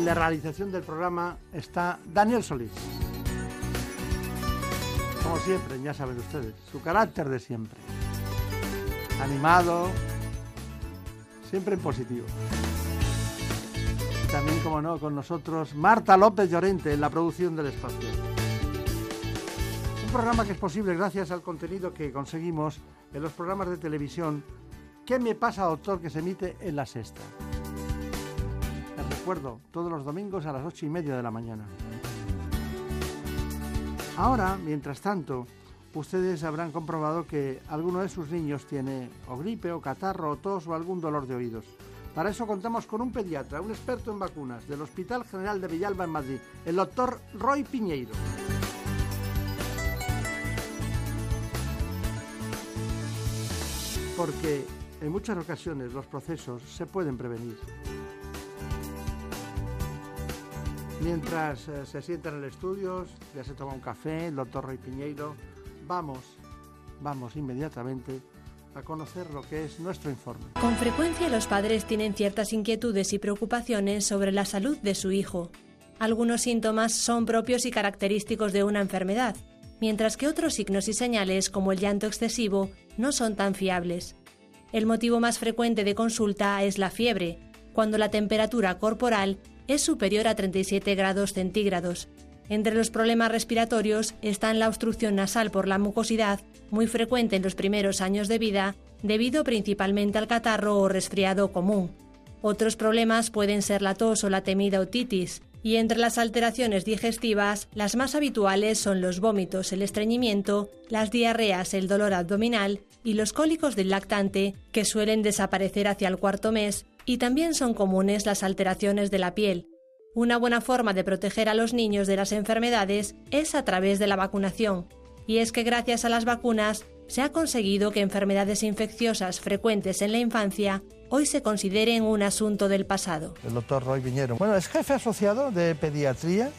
En la realización del programa está Daniel Solís. Como siempre, ya saben ustedes, su carácter de siempre. Animado, siempre en positivo. También, como no, con nosotros Marta López Llorente en la producción del espacio. Un programa que es posible gracias al contenido que conseguimos en los programas de televisión ¿Qué me pasa, doctor? que se emite en la sexta. Recuerdo, todos los domingos a las ocho y media de la mañana. Ahora, mientras tanto, ustedes habrán comprobado que alguno de sus niños tiene o gripe, o catarro, o tos, o algún dolor de oídos. Para eso contamos con un pediatra, un experto en vacunas del Hospital General de Villalba en Madrid, el doctor Roy Piñeiro. Porque en muchas ocasiones los procesos se pueden prevenir. Mientras eh, se sienta en el estudio, ya se toma un café, el doctor Roy Piñeiro, vamos, vamos inmediatamente a conocer lo que es nuestro informe. Con frecuencia los padres tienen ciertas inquietudes y preocupaciones sobre la salud de su hijo. Algunos síntomas son propios y característicos de una enfermedad, mientras que otros signos y señales, como el llanto excesivo, no son tan fiables. El motivo más frecuente de consulta es la fiebre, cuando la temperatura corporal es superior a 37 grados centígrados. Entre los problemas respiratorios están la obstrucción nasal por la mucosidad, muy frecuente en los primeros años de vida, debido principalmente al catarro o resfriado común. Otros problemas pueden ser la tos o la temida otitis, y entre las alteraciones digestivas, las más habituales son los vómitos, el estreñimiento, las diarreas, el dolor abdominal y los cólicos del lactante, que suelen desaparecer hacia el cuarto mes, y también son comunes las alteraciones de la piel. Una buena forma de proteger a los niños de las enfermedades es a través de la vacunación, y es que gracias a las vacunas se ha conseguido que enfermedades infecciosas frecuentes en la infancia hoy se consideren un asunto del pasado. El doctor Roy Viñero. Bueno, es jefe asociado de pediatría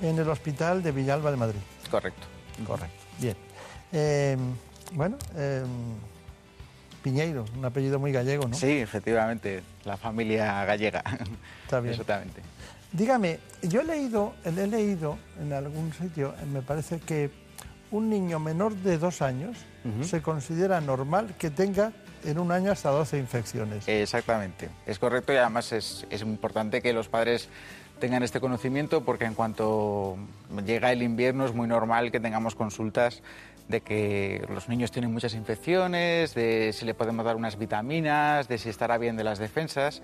en el Hospital de Villalba de Madrid. Correcto. Correcto. Bien. Em, bueno, eh, Piñeiro, un apellido muy gallego, ¿no? Sí, efectivamente, la familia gallega. Está bien. Exactamente. Dígame, yo he leído, he leído en algún sitio, me parece que un niño menor de dos años se considera normal que tenga en un año hasta 12 infecciones. Exactamente, es correcto y además es, es importante que los padres tengan este conocimiento porque en cuanto llega el invierno es muy normal que tengamos consultas de que los niños tienen muchas infecciones, de si le podemos dar unas vitaminas, de si estará bien de las defensas.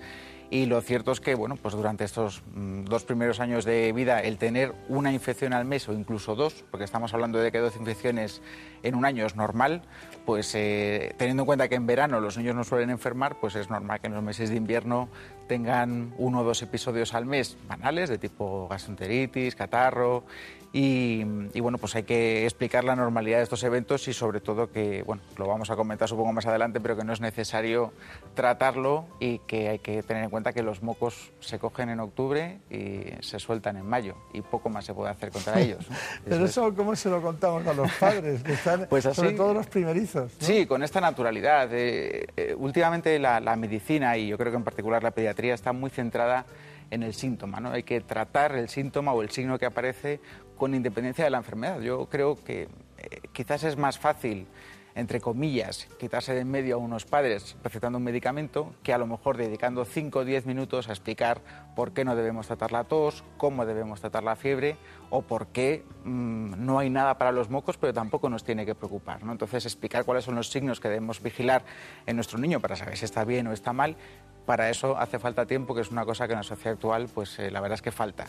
Y lo cierto es que, bueno, pues durante estos mm, dos primeros años de vida, el tener una infección al mes o incluso dos, porque estamos hablando de que dos infecciones en un año es normal, pues eh, teniendo en cuenta que en verano los niños no suelen enfermar, pues es normal que en los meses de invierno tengan uno o dos episodios al mes banales de tipo gastroenteritis, catarro y, bueno, pues hay que explicar la normalidad de estos eventos y sobre todo que, bueno, lo vamos a comentar supongo más adelante, pero que no es necesario tratarlo y que hay que tener en cuenta que los mocos se cogen en octubre y se sueltan en mayo y poco más se puede hacer contra ellos. pero eso, ¿cómo se lo contamos a los padres? Que están, pues así, sobre todo los primerizos. Sí, con esta naturalidad. Eh, eh, últimamente la, la medicina y yo creo que en particular la pediatría está muy centrada en el síntoma. ¿no? Hay que tratar el síntoma o el signo que aparece con independencia de la enfermedad. Yo creo que eh, quizás es más fácil, entre comillas, quitarse de en medio a unos padres recetando un medicamento que a lo mejor dedicando 5 o 10 minutos a explicar por qué no debemos tratar la tos, cómo debemos tratar la fiebre o por qué mm, no hay nada para los mocos, pero tampoco nos tiene que preocupar. Entonces, explicar cuáles son los signos que debemos vigilar en nuestro niño para saber si está bien o está mal para eso hace falta tiempo, que es una cosa que en la sociedad actual, pues eh, la verdad es que falta.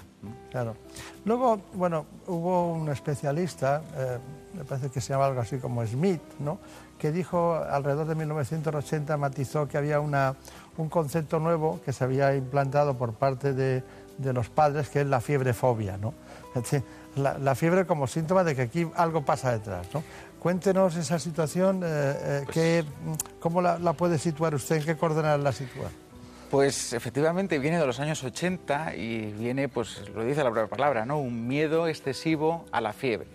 Claro. Luego, bueno, hubo un especialista, eh, me parece que se llama algo así como Smith, ¿no? que dijo alrededor de 1980, matizó que había una, un concepto nuevo que se había implantado por parte de, de los padres, que es la fiebre fobia. ¿no? La, la, fiebre como síntoma de que aquí algo pasa detrás. ¿no? Cuéntenos esa situación, eh, pues... ¿cómo la, la, puede situar usted? ¿En qué coordenadas la sitúa? Pues efectivamente viene de los años 80 y viene, pues lo dice la propia palabra, ¿no? Un miedo excesivo a la fiebre.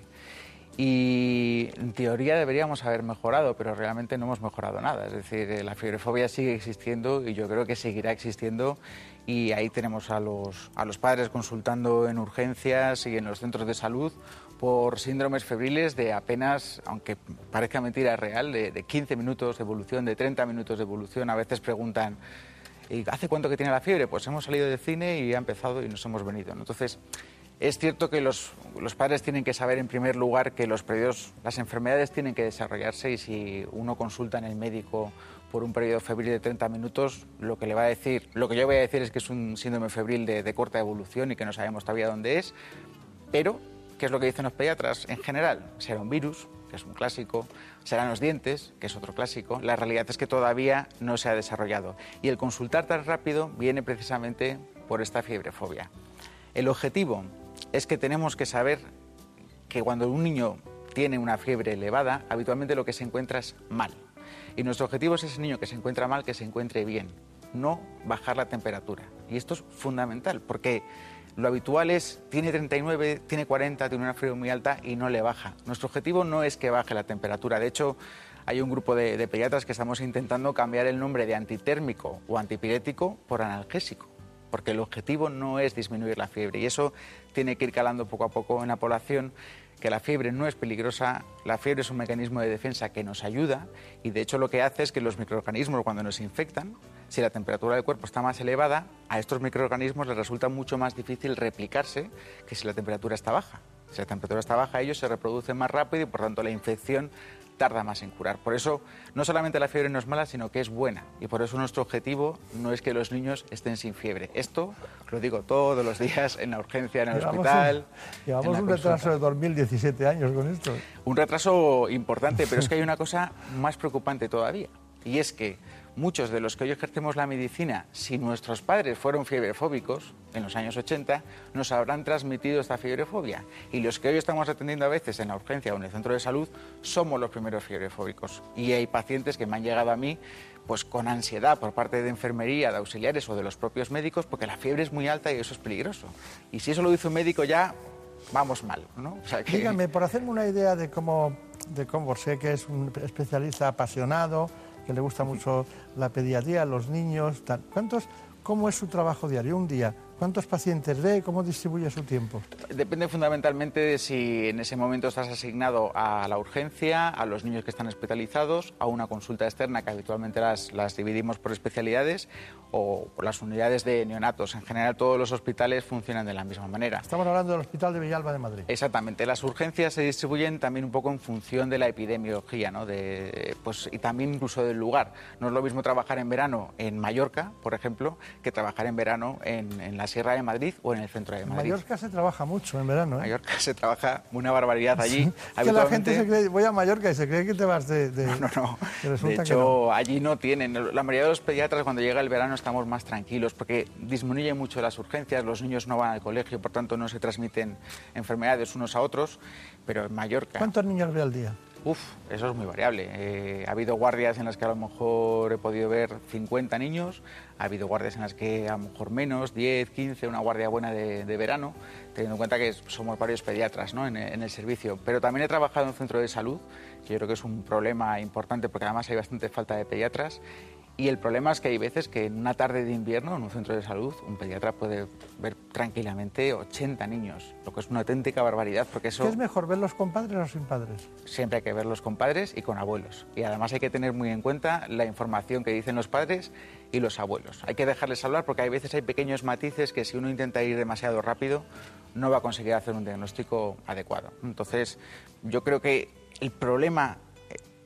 Y en teoría deberíamos haber mejorado, pero realmente no hemos mejorado nada. Es decir, eh, la fiebrefobia sigue existiendo y yo creo que seguirá existiendo. Y ahí tenemos a los, a los padres consultando en urgencias y en los centros de salud por síndromes febriles de apenas, aunque parezca mentira real, de, de 15 minutos de evolución, de 30 minutos de evolución. A veces preguntan, ¿Y hace cuánto que tiene la fiebre? Pues hemos salido del cine y ha empezado y nos hemos venido. Entonces, es cierto que los, los, padres tienen que saber, en primer lugar, que los periodos, las enfermedades tienen que desarrollarse y si uno consulta en el médico por un periodo febril de 30 minutos, lo que le va a decir, lo que yo voy a decir es que es un síndrome febril de, de corta evolución y que no sabemos todavía dónde es, pero, ¿qué es lo que dicen los pediatras? En general, será un virus, que es un clásico, serán los dientes, que es otro clásico. La realidad es que todavía no se ha desarrollado. Y el consultar tan rápido viene precisamente por esta fiebrefobia. El objetivo es que tenemos que saber que cuando un niño tiene una fiebre elevada, habitualmente lo que se encuentra es mal. Y nuestro objetivo es ese niño que se encuentra mal, que se encuentre bien, no bajar la temperatura. Y esto es fundamental, porque lo habitual es, tiene 39, tiene 40, tiene una fiebre muy alta y no le baja. Nuestro objetivo no es que baje la temperatura. De hecho, hay un grupo de, de pediatras que estamos intentando cambiar el nombre de antitérmico o antipirético por analgésico porque el objetivo no es disminuir la fiebre y eso tiene que ir calando poco a poco en la población que la fiebre no es peligrosa, la fiebre es un mecanismo de defensa que nos ayuda y de hecho lo que hace es que los microorganismos cuando nos infectan si la temperatura del cuerpo está más elevada, a estos microorganismos les resulta mucho más difícil replicarse que si la temperatura está baja. Si la temperatura está baja, ellos se reproducen más rápido y por tanto la infección tarda más en curar. Por eso, no solamente la fiebre no es mala, sino que es buena. Y por eso nuestro objetivo no es que los niños estén sin fiebre. Esto lo digo todos los días en la urgencia, en el llevamos hospital. Un, llevamos un retraso de 2017 años con esto. Un retraso importante, pero es que hay una cosa más preocupante todavía. Y es que muchos de los que hoy ejercemos la medicina, si nuestros padres fueron fiebrefóbicos en los años 80, nos habrán transmitido esta fiebrefobia. Y los que hoy estamos atendiendo a veces en la urgencia o en el centro de salud, somos los primeros fiebrefóbicos. Y hay pacientes que me han llegado a mí pues con ansiedad por parte de enfermería, de auxiliares o de los propios médicos, porque la fiebre es muy alta y eso es peligroso. Y si eso lo dice un médico ya vamos mal, ¿no? Dígame, por hacerme una idea de cómo, de cómo sé que es un especialista apasionado, que le gusta mucho la pediatría, los niños, tal. ¿Cuántos, ¿Cómo es su trabajo diario? Un día, ¿Cuántos pacientes ve? ¿Cómo distribuye su tiempo? Depende fundamentalmente de si en ese momento estás asignado a la urgencia, a los niños que están hospitalizados, a una consulta externa que habitualmente las, las dividimos por especialidades o por las unidades de neonatos. En general todos los hospitales funcionan de la misma manera. Estamos hablando del Hospital de Villalba de Madrid. Exactamente. Las urgencias se distribuyen también un poco en función de la epidemiología ¿no? de, pues, y también incluso del lugar. No es lo mismo trabajar en verano en Mallorca, por ejemplo, que trabajar en verano en, en las Sierra de Madrid o en el centro de Madrid. En Mallorca se trabaja mucho en verano. ¿eh? En Mallorca se trabaja una barbaridad allí. Sí. Es que la gente se cree, voy a Mallorca y se cree que te vas de... de... No, no, no. De hecho, no. allí no tienen. La mayoría de los pediatras cuando llega el verano estamos más tranquilos porque disminuye mucho las urgencias, los niños no van al colegio, por tanto no se transmiten enfermedades unos a otros, pero en Mallorca... ¿Cuántos niños ve al día? Uf, eso es muy variable. Eh, ha habido guardias en las que a lo mejor he podido ver 50 niños, ha habido guardias en las que a lo mejor menos, 10, 15, una guardia buena de, verano, teniendo en cuenta que somos varios pediatras ¿no? en, el servicio. Pero también he trabajado en un centro de salud, que yo creo que es un problema importante porque además hay bastante falta de pediatras y el problema es que hay veces que en una tarde de invierno en un centro de salud un pediatra puede ver tranquilamente 80 niños, lo que es una auténtica barbaridad porque eso... ¿Qué es mejor, verlos con padres o sin padres? Siempre hay que verlos con padres y con abuelos. Y además hay que tener muy en cuenta la información que dicen los padres y los abuelos. Hay que dejarles hablar porque hay veces hay pequeños matices que si uno intenta ir demasiado rápido no va a conseguir hacer un diagnóstico adecuado. Entonces, yo creo que el problema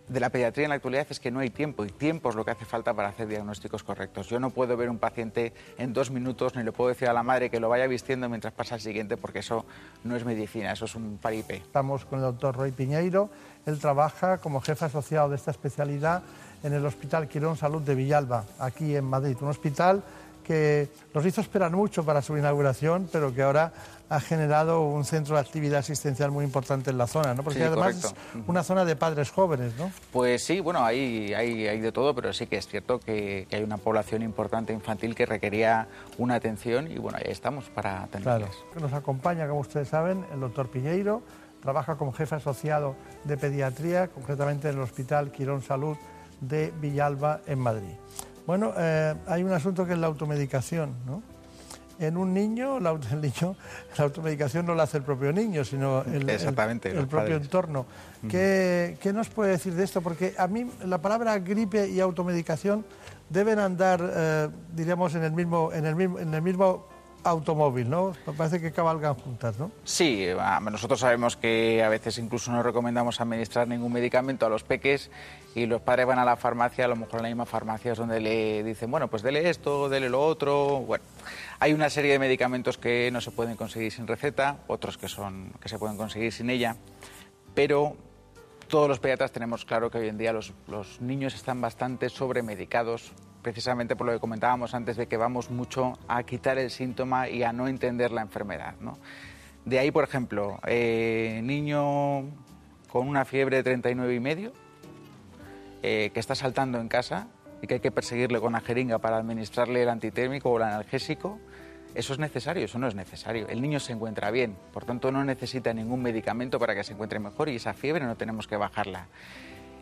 de la pediatría en la actualidad es que no hay tiempo y tiempo es lo que hace falta para hacer diagnósticos correctos. Yo no puedo ver un paciente en dos minutos ni le puedo decir a la madre que lo vaya vistiendo mientras pasa al siguiente porque eso no es medicina, eso es un paripé. Estamos con el doctor Roy Piñeiro, él trabaja como jefe asociado de esta especialidad en el Hospital Quirón Salud de Villalba, aquí en Madrid, un hospital que nos hizo esperar mucho para su inauguración, pero que ahora ha generado un centro de actividad asistencial muy importante en la zona, ¿no? Porque además es una zona de padres jóvenes, ¿no? Pues sí, bueno, hay, hay, hay de todo, pero sí que es cierto que, hay una población importante infantil que requería una atención y bueno, ahí estamos para atenderles. Claro. Nos acompaña, como ustedes saben, el doctor Piñeiro, trabaja como jefe asociado de pediatría, concretamente en el Hospital Quirón Salud de Villalba, en Madrid. Bueno, eh, hay un asunto que es la automedicación, ¿no? En un niño, la, el niño, la automedicación no la hace el propio niño, sino el, el, propio entorno. ¿Qué, ¿Qué, nos puede decir de esto? Porque a mí la palabra gripe y automedicación deben andar, eh, diríamos, en el mismo, en el mismo, en el mismo automóvil, ¿no? Parece que cabalgan juntas, ¿no? Sí, nosotros sabemos que a veces incluso no recomendamos administrar ningún medicamento a los peques y los padres van a la farmacia, a lo mejor en la misma farmacia es donde le dicen, bueno, pues dele esto, dele lo otro. Bueno, hay una serie de medicamentos que no se pueden conseguir sin receta, otros que, son, que se pueden conseguir sin ella, pero todos los pediatras tenemos claro que hoy en día los, los niños están bastante sobremedicados precisamente por lo que comentábamos antes de que vamos mucho a quitar el síntoma y a no entender la enfermedad. ¿no? De ahí, por ejemplo, eh, niño con una fiebre de 39 y medio, eh, que está saltando en casa y que hay que perseguirle con la jeringa para administrarle el antitérmico o el analgésico, eso es necesario, eso no es necesario. El niño se encuentra bien, por tanto no necesita ningún medicamento para que se encuentre mejor y esa fiebre no tenemos que bajarla.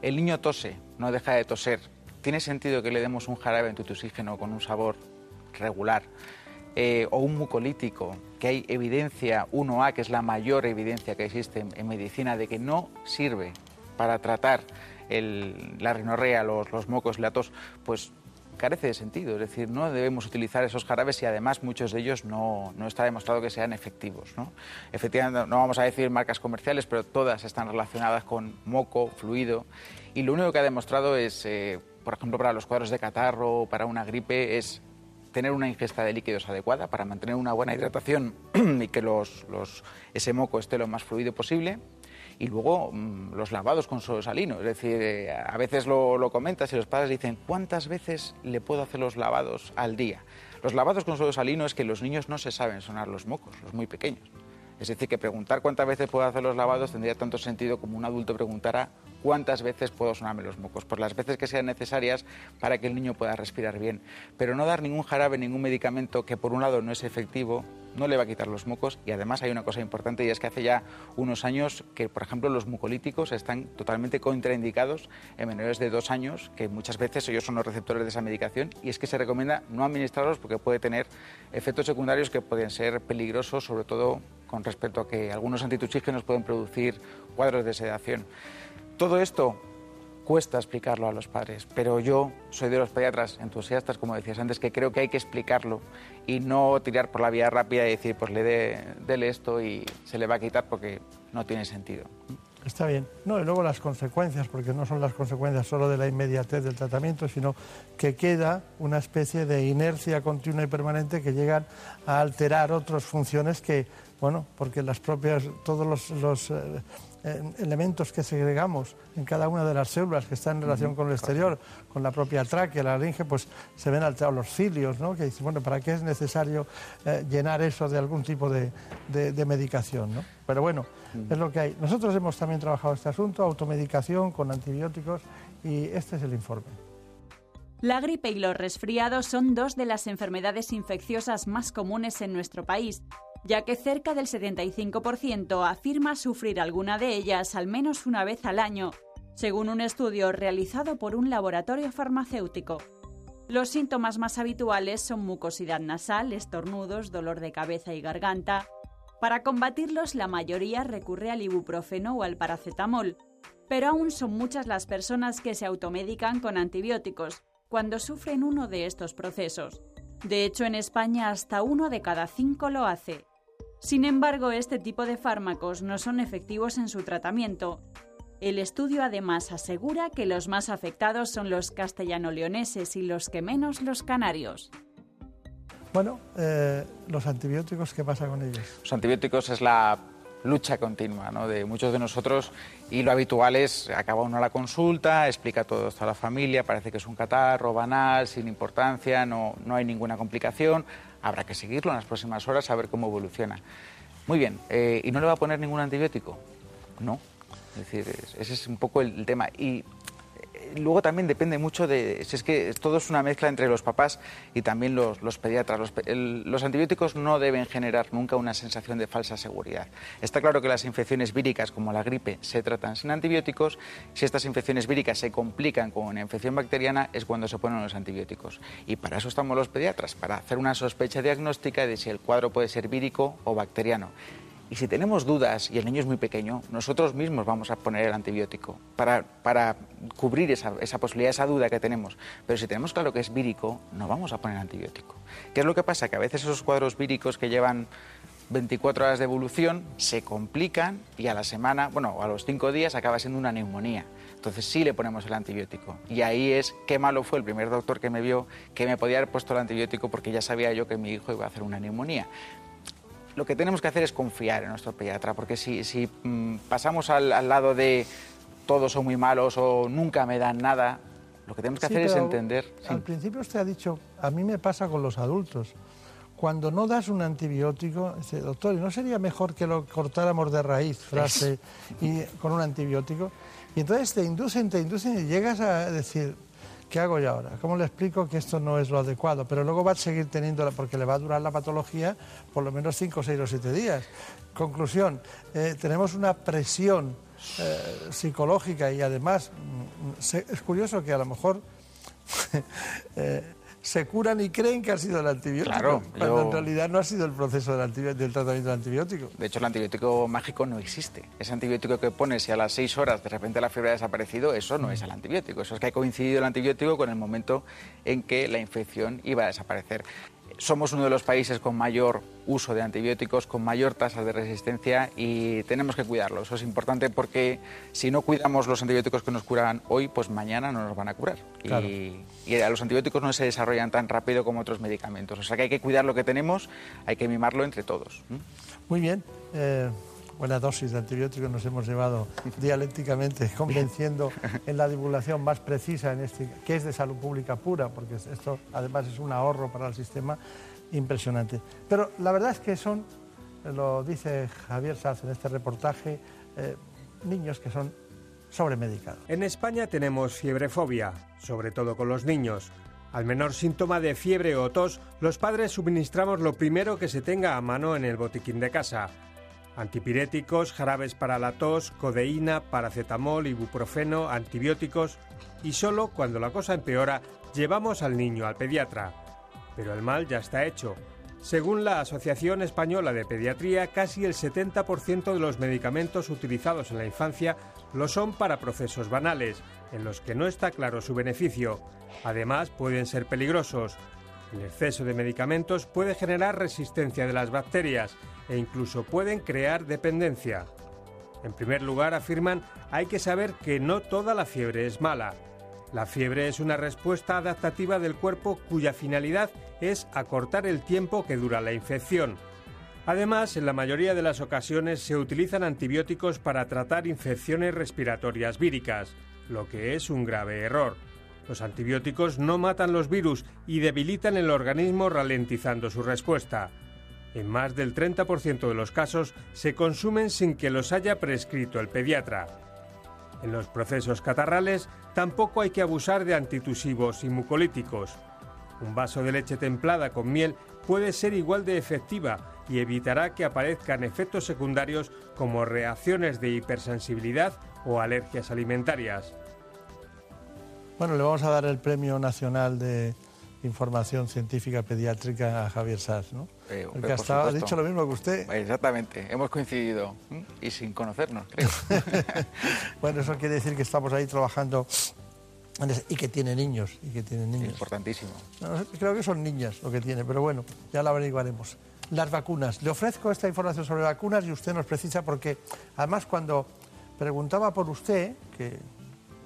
El niño tose, no deja de toser, ¿Tiene sentido que le demos un jarabe antitusígeno con un sabor regular? Eh, o un mucolítico, que hay evidencia 1A, que es la mayor evidencia que existe en, medicina, de que no sirve para tratar la rinorrea, los, los mocos y la tos, pues carece de sentido. Es decir, no debemos utilizar esos jarabes y además muchos de ellos no, no está demostrado que sean efectivos. ¿no? Efectivamente, no vamos a decir marcas comerciales, pero todas están relacionadas con moco, fluido. Y lo único que ha demostrado es, eh, por ejemplo, para los cuadros de catarro o para una gripe, es tener una ingesta de líquidos adecuada para mantener una buena hidratación y que los, ese moco esté lo más fluido posible. Y luego mm, los lavados con sodio salino. Es decir, eh, a veces lo, lo, comentas y los padres dicen, ¿cuántas veces le puedo hacer los lavados al día? Los lavados con sodio salino es que los niños no se saben sonar los mocos, los muy pequeños. Es decir, que preguntar cuántas veces puedo hacer los lavados tendría tanto sentido como un adulto preguntara cuántas veces puedo sonarme los mocos, por las veces que sean necesarias para que el niño pueda respirar bien. Pero no dar ningún jarabe, ningún medicamento que por un lado no es efectivo, no le va a quitar los mocos y además hay una cosa importante y es que hace ya unos años que, por ejemplo, los mucolíticos están totalmente contraindicados en menores de dos años, que muchas veces ellos son los receptores de esa medicación y es que se recomienda no administrarlos porque puede tener efectos secundarios que pueden ser peligrosos, sobre todo con respecto a que algunos antitusígenos pueden producir cuadros de sedación. Todo esto cuesta explicarlo a los padres, pero yo soy de los pediatras entusiastas, como decías antes, que creo que hay que explicarlo y no tirar por la vía rápida y decir, pues le dé, esto y se le va a quitar porque no tiene sentido. Está bien. No, y luego las consecuencias, porque no son las consecuencias solo de la inmediatez del tratamiento, sino que queda una especie de inercia continua y permanente que llegan a alterar otras funciones que, bueno, porque las propias, todos los, los eh, elementos que segregamos en cada una de las células que están en relación con el exterior, con la propia tráquea, la laringe, pues se ven alterados los cilios, ¿no? que dicen, bueno, ¿para qué es necesario eh, llenar eso de algún tipo de, de, medicación? ¿no? Pero bueno, es lo que hay. Nosotros hemos también trabajado este asunto, automedicación con antibióticos, y este es el informe. La gripe y los resfriados son dos de las enfermedades infecciosas más comunes en nuestro país ya que cerca del 75% afirma sufrir alguna de ellas al menos una vez al año, según un estudio realizado por un laboratorio farmacéutico. Los síntomas más habituales son mucosidad nasal, estornudos, dolor de cabeza y garganta. Para combatirlos, la mayoría recurre al ibuprofeno o al paracetamol, pero aún son muchas las personas que se automedican con antibióticos cuando sufren uno de estos procesos. De hecho, en España hasta uno de cada cinco lo hace. Sin embargo, este tipo de fármacos no son efectivos en su tratamiento. El estudio además asegura que los más afectados son los castellano-leoneses y los que menos los canarios. Bueno, eh, los antibióticos, ¿qué pasa con ellos? Los antibióticos es la lucha continua ¿no? de muchos de nosotros y lo habitual es, acaba uno la consulta, explica todo esto a la familia, parece que es un catarro banal, sin importancia, no, no hay ninguna complicación, habrá que seguirlo en las próximas horas a ver cómo evoluciona. Muy bien, eh, ¿y no le va a poner ningún antibiótico? No, es decir, ese es un poco el, tema. Y luego también depende mucho de, si es que todo es una mezcla entre los papás y también los, pediatras. Los, antibióticos no deben generar nunca una sensación de falsa seguridad. Está claro que las infecciones víricas como la gripe se tratan sin antibióticos. Si estas infecciones víricas se complican con una infección bacteriana es cuando se ponen los antibióticos. Y para eso estamos los pediatras, para hacer una sospecha diagnóstica de si el cuadro puede ser vírico o bacteriano. Y si tenemos dudas y el niño es muy pequeño, nosotros mismos vamos a poner el antibiótico para, para cubrir esa, esa, posibilidad, esa duda que tenemos. Pero si tenemos claro que es vírico, no vamos a poner antibiótico. ¿Qué es lo que pasa? Que a veces esos cuadros víricos que llevan 24 horas de evolución se complican y a la semana, bueno, a los 5 días acaba siendo una neumonía. Entonces sí le ponemos el antibiótico. Y ahí es qué malo fue el primer doctor que me vio que me podía haber puesto el antibiótico porque ya sabía yo que mi hijo iba a hacer una neumonía lo que tenemos que hacer es confiar en nuestro pediatra, porque si, si mm, pasamos al, lado de todos son muy malos o nunca me dan nada, lo que tenemos que hacer es entender. Al principio usted ha dicho, a mí me pasa con los adultos. Cuando no das un antibiótico, dice, doctor, ¿no sería mejor que lo cortáramos de raíz, frase, y con un antibiótico? Y entonces te inducen, te inducen y llegas a decir, ¿qué hago yo ahora? ¿Cómo le explico que esto no es lo adecuado? Pero luego va a seguir teniendo, porque le va a durar la patología por lo menos 5, 6 o 7 días. Conclusión, eh, tenemos una presión eh, psicológica y además mm, es curioso que a lo mejor eh, se curan y creen que ha sido el antibiótico, claro, cuando en realidad no ha sido el proceso del, del, tratamiento del antibiótico. De hecho, el antibiótico mágico no existe. Ese antibiótico que pones y a las seis horas de repente la fiebre ha desaparecido, eso no es el antibiótico. Eso es que ha coincidido el antibiótico con el momento en que la infección iba a desaparecer somos uno de los países con mayor uso de antibióticos, con mayor tasa de resistencia y tenemos que cuidarlo. Eso es importante porque si no cuidamos los antibióticos que nos curan hoy, pues mañana no nos van a curar. Y, los antibióticos no se desarrollan tan rápido como otros medicamentos. O sea que hay que cuidar lo que tenemos, hay que mimarlo entre todos. Muy bien. Eh, buena dosis de antibióticos nos hemos llevado dialécticamente, convenciendo en la divulgación más precisa en este, que es de salud pública pura, porque esto además es un ahorro para el sistema impresionante. Pero la verdad es que son, lo dice Javier Saz en este reportaje, eh, niños que son sobremedicados. En España tenemos fiebrefobia, sobre todo con los niños. Al menor síntoma de fiebre o tos, los padres suministramos lo primero que se tenga a mano en el botiquín de casa antipiréticos, jarabes para la tos, codeína, paracetamol, ibuprofeno, antibióticos y solo cuando la cosa empeora llevamos al niño al pediatra. Pero el mal ya está hecho. Según la Asociación Española de Pediatría, casi el 70% de los medicamentos utilizados en la infancia lo son para procesos banales, en los que no está claro su beneficio. Además, pueden ser peligrosos. El exceso de medicamentos puede generar resistencia de las bacterias e incluso pueden crear dependencia. En primer lugar, afirman, hay que saber que no toda la fiebre es mala. La fiebre es una respuesta adaptativa del cuerpo cuya finalidad es acortar el tiempo que dura la infección. Además, en la mayoría de las ocasiones se utilizan antibióticos para tratar infecciones respiratorias víricas, lo que es un grave error. Los antibióticos no matan los virus y debilitan el organismo ralentizando su respuesta. En más del 30% de los casos se consumen sin que los haya prescrito el pediatra. En los procesos catarrales tampoco hay que abusar de antitusivos y mucolíticos. Un vaso de leche templada con miel puede ser igual de efectiva y evitará que aparezcan efectos secundarios como reacciones de hipersensibilidad o alergias alimentarias. Bueno, le vamos a dar el Premio Nacional de Información Científica Pediátrica a Javier Saz, ¿no? Eh, ha dicho lo mismo que usted. Exactamente, hemos coincidido y sin conocernos, creo. bueno, eso quiere decir que estamos ahí trabajando y que tiene niños y que tiene niños. Importantísimo. creo que son niñas lo que tiene, pero bueno, ya lo averiguaremos. Las vacunas. Le ofrezco esta información sobre vacunas y usted nos precisa porque además cuando preguntaba por usted, que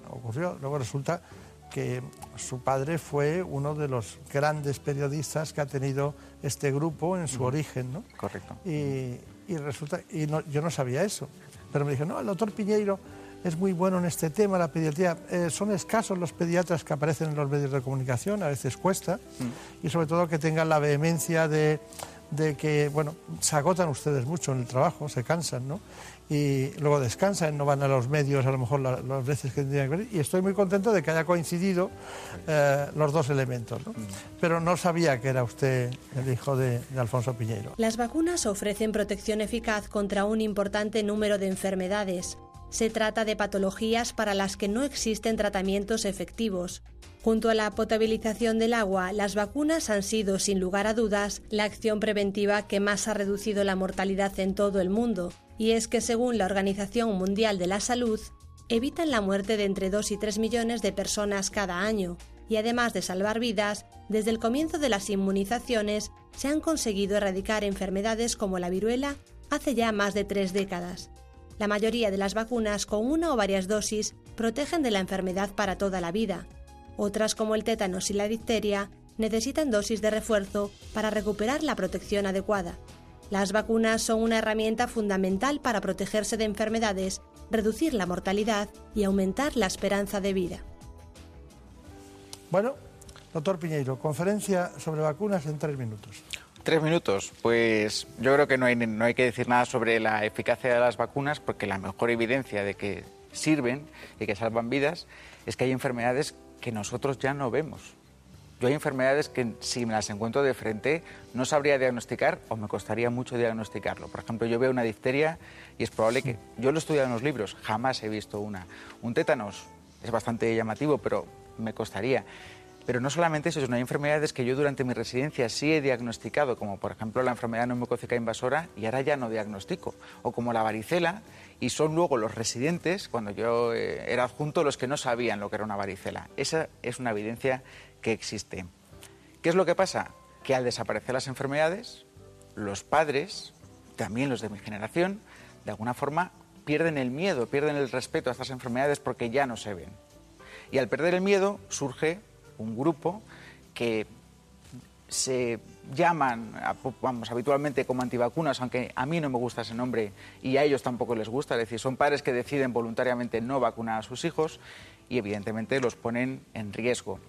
ocurrió, luego resulta que su padre fue uno de los grandes periodistas que ha tenido este grupo en su origen, ¿no? Correcto. Y, resulta, y yo no sabía eso, pero me dijo, no, el doctor Piñeiro es muy bueno en este tema, la pediatría. Eh, son escasos los pediatras que aparecen en los medios de comunicación, a veces cuesta, mm. y sobre todo que tengan la vehemencia de, de que, bueno, se agotan ustedes mucho en el trabajo, se cansan, ¿no? Y luego descansan, no van a los medios a lo mejor las veces que tendrían que venir. Y estoy muy contento de que haya coincidido eh, los dos elementos, ¿no? Mm. Pero no sabía que era usted el hijo de, de Alfonso Piñeiro. Las vacunas ofrecen protección eficaz contra un importante número de enfermedades. Se trata de patologías para las que no existen tratamientos efectivos, Junto a la potabilización del agua, las vacunas han sido, sin lugar a dudas, la acción preventiva que más ha reducido la mortalidad en todo el mundo, y es que según la Organización Mundial de la Salud, evitan la muerte de entre 2 y 3 millones de personas cada año, y además de salvar vidas, desde el comienzo de las inmunizaciones se han conseguido erradicar enfermedades como la viruela hace ya más de tres décadas. La mayoría de las vacunas con una o varias dosis protegen de la enfermedad para toda la vida, otras, como el tétanos y la difteria, necesitan dosis de refuerzo para recuperar la protección adecuada. Las vacunas son una herramienta fundamental para protegerse de enfermedades, reducir la mortalidad y aumentar la esperanza de vida. Bueno, doctor Piñeiro, conferencia sobre vacunas en tres minutos. Tres minutos. Pues yo creo que no hay, no hay que decir nada sobre la eficacia de las vacunas porque la mejor evidencia de que sirven y que salvan vidas es que hay enfermedades que nosotros ya no vemos. Yo hay enfermedades que si me las encuentro de frente no sabría diagnosticar o me costaría mucho diagnosticarlo. Por ejemplo, yo veo una difteria y es probable que yo lo he estudiado en los libros, jamás he visto una. Un tétanos es bastante llamativo, pero me costaría. Pero no solamente eso, hay enfermedades que yo durante mi residencia sí he diagnosticado, como por ejemplo la enfermedad neumocócica invasora, y ahora ya no diagnostico. O como la varicela, y son luego los residentes, cuando yo eh, era adjunto, los que no sabían lo que era una varicela. Esa es una evidencia que existe. ¿Qué es lo que pasa? Que al desaparecer las enfermedades, los padres, también los de mi generación, de alguna forma pierden el miedo, pierden el respeto a estas enfermedades porque ya no se ven. Y al perder el miedo surge un grupo que se llaman, vamos, habitualmente como antivacunas, aunque a mí no me gusta ese nombre y a ellos tampoco les gusta, es decir, son padres que deciden voluntariamente no vacunar a sus hijos y evidentemente los ponen en riesgo.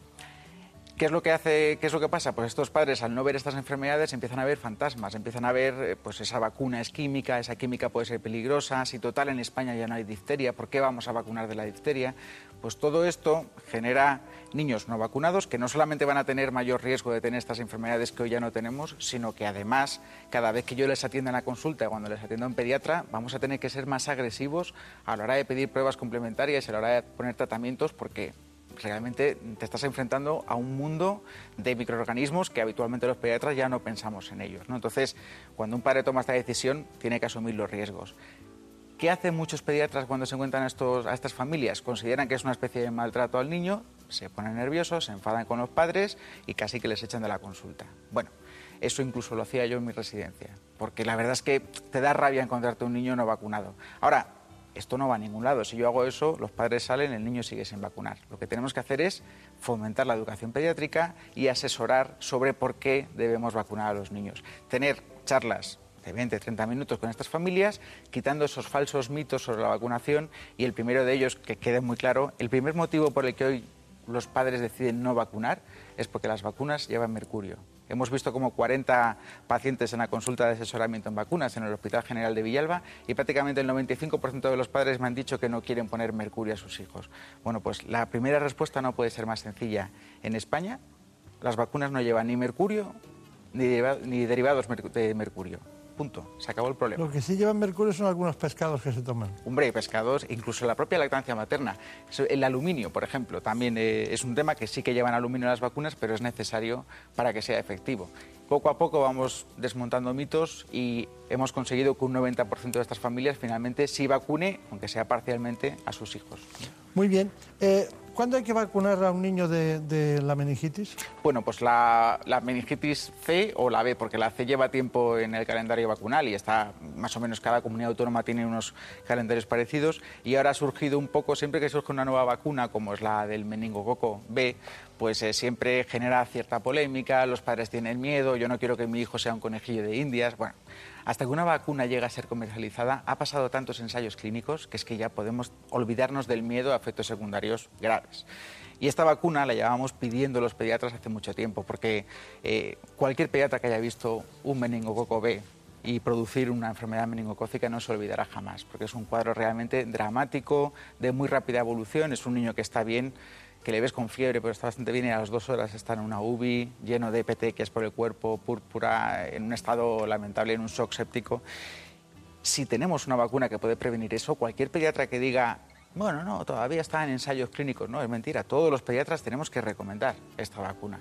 ¿Qué es lo que hace, qué es lo que pasa? Pues estos padres al no ver estas enfermedades empiezan a ver fantasmas, empiezan a ver eh, pues esa vacuna es química, esa química puede ser peligrosa, si total en España ya no hay difteria, ¿por qué vamos a vacunar de la difteria? Pues todo esto genera niños no vacunados que no solamente van a tener mayor riesgo de tener estas enfermedades que hoy ya no tenemos, sino que además cada vez que yo les atienda en la consulta, cuando les atiendo en pediatra, vamos a tener que ser más agresivos a la hora de pedir pruebas complementarias a la hora de poner tratamientos porque realmente te estás enfrentando a un mundo de microorganismos que habitualmente los pediatras ya no pensamos en ellos. Entonces, cuando un padre toma esta decisión, tiene que asumir los riesgos. ¿Qué hacen muchos pediatras cuando se encuentran a, estos, a estas familias? Consideran que es una especie de maltrato al niño, se ponen nerviosos, se enfadan con los padres y casi que les echan de la consulta. Bueno, eso incluso lo hacía yo en mi residencia, porque la verdad es que te da rabia encontrarte un niño no vacunado. Ahora, esto no va a ningún lado. Si yo hago eso, los padres salen, el niño sigue sin vacunar. Lo que tenemos que hacer es fomentar la educación pediátrica y asesorar sobre por qué debemos vacunar a los niños. Tener charlas de 20, 30 minutos con estas familias, quitando esos falsos mitos sobre la vacunación y el primero de ellos, que quede muy claro, el primer motivo por el que hoy los padres deciden no vacunar es porque las vacunas llevan mercurio. Hemos visto como 40 pacientes en la consulta de asesoramiento en vacunas en el Hospital General de Villalba y prácticamente el 95% de los padres me han dicho que no quieren poner mercurio a sus hijos. Bueno, pues la primera respuesta no puede ser más sencilla. En España las vacunas no llevan ni mercurio ni, derivados de mercurio. Punto. Se acabó el problema. Lo que sí llevan mercurio son algunos pescados que se toman. Hombre, pescados, incluso la propia lactancia materna. El aluminio, por ejemplo, también eh, es un tema que sí que llevan aluminio las vacunas, pero es necesario para que sea efectivo. poco a poco vamos desmontando mitos y hemos conseguido que un 90% de estas familias finalmente sí vacune, aunque sea parcialmente, a sus hijos. Muy bien. Eh, ¿Cuándo hay que vacunar a un niño de, la meningitis? Bueno, pues la, meningitis C o la B, porque la C lleva tiempo en el calendario vacunal y está más o menos cada comunidad autónoma tiene unos calendarios parecidos y ahora ha surgido un poco, siempre que surge una nueva vacuna como es la del meningococo B, pues eh, siempre genera cierta polémica, los padres tienen miedo, yo no quiero que mi hijo sea un conejillo de indias, bueno, hasta que una vacuna llega a ser comercializada, ha pasado tantos ensayos clínicos que es que ya podemos olvidarnos del miedo a efectos secundarios graves. Y esta vacuna la llevábamos pidiendo los pediatras hace mucho tiempo, porque eh, cualquier pediatra que haya visto un meningococo B y producir una enfermedad meningocócica no se olvidará jamás, porque es un cuadro realmente dramático, de muy rápida evolución, es un niño que está bien que le ves con fiebre, pero está bastante bien y a las dos horas está en una UBI, lleno de petequias por el cuerpo, púrpura, en un estado lamentable, en un shock séptico. Si tenemos una vacuna que puede prevenir eso, cualquier pediatra que diga, bueno, no, todavía está en ensayos clínicos, no, es mentira, todos los pediatras tenemos que recomendar esta vacuna,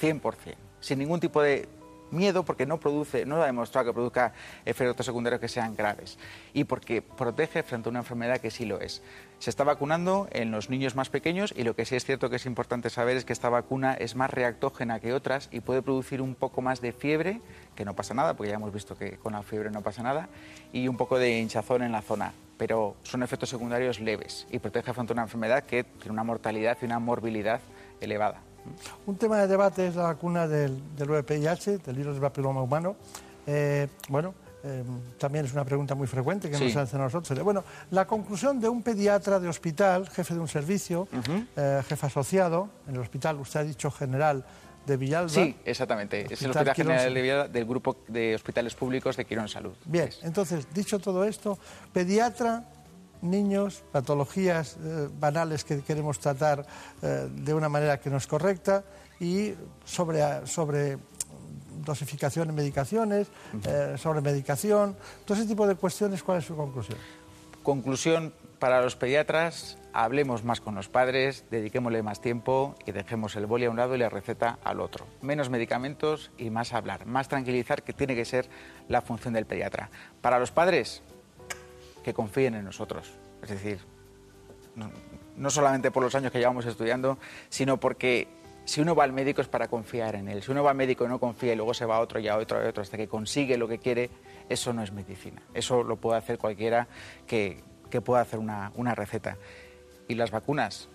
100%, sin ningún tipo de miedo porque no produce, no ha demostrado que produzca efectos secundarios que sean graves y porque protege frente a una enfermedad que sí lo es. Se está vacunando en los niños más pequeños y lo que sí es cierto que es importante saber es que esta vacuna es más reactógena que otras y puede producir un poco más de fiebre, que no pasa nada, porque ya hemos visto que con la fiebre no pasa nada, y un poco de hinchazón en la zona, pero son efectos secundarios leves y protege frente a una enfermedad que tiene una mortalidad y una morbilidad elevada. Un tema de debate es la vacuna del, del VPIH, del virus del papiloma humano. Eh, bueno, eh, también es una pregunta muy frecuente que nos hacen a nosotros. Bueno, la conclusión de un pediatra de hospital, jefe de un servicio, eh, jefe asociado, en el hospital, usted ha dicho general de Villalba. Sí, exactamente. es el Hospital General de Villalba del Grupo de Hospitales Públicos de Quirón Salud. Bien, entonces, dicho todo esto, pediatra niños, patologías eh, banales que queremos tratar eh, de una manera que no es correcta y sobre, sobre dosificación de medicaciones, eh, sobre medicación, todo ese tipo de cuestiones, ¿cuál es su conclusión? Conclusión para los pediatras, hablemos más con los padres, dediquémosle más tiempo y dejemos el boli a un lado y la receta al otro. Menos medicamentos y más hablar, más tranquilizar, que tiene que ser la función del pediatra. Para los padres, confíen en nosotros. Es decir, no, solamente por los años que llevamos estudiando, sino porque si uno va al médico es para confiar en él. Si uno va al médico y no confía y luego se va a otro y a otro y a otro hasta que consigue lo que quiere, eso no es medicina. Eso lo puede hacer cualquiera que, que pueda hacer una, una receta. Y las vacunas,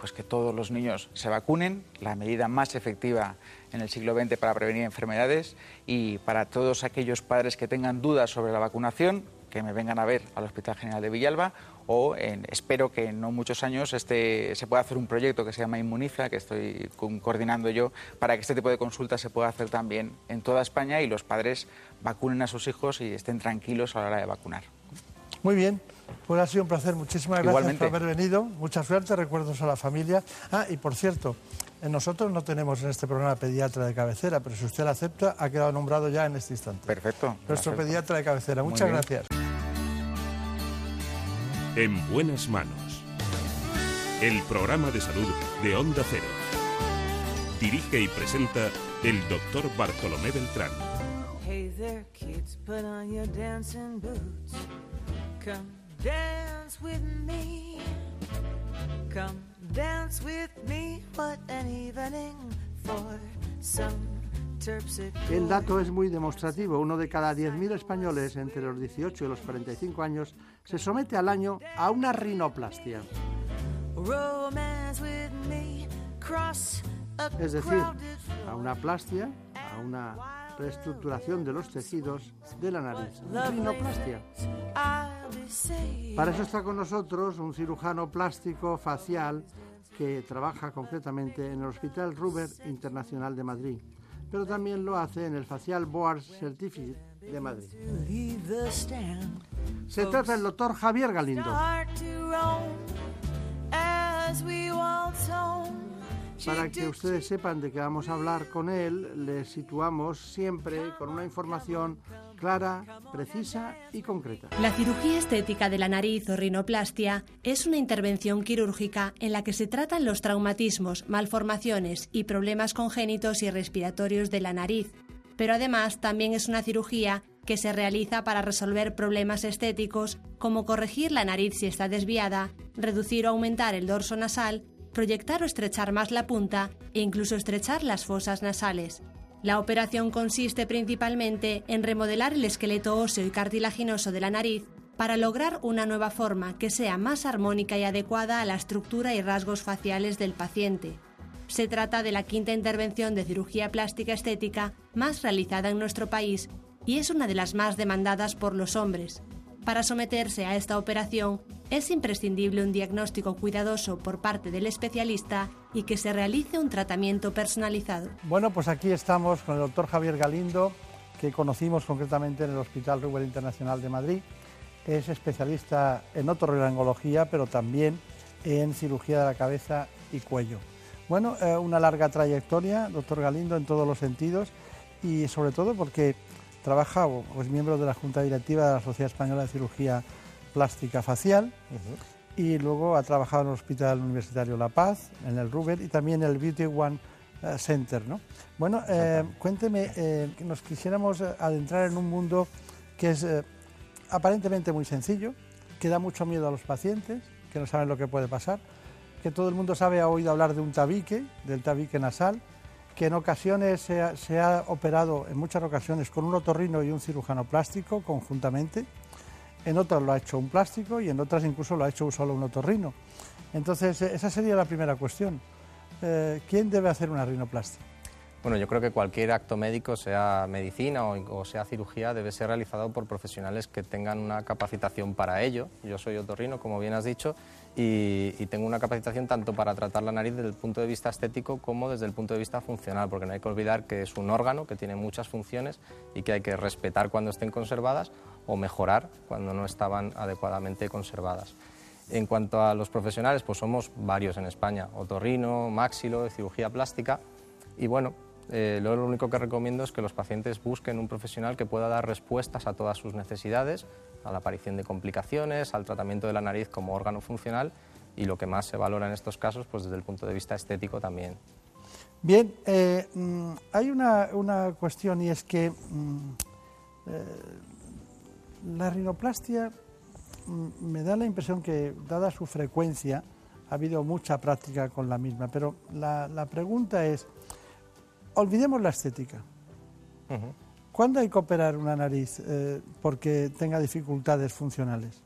pues que todos los niños se vacunen, la medida más efectiva en el siglo XX para prevenir enfermedades y para todos aquellos padres que tengan dudas sobre la vacunación, que me vengan a ver al Hospital General de Villalba o espero que en no muchos años este, se pueda hacer un proyecto que se llama Inmuniza, que estoy coordinando yo, para que este tipo de consultas se pueda hacer también en toda España y los padres vacunen a sus hijos y estén tranquilos a la hora de vacunar. Muy bien, pues ha sido un placer. Muchísimas gracias por haber venido. Mucha suerte, recuerdos a la familia. Ah, y por cierto, nosotros no tenemos en este programa pediatra de cabecera, pero si usted la acepta, ha quedado nombrado ya en este instante. Perfecto. Nuestro pediatra de cabecera. Muchas gracias. En buenas manos. El programa de salud de Onda Cero. Dirige y presenta el doctor Bartolomé Beltrán. Hey there, kids, put on your dancing boots. Come dance with me. Come dance with me. What an evening for some el dato es muy demostrativo. Uno de cada 10.000 españoles entre los 18 y los 45 años se somete al año a una rinoplastia. Es decir, a una plastia, a una reestructuración de los tejidos de la nariz. Rinoplastia. Para eso está con nosotros un cirujano plástico facial que trabaja concretamente en el Hospital Ruber Internacional de Madrid pero también lo hace en el Facial Board Certificate de Madrid. Se trata del doctor Javier Galindo. Para que ustedes sepan de qué vamos a hablar con él, les situamos siempre con una información clara, precisa y concreta. La cirugía estética de la nariz o rinoplastia es una intervención quirúrgica en la que se tratan los traumatismos, malformaciones y problemas congénitos y respiratorios de la nariz, pero además también es una cirugía que se realiza para resolver problemas estéticos como corregir la nariz si está desviada, reducir o aumentar el dorso nasal, proyectar o estrechar más la punta e incluso estrechar las fosas nasales. La operación consiste principalmente en remodelar el esqueleto óseo y cartilaginoso de la nariz para lograr una nueva forma que sea más armónica y adecuada a la estructura y rasgos faciales del paciente. Se trata de la quinta intervención de cirugía plástica estética más realizada en nuestro país y es una de las más demandadas por los hombres. Para someterse a esta operación es imprescindible un diagnóstico cuidadoso por parte del especialista y que se realice un tratamiento personalizado. Bueno, pues aquí estamos con el doctor Javier Galindo, que conocimos concretamente en el Hospital Rubén Internacional de Madrid. Es especialista en otorrinolaringología, pero también en cirugía de la cabeza y cuello. Bueno, eh, una larga trayectoria, doctor Galindo, en todos los sentidos y sobre todo porque trabaja o, es miembro de la Junta Directiva de la Sociedad Española de Cirugía Plástica Facial y luego ha trabajado en el Hospital Universitario La Paz, en el Ruber y también en el Beauty One eh, Center. ¿no? Bueno, eh, cuénteme, eh, nos quisiéramos adentrar en un mundo que es aparentemente muy sencillo, que da mucho miedo a los pacientes, que no saben lo que puede pasar, que todo el mundo sabe, ha oído hablar de un tabique, del tabique nasal, que en ocasiones se ha, operado, en muchas ocasiones, con un otorrino y un cirujano plástico conjuntamente, en otras lo ha hecho un plástico y en otras incluso lo ha hecho solo un otorrino. Entonces, eh, esa sería la primera cuestión. Eh, ¿Quién debe hacer una rinoplastia? Bueno, yo creo que cualquier acto médico, sea medicina o, sea cirugía, debe ser realizado por profesionales que tengan una capacitación para ello. Yo soy otorrino, como bien has dicho, y, tengo una capacitación tanto para tratar la nariz desde el punto de vista estético como desde el punto de vista funcional, porque no hay que olvidar que es un órgano que tiene muchas funciones y que hay que respetar cuando estén conservadas o mejorar cuando no estaban adecuadamente conservadas. En cuanto a los profesionales, pues somos varios en España, otorrino, máxilo, cirugía plástica, y bueno, eh, lo único que recomiendo es que los pacientes busquen un profesional que pueda dar respuestas a todas sus necesidades, a la aparición de complicaciones, al tratamiento de la nariz como órgano funcional y lo que más se valora en estos casos, pues desde el punto de vista estético también. Bien, eh, mm, hay una, una, cuestión y es que mm, eh, la rinoplastia mm, me da la impresión que, dada su frecuencia, ha habido mucha práctica con la misma, pero la, la pregunta es, olvidemos la estética. ¿Cuándo hay que operar una nariz eh, porque tenga dificultades funcionales?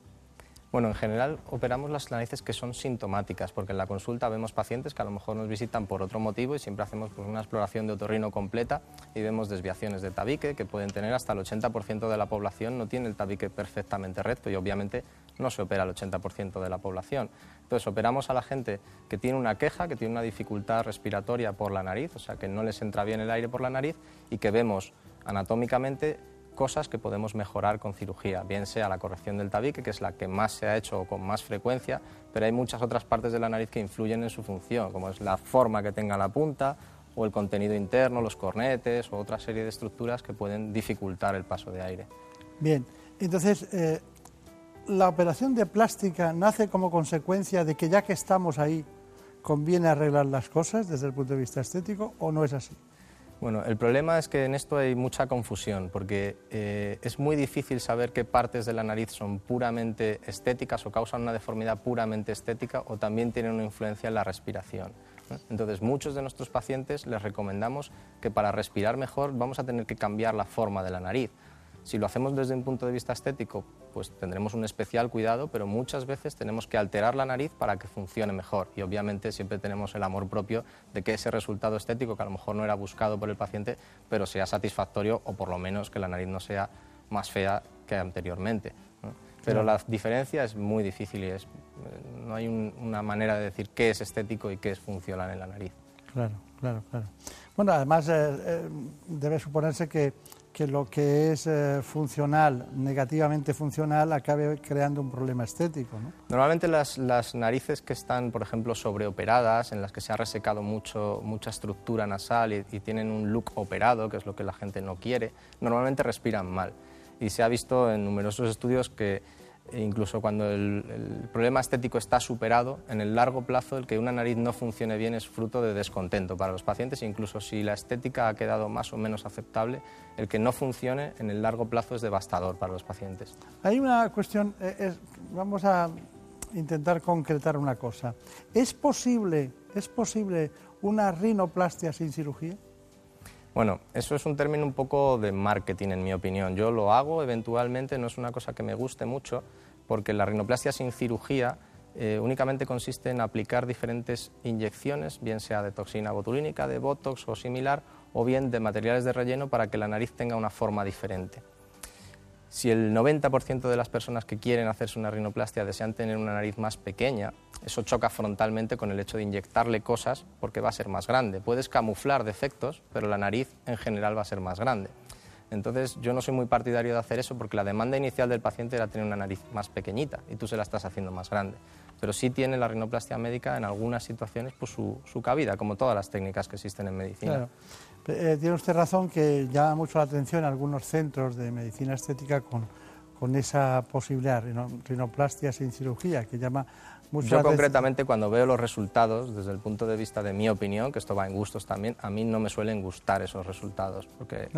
Bueno, en general operamos las narices que son sintomáticas, porque en la consulta vemos pacientes que a lo mejor nos visitan por otro motivo y siempre hacemos pues, una exploración de otorrino completa y vemos desviaciones de tabique que pueden tener hasta el 80% de la población, no tiene el tabique perfectamente recto y obviamente no se opera el 80% de la población. Entonces operamos a la gente que tiene una queja, que tiene una dificultad respiratoria por la nariz, o sea que no les entra bien el aire por la nariz y que vemos anatómicamente cosas que podemos mejorar con cirugía, bien sea la corrección del tabique, que es la que más se ha hecho con más frecuencia, pero hay muchas otras partes de la nariz que influyen en su función, como es la forma que tenga la punta o el contenido interno, los cornetes o otra serie de estructuras que pueden dificultar el paso de aire. Bien, entonces, eh, ¿la operación de plástica nace como consecuencia de que ya que estamos ahí, conviene arreglar las cosas desde el punto de vista estético o no es así? Bueno, el problema es que en esto hay mucha confusión, porque eh, es muy difícil saber qué partes de la nariz son puramente estéticas o causan una deformidad puramente estética o también tienen una influencia en la respiración. Entonces, muchos de nuestros pacientes les recomendamos que para respirar mejor vamos a tener que cambiar la forma de la nariz. Si lo hacemos desde un punto de vista estético, pues tendremos un especial cuidado, pero muchas veces tenemos que alterar la nariz para que funcione mejor. Y obviamente siempre tenemos el amor propio de que ese resultado estético, que a lo mejor no era buscado por el paciente, pero sea satisfactorio o por lo menos que la nariz no sea más fea que anteriormente. Pero la diferencia es muy difícil y es, no hay una manera de decir qué es estético y qué es funcional en la nariz. Claro, claro, claro. Bueno, además eh, eh, debe suponerse que que lo que es eh, funcional, negativamente funcional, acabe creando un problema estético. ¿no? Normalmente las, narices que están, por ejemplo, sobreoperadas, en las que se ha resecado mucho, mucha estructura nasal y, y, tienen un look operado, que es lo que la gente no quiere, normalmente respiran mal. Y se ha visto en numerosos estudios que incluso cuando el, problema estético está superado, en el largo plazo el que una nariz no funcione bien es fruto de descontento para los pacientes, incluso si la estética ha quedado más o menos aceptable, el que no funcione en el largo plazo es devastador para los pacientes. Hay una cuestión, eh, vamos a intentar concretar una cosa. ¿Es posible, ¿Es posible una rinoplastia sin cirugía? Bueno, eso es un término un poco de marketing, en mi opinión. Yo lo hago eventualmente, no es una cosa que me guste mucho, porque la rinoplastia sin cirugía eh, únicamente consiste en aplicar diferentes inyecciones, bien sea de toxina botulínica, de botox o similar, o bien de materiales de relleno para que la nariz tenga una forma diferente. Si el 90% de las personas que quieren hacerse una rinoplastia desean tener una nariz más pequeña, eso choca frontalmente con el hecho de inyectarle cosas porque va a ser más grande. Puedes camuflar defectos, pero la nariz en general va a ser más grande. Entonces yo no soy muy partidario de hacer eso porque la demanda inicial del paciente era tener una nariz más pequeñita y tú se la estás haciendo más grande. Pero sí tiene la rinoplastia médica en algunas situaciones pues, su, su cabida, como todas las técnicas que existen en medicina. Eh, tiene usted razón que llama mucho la atención algunos centros de medicina estética con, con esa posibilidad, rinoplastia sin cirugía, que llama Yo concretamente cuando veo los resultados, desde el punto de vista de mi opinión, que esto va en gustos también, a mí no me suelen gustar esos resultados. Porque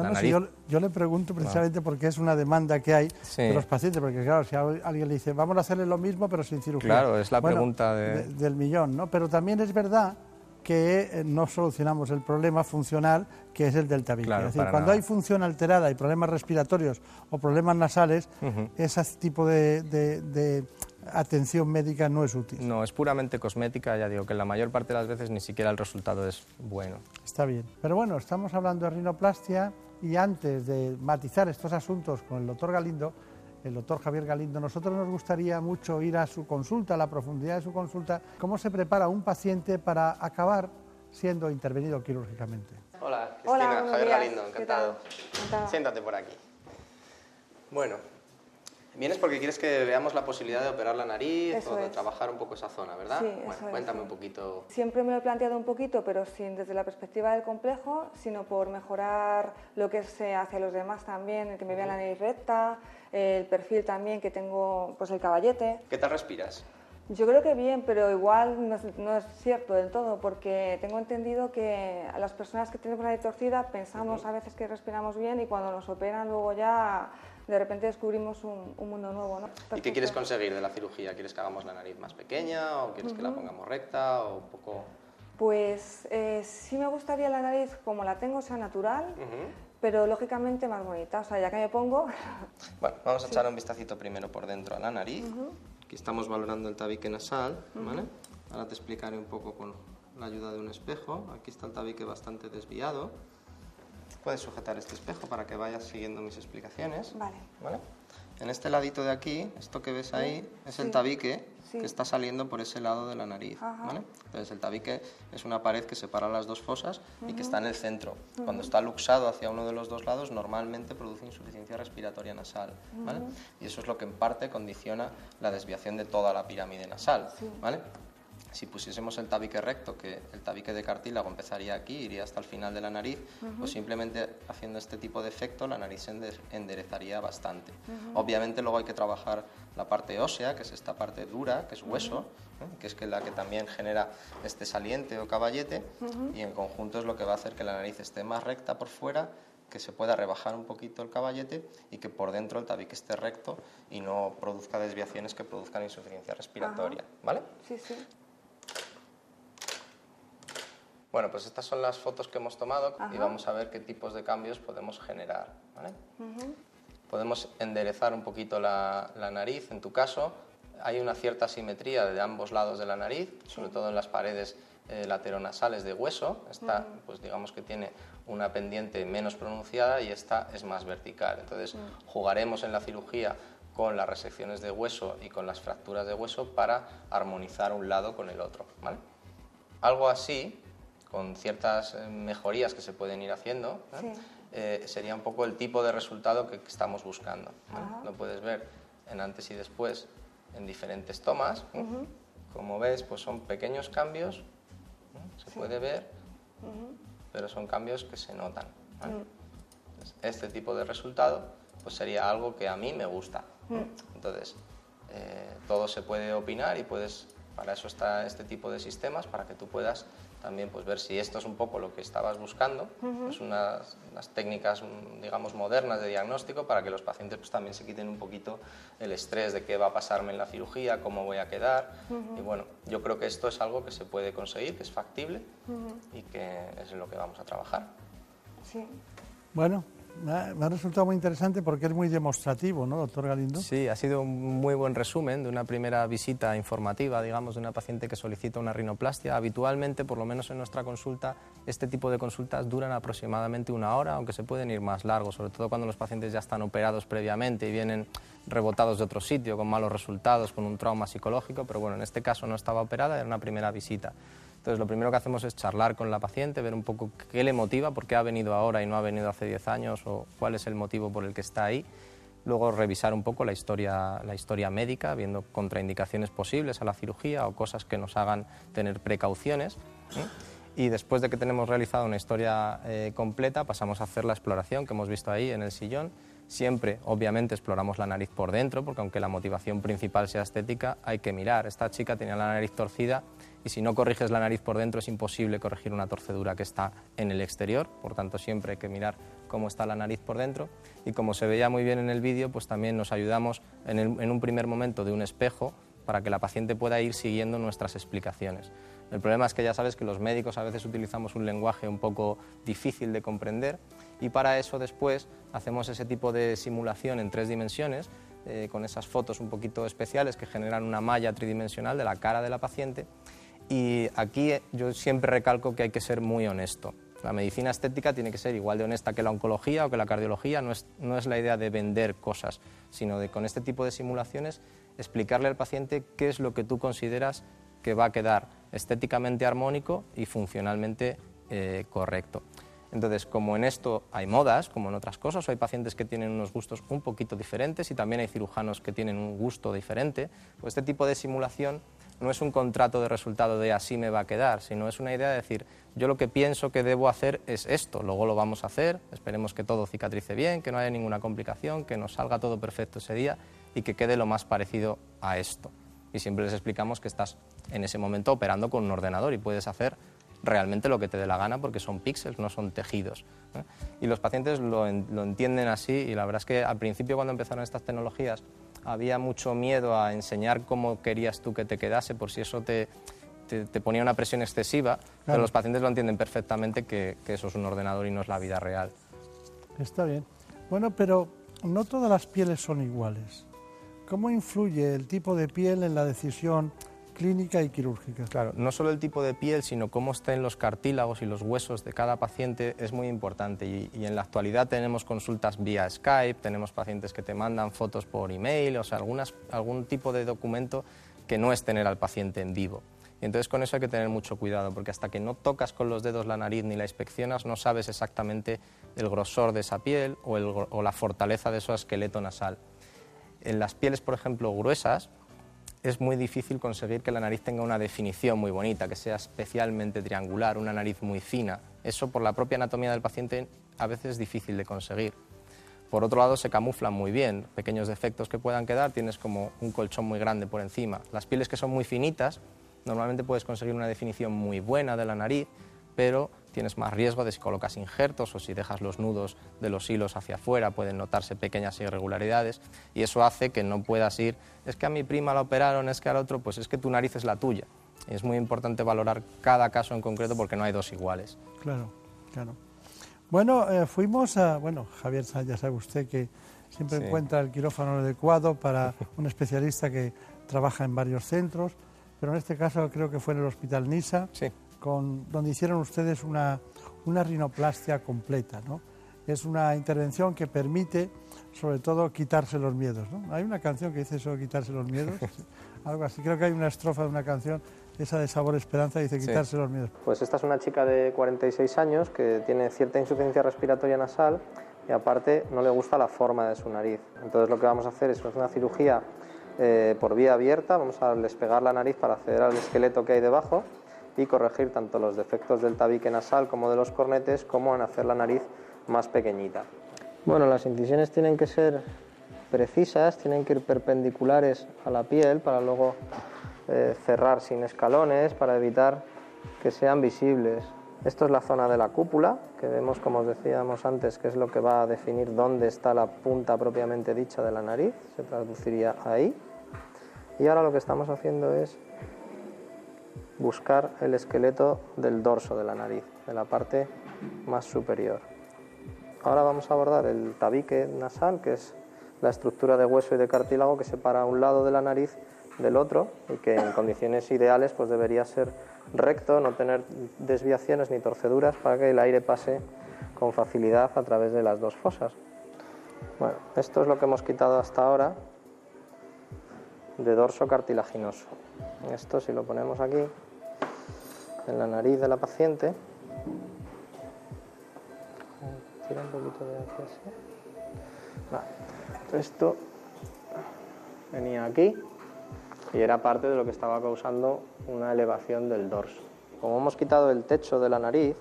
yo, le pregunto precisamente porque es una demanda que hay de los pacientes, porque claro, si alguien le dice, vamos a hacerle lo mismo pero sin cirugía. Claro, es la pregunta del millón, ¿no? Pero también es verdad que eh, no solucionamos el problema funcional que es el del tabique. es decir, cuando hay función alterada y problemas respiratorios o problemas nasales, ese tipo de, atención médica no es útil. No, es puramente cosmética, ya digo que la mayor parte de las veces ni siquiera el resultado es bueno. Está bien. Pero bueno, estamos hablando de rinoplastia y antes de matizar estos asuntos con el doctor Galindo, el doctor Javier Galindo, nosotros nos gustaría mucho ir a su consulta, a la profundidad de su consulta, cómo se prepara un paciente para acabar siendo intervenido quirúrgicamente. Hola, Cristina, Javier Galindo, encantado. Siéntate por aquí. Bueno, vienes porque quieres que veamos la posibilidad de operar la nariz o de trabajar un poco esa zona, ¿verdad? Sí, bueno, cuéntame un poquito. Siempre me lo he planteado un poquito, pero sin desde la perspectiva del complejo, sino por mejorar lo que se hace a los demás también, el que me vea la nariz recta, el perfil también que tengo, pues el caballete. ¿Qué tal respiras? Yo creo que bien, pero igual no es, cierto del todo, porque tengo entendido que a las personas que tenemos la nariz torcida pensamos a veces que respiramos bien y cuando nos operan luego ya de repente descubrimos un, mundo nuevo. ¿no? ¿Y qué quieres conseguir de la cirugía? ¿Quieres que hagamos la nariz más pequeña o quieres que la pongamos recta o un poco...? Pues eh, sí me gustaría la nariz como la tengo, sea natural, pero lógicamente más bonita. O sea, ya que me pongo... Bueno, vamos a echar un vistacito primero por dentro a la nariz. Aquí estamos valorando el tabique nasal, ¿vale? Ahora te explicaré un poco con la ayuda de un espejo. Aquí está el tabique bastante desviado. Puedes sujetar este espejo para que vayas siguiendo mis explicaciones. Vale. ¿Vale? En este ladito de aquí, esto que ves ahí, es el tabique que está saliendo por ese lado de la nariz. ¿vale? Entonces el tabique es una pared que separa las dos fosas y que está en el centro. Cuando está luxado hacia uno de los dos lados, normalmente produce insuficiencia respiratoria nasal. ¿vale? Y eso es lo que en parte condiciona la desviación de toda la pirámide nasal. ¿vale? Si pusiésemos el tabique recto, que el tabique de cartílago empezaría aquí, iría hasta el final de la nariz, pues simplemente haciendo este tipo de efecto la nariz se enderezaría bastante. Obviamente luego hay que trabajar la parte ósea, que es esta parte dura, que es hueso, ¿eh? que es la que también genera este saliente o caballete, y en conjunto es lo que va a hacer que la nariz esté más recta por fuera que se pueda rebajar un poquito el caballete y que por dentro el tabique esté recto y no produzca desviaciones que produzcan insuficiencia respiratoria, ¿vale? Sí, sí. Bueno, pues estas son las fotos que hemos tomado y vamos a ver qué tipos de cambios podemos generar. Podemos enderezar un poquito la, nariz, en tu caso. Hay una cierta simetría de ambos lados de la nariz, sobre todo en las paredes eh, lateronasales de hueso. Esta, pues digamos que tiene una pendiente menos pronunciada y esta es más vertical. Entonces, jugaremos en la cirugía con las resecciones de hueso y con las fracturas de hueso para armonizar un lado con el otro. Algo así con ciertas eh, mejorías que se pueden ir haciendo, eh, sería un poco el tipo de resultado que, estamos buscando. Lo puedes ver en antes y después en diferentes tomas. Como ves, pues son pequeños cambios, se puede ver, pero son cambios que se notan. este tipo de resultado pues sería algo que a mí me gusta. Entonces, eh, todo se puede opinar y puedes, para eso está este tipo de sistemas, para que tú puedas también pues, ver si esto es un poco lo que estabas buscando, pues unas, técnicas, mm, digamos, modernas de diagnóstico para que los pacientes pues, también se quiten un poquito el estrés de qué va a pasarme en la cirugía, cómo voy a quedar. Y bueno, yo creo que esto es algo que se puede conseguir, que es factible y que es en lo que vamos a trabajar. Sí. Bueno, me ha, resultado muy interesante porque es muy demostrativo, ¿no, doctor Galindo? Sí, ha sido un muy buen resumen de una primera visita informativa, digamos, de una paciente que solicita una rinoplastia. Habitualmente, por lo menos en nuestra consulta, este tipo de consultas duran aproximadamente una hora, aunque se pueden ir más largos, sobre todo cuando los pacientes ya están operados previamente y vienen rebotados de otro sitio, con malos resultados, con un trauma psicológico, pero bueno, en este caso no estaba operada, era una primera visita. Entonces, lo primero que hacemos es charlar con la paciente, ver un poco qué le motiva, por qué ha venido ahora y no ha venido hace 10 años o cuál es el motivo por el que está ahí. Luego revisar un poco la historia, la historia médica, viendo contraindicaciones posibles a la cirugía o cosas que nos hagan tener precauciones. Y después de que tenemos realizado una historia eh, completa, pasamos a hacer la exploración que hemos visto ahí en el sillón. Siempre, obviamente, exploramos la nariz por dentro, porque aunque la motivación principal sea estética, hay que mirar. Esta chica tenía la nariz torcida y si no corriges la nariz por dentro es imposible corregir una torcedura que está en el exterior, por tanto siempre hay que mirar cómo está la nariz por dentro y como se veía muy bien en el vídeo, pues también nos ayudamos en, en un primer momento de un espejo para que la paciente pueda ir siguiendo nuestras explicaciones. El problema es que ya sabes que los médicos a veces utilizamos un lenguaje un poco difícil de comprender y para eso después hacemos ese tipo de simulación en tres dimensiones eh, con esas fotos un poquito especiales que generan una malla tridimensional de la cara de la paciente y aquí yo siempre recalco que hay que ser muy honesto. La medicina estética tiene que ser igual de honesta que la oncología o que la cardiología. No es, no es la idea de vender cosas, sino de con este tipo de simulaciones explicarle al paciente qué es lo que tú consideras que va a quedar estéticamente armónico y funcionalmente eh, correcto. Entonces, como en esto hay modas, como en otras cosas, hay pacientes que tienen unos gustos un poquito diferentes y también hay cirujanos que tienen un gusto diferente, pues este tipo de simulación no es un contrato de resultado de así me va a quedar, sino es una idea de decir, yo lo que pienso que debo hacer es esto, luego lo vamos a hacer, esperemos que todo cicatrice bien, que no haya ninguna complicación, que nos salga todo perfecto ese día y que quede lo más parecido a esto. Y siempre les explicamos que estás en ese momento operando con un ordenador y puedes hacer realmente lo que te dé la gana porque son píxeles, no son tejidos. ¿eh? Y los pacientes lo, lo entienden así y la verdad es que al principio cuando empezaron estas tecnologías había mucho miedo a enseñar cómo querías tú que te quedase, por si eso te, te, ponía una presión excesiva, pero los pacientes lo entienden perfectamente que, que, eso es un ordenador y no es la vida real. Está bien. Bueno, pero no todas las pieles son iguales. ¿Cómo influye el tipo de piel en la decisión clínica y quirúrgica. Claro, no solo el tipo de piel, sino cómo estén los cartílagos y los huesos de cada paciente es muy importante. Y, en la actualidad tenemos consultas vía Skype, tenemos pacientes que te mandan fotos por email, o algún tipo de documento que no es tener al paciente en vivo. Y entonces con eso hay que tener mucho cuidado, porque hasta que no tocas con los dedos la nariz ni la inspeccionas, no sabes exactamente el grosor de esa piel o, o la fortaleza de su esqueleto nasal. En las pieles, por ejemplo, gruesas, es muy difícil conseguir que la nariz tenga una definición muy bonita, que sea especialmente triangular, una nariz muy fina. Eso por la propia anatomía del paciente a veces es difícil de conseguir. Por otro lado, se camuflan muy bien. Pequeños defectos que puedan quedar, tienes como un colchón muy grande por encima. Las pieles que son muy finitas, normalmente puedes conseguir una definición muy buena de la nariz, pero tienes más riesgo de si colocas injertos o si dejas los nudos de los hilos hacia afuera, pueden notarse pequeñas irregularidades y eso hace que no puedas ir, es que a mi prima la operaron, es que al otro, pues es que tu nariz es la tuya. es muy importante valorar cada caso en concreto porque no hay dos iguales. Claro, claro. Bueno, eh, fuimos a, bueno, Javier, ya sabe usted que siempre encuentra el quirófano adecuado para un especialista que trabaja en varios centros, pero en este caso creo que fue en el Hospital Nisa. Sí donde hicieron ustedes una, una rinoplastia completa. ¿no? Es una intervención que permite, sobre todo, quitarse los miedos. ¿no? Hay una canción que dice eso, quitarse los miedos, algo así. Creo que hay una estrofa de una canción, esa de Sabor Esperanza, dice quitarse los miedos. Pues esta es una chica de 46 años que tiene cierta insuficiencia respiratoria nasal y aparte no le gusta la forma de su nariz. Entonces lo que vamos a hacer es una cirugía eh, por vía abierta, vamos a despegar la nariz para acceder al esqueleto que hay debajo y corregir tanto los defectos del tabique nasal como de los cornetes, como en hacer la nariz más pequeñita. Bueno, las incisiones tienen que ser precisas, tienen que ir perpendiculares a la piel para luego eh, cerrar sin escalones, para evitar que sean visibles. Esto es la zona de la cúpula, que vemos, como os decíamos antes, que es lo que va a definir dónde está la punta propiamente dicha de la nariz, se traduciría ahí. Y ahora lo que estamos haciendo es buscar el esqueleto del dorso de la nariz, de la parte más superior. Ahora vamos a abordar el tabique nasal, que es la estructura de hueso y de cartílago que separa un lado de la nariz del otro y que en condiciones ideales pues debería ser recto, no tener desviaciones ni torceduras para que el aire pase con facilidad a través de las dos fosas. Bueno, esto es lo que hemos quitado hasta ahora de dorso cartilaginoso. Esto si lo ponemos aquí en la nariz de la paciente, tira un poquito de Esto venía aquí y era parte de lo que estaba causando una elevación del dorso. Como hemos quitado el techo de la nariz,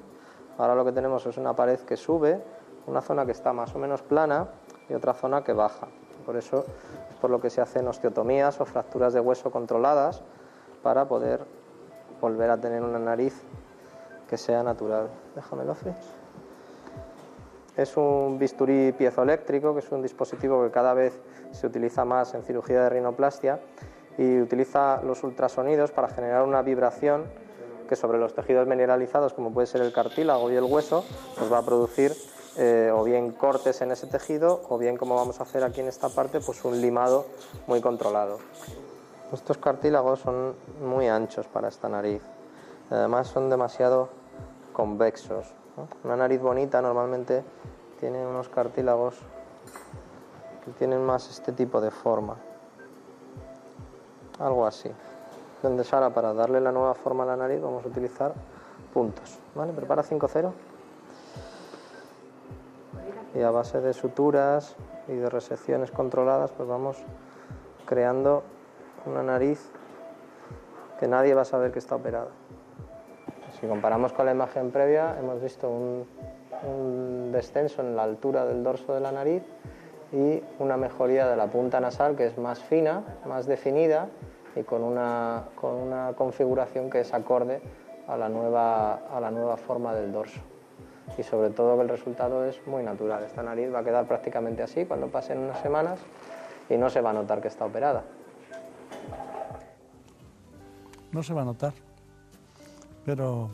ahora lo que tenemos es una pared que sube, una zona que está más o menos plana y otra zona que baja. Por eso es por lo que se hacen osteotomías o fracturas de hueso controladas para poder volver a tener una nariz que sea natural. Déjamelo, hacer. Es un bisturí piezoeléctrico, que es un dispositivo que cada vez se utiliza más en cirugía de rinoplastia y utiliza los ultrasonidos para generar una vibración que sobre los tejidos mineralizados, como puede ser el cartílago y el hueso, nos va a producir eh, o bien cortes en ese tejido o bien, como vamos a hacer aquí en esta parte, pues un limado muy controlado. Estos cartílagos son muy anchos para esta nariz, además son demasiado convexos. Una nariz bonita normalmente tiene unos cartílagos que tienen más este tipo de forma algo así. Entonces ahora para darle la nueva forma a la nariz vamos a utilizar puntos. ¿Vale? Prepara 5-0. Y a base de suturas y de resecciones controladas pues vamos creando una nariz que nadie va a saber que está operada. Si comparamos con la imagen previa hemos visto un, descenso en la altura del dorso de la nariz y una mejoría de la punta nasal que es más fina, más definida y con una, con una configuración que es acorde a la, nueva, a la nueva forma del dorso. Y sobre todo que el resultado es muy natural. Esta nariz va a quedar prácticamente así cuando pasen unas semanas y no se va a notar que está operada. No se va a notar. Pero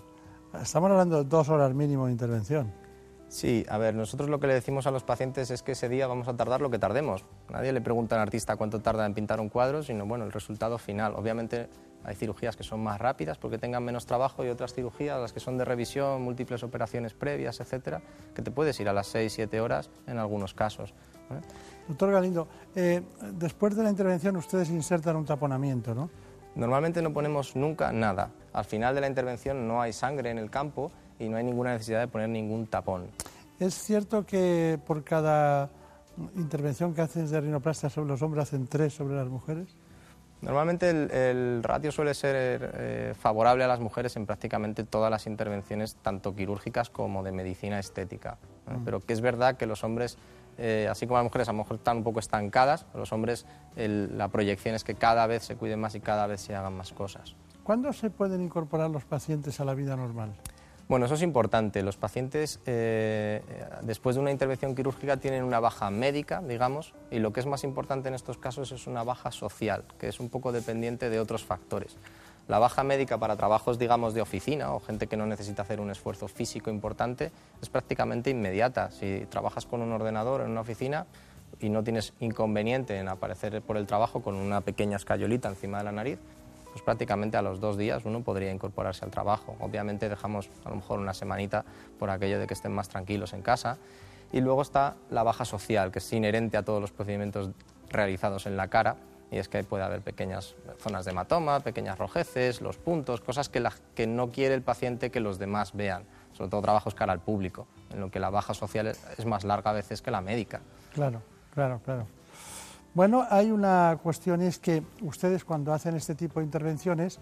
estamos hablando de dos horas mínimo de intervención. Sí, a ver, nosotros lo que le decimos a los pacientes es que ese día vamos a tardar lo que tardemos. Nadie le pregunta al artista cuánto tarda en pintar un cuadro, sino bueno, el resultado final. Obviamente hay cirugías que son más rápidas porque tengan menos trabajo y otras cirugías, las que son de revisión, múltiples operaciones previas, etcétera, que te puedes ir a las 6, 7 horas en algunos casos. ¿eh? Doctor Galindo, eh, después de la intervención ustedes insertan un taponamiento, ¿no? Normalmente no ponemos nunca nada. Al final de la intervención no hay sangre en el campo y no hay ninguna necesidad de poner ningún tapón. ¿Es cierto que por cada intervención que hacen de rinoplastia sobre los hombres hacen tres sobre las mujeres? Normalmente el, ratio suele ser eh, favorable a las mujeres en prácticamente todas las intervenciones, tanto quirúrgicas como de medicina estética. Mm. Pero que es verdad que los hombres, eh, así como las mujeres a lo mejor están un poco estancadas, los hombres la proyección es que cada vez se cuiden más y cada vez se hagan más cosas. ¿Cuándo se pueden incorporar los pacientes a la vida normal? Bueno, eso es importante. Los pacientes, eh, después de una intervención quirúrgica, tienen una baja médica, digamos, y lo que es más importante en estos casos es una baja social, que es un poco dependiente de otros factores. La baja médica para trabajos, digamos, de oficina o gente que no necesita hacer un esfuerzo físico importante es prácticamente inmediata. Si trabajas con un ordenador en una oficina y no tienes inconveniente en aparecer por el trabajo con una pequeña escayolita encima de la nariz, pues prácticamente a los dos días uno podría incorporarse al trabajo. Obviamente dejamos a lo mejor una semanita por aquello de que estén más tranquilos en casa. Y luego está la baja social, que es inherente a todos los procedimientos realizados en la cara, y es que puede haber pequeñas zonas de hematoma, pequeñas rojeces, los puntos, cosas que, que no quiere el paciente que los demás vean, sobre todo trabajos cara al público, en lo que la baja social es más larga a veces que la médica. Claro, claro, claro. Bueno, hay una cuestión es que ustedes cuando hacen este tipo de intervenciones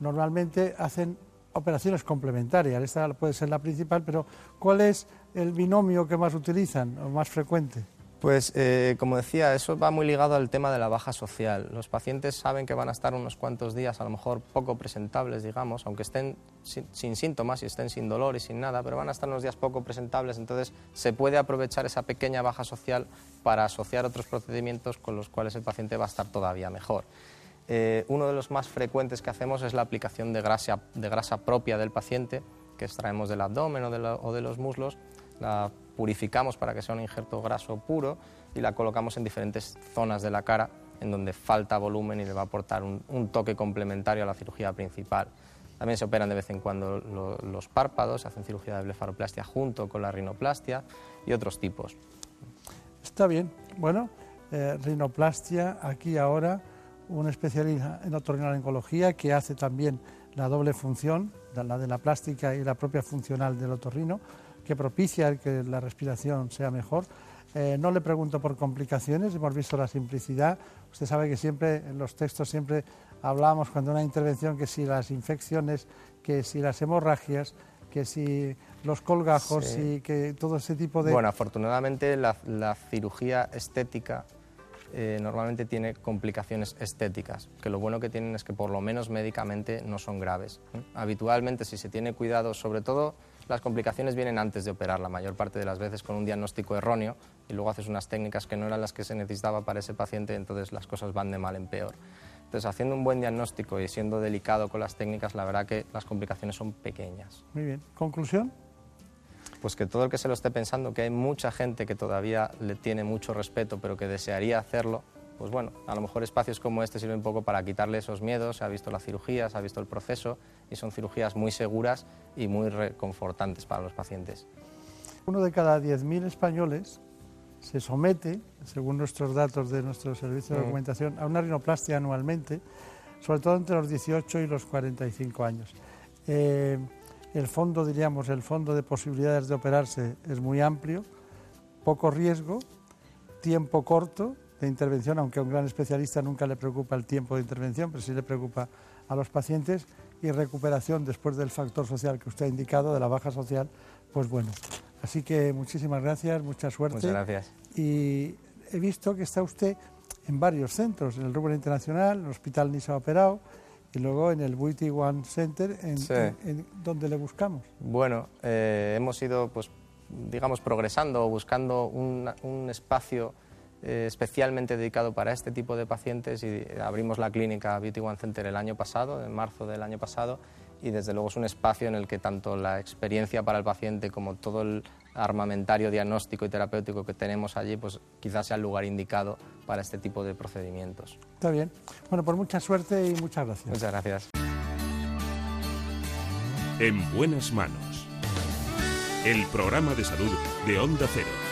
normalmente hacen operaciones complementarias. Esta puede ser la principal, pero ¿cuál es el binomio que más utilizan o más frecuente? Pues, eh, como decía, eso va muy ligado al tema de la baja social. Los pacientes saben que van a estar unos cuantos días, a lo mejor poco presentables, digamos, aunque estén sin, síntomas y estén sin dolor y sin nada, pero van a estar unos días poco presentables, entonces se puede aprovechar esa pequeña baja social para asociar otros procedimientos con los cuales el paciente va a estar todavía mejor. Eh, uno de los más frecuentes que hacemos es la aplicación de grasa, propia del paciente, que extraemos del abdomen o de los muslos, la purificamos para que sea un injerto graso puro y la colocamos en diferentes zonas de la cara en donde falta volumen y le va a aportar un, toque complementario a la cirugía principal. También se operan de vez en cuando los párpados, se hacen cirugía de blefaroplastia junto con la rinoplastia y otros tipos. Está bien. Bueno, eh, rinoplastia, aquí ahora un especialista en otorrinolaringología que hace también la doble función, la de la plástica y la propia funcional del otorrino que propicia que la respiración sea mejor. Eh, no le pregunto por complicaciones, hemos visto la simplicidad. Usted sabe que siempre en los textos siempre hablamos cuando una intervención que si las infecciones, que si las hemorragias, que si los colgajos y que todo ese tipo de... Bueno, afortunadamente la, cirugía estética eh, normalmente tiene complicaciones estéticas, que lo bueno que tienen es que por lo menos médicamente no son graves. Habitualmente si se tiene cuidado, sobre todo las complicaciones vienen antes de operar, la mayor parte de las veces con un diagnóstico erróneo y luego haces unas técnicas que no eran las que se necesitaba para ese paciente, entonces las cosas van de mal en peor. Entonces, haciendo un buen diagnóstico y siendo delicado con las técnicas, la verdad que las complicaciones son pequeñas. Muy bien. ¿Conclusión? Pues que todo el que se lo esté pensando, que hay mucha gente que todavía le tiene mucho respeto, pero que desearía hacerlo, pues bueno, a lo mejor espacios como este sirven un poco para quitarle esos miedos, se ha visto la cirugía, se ha visto el proceso y son cirugías muy seguras y muy reconfortantes para los pacientes. Uno de cada 10.000 españoles se somete, según nuestros datos de nuestro servicio de mm. documentación, a una rinoplastia anualmente, sobre todo entre los 18 y los 45 años. Eh, el fondo, diríamos, el fondo de posibilidades de operarse es muy amplio, poco riesgo, tiempo corto de intervención, aunque a un gran especialista nunca le preocupa el tiempo de intervención, pero sí le preocupa a los pacientes y recuperación después del factor social que usted ha indicado, de la baja social, pues bueno. Así que muchísimas gracias, mucha suerte. Muchas gracias. Y he visto que está usted en varios centros, en el Rubén Internacional, en el Hospital Nisa Operao y luego en el Buiti One Center, en, donde le buscamos. Bueno, eh, hemos ido, pues, digamos, progresando, buscando un, un espacio eh, especialmente dedicado para este tipo de pacientes y abrimos la clínica Beauty One Center el año pasado, en marzo del año pasado, y desde luego es un espacio en el que tanto la experiencia para el paciente como todo el armamentario diagnóstico y terapéutico que tenemos allí, pues quizás sea el lugar indicado para este tipo de procedimientos. Está bien. Bueno, por pues mucha suerte y muchas gracias. Muchas gracias. En buenas manos. El programa de salud de Onda Cero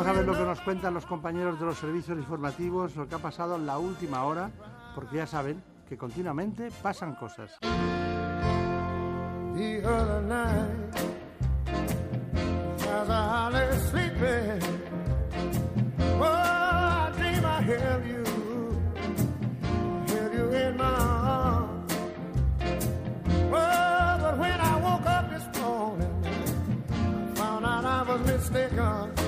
Vamos a ver lo que nos cuentan los compañeros de los servicios informativos, lo que ha pasado en la última hora, porque ya saben que continuamente pasan cosas. The other night, as I lay sleeping, oh, I dream I have you, have you in my arms. Oh, but when I woke up this morning, I was mistaken.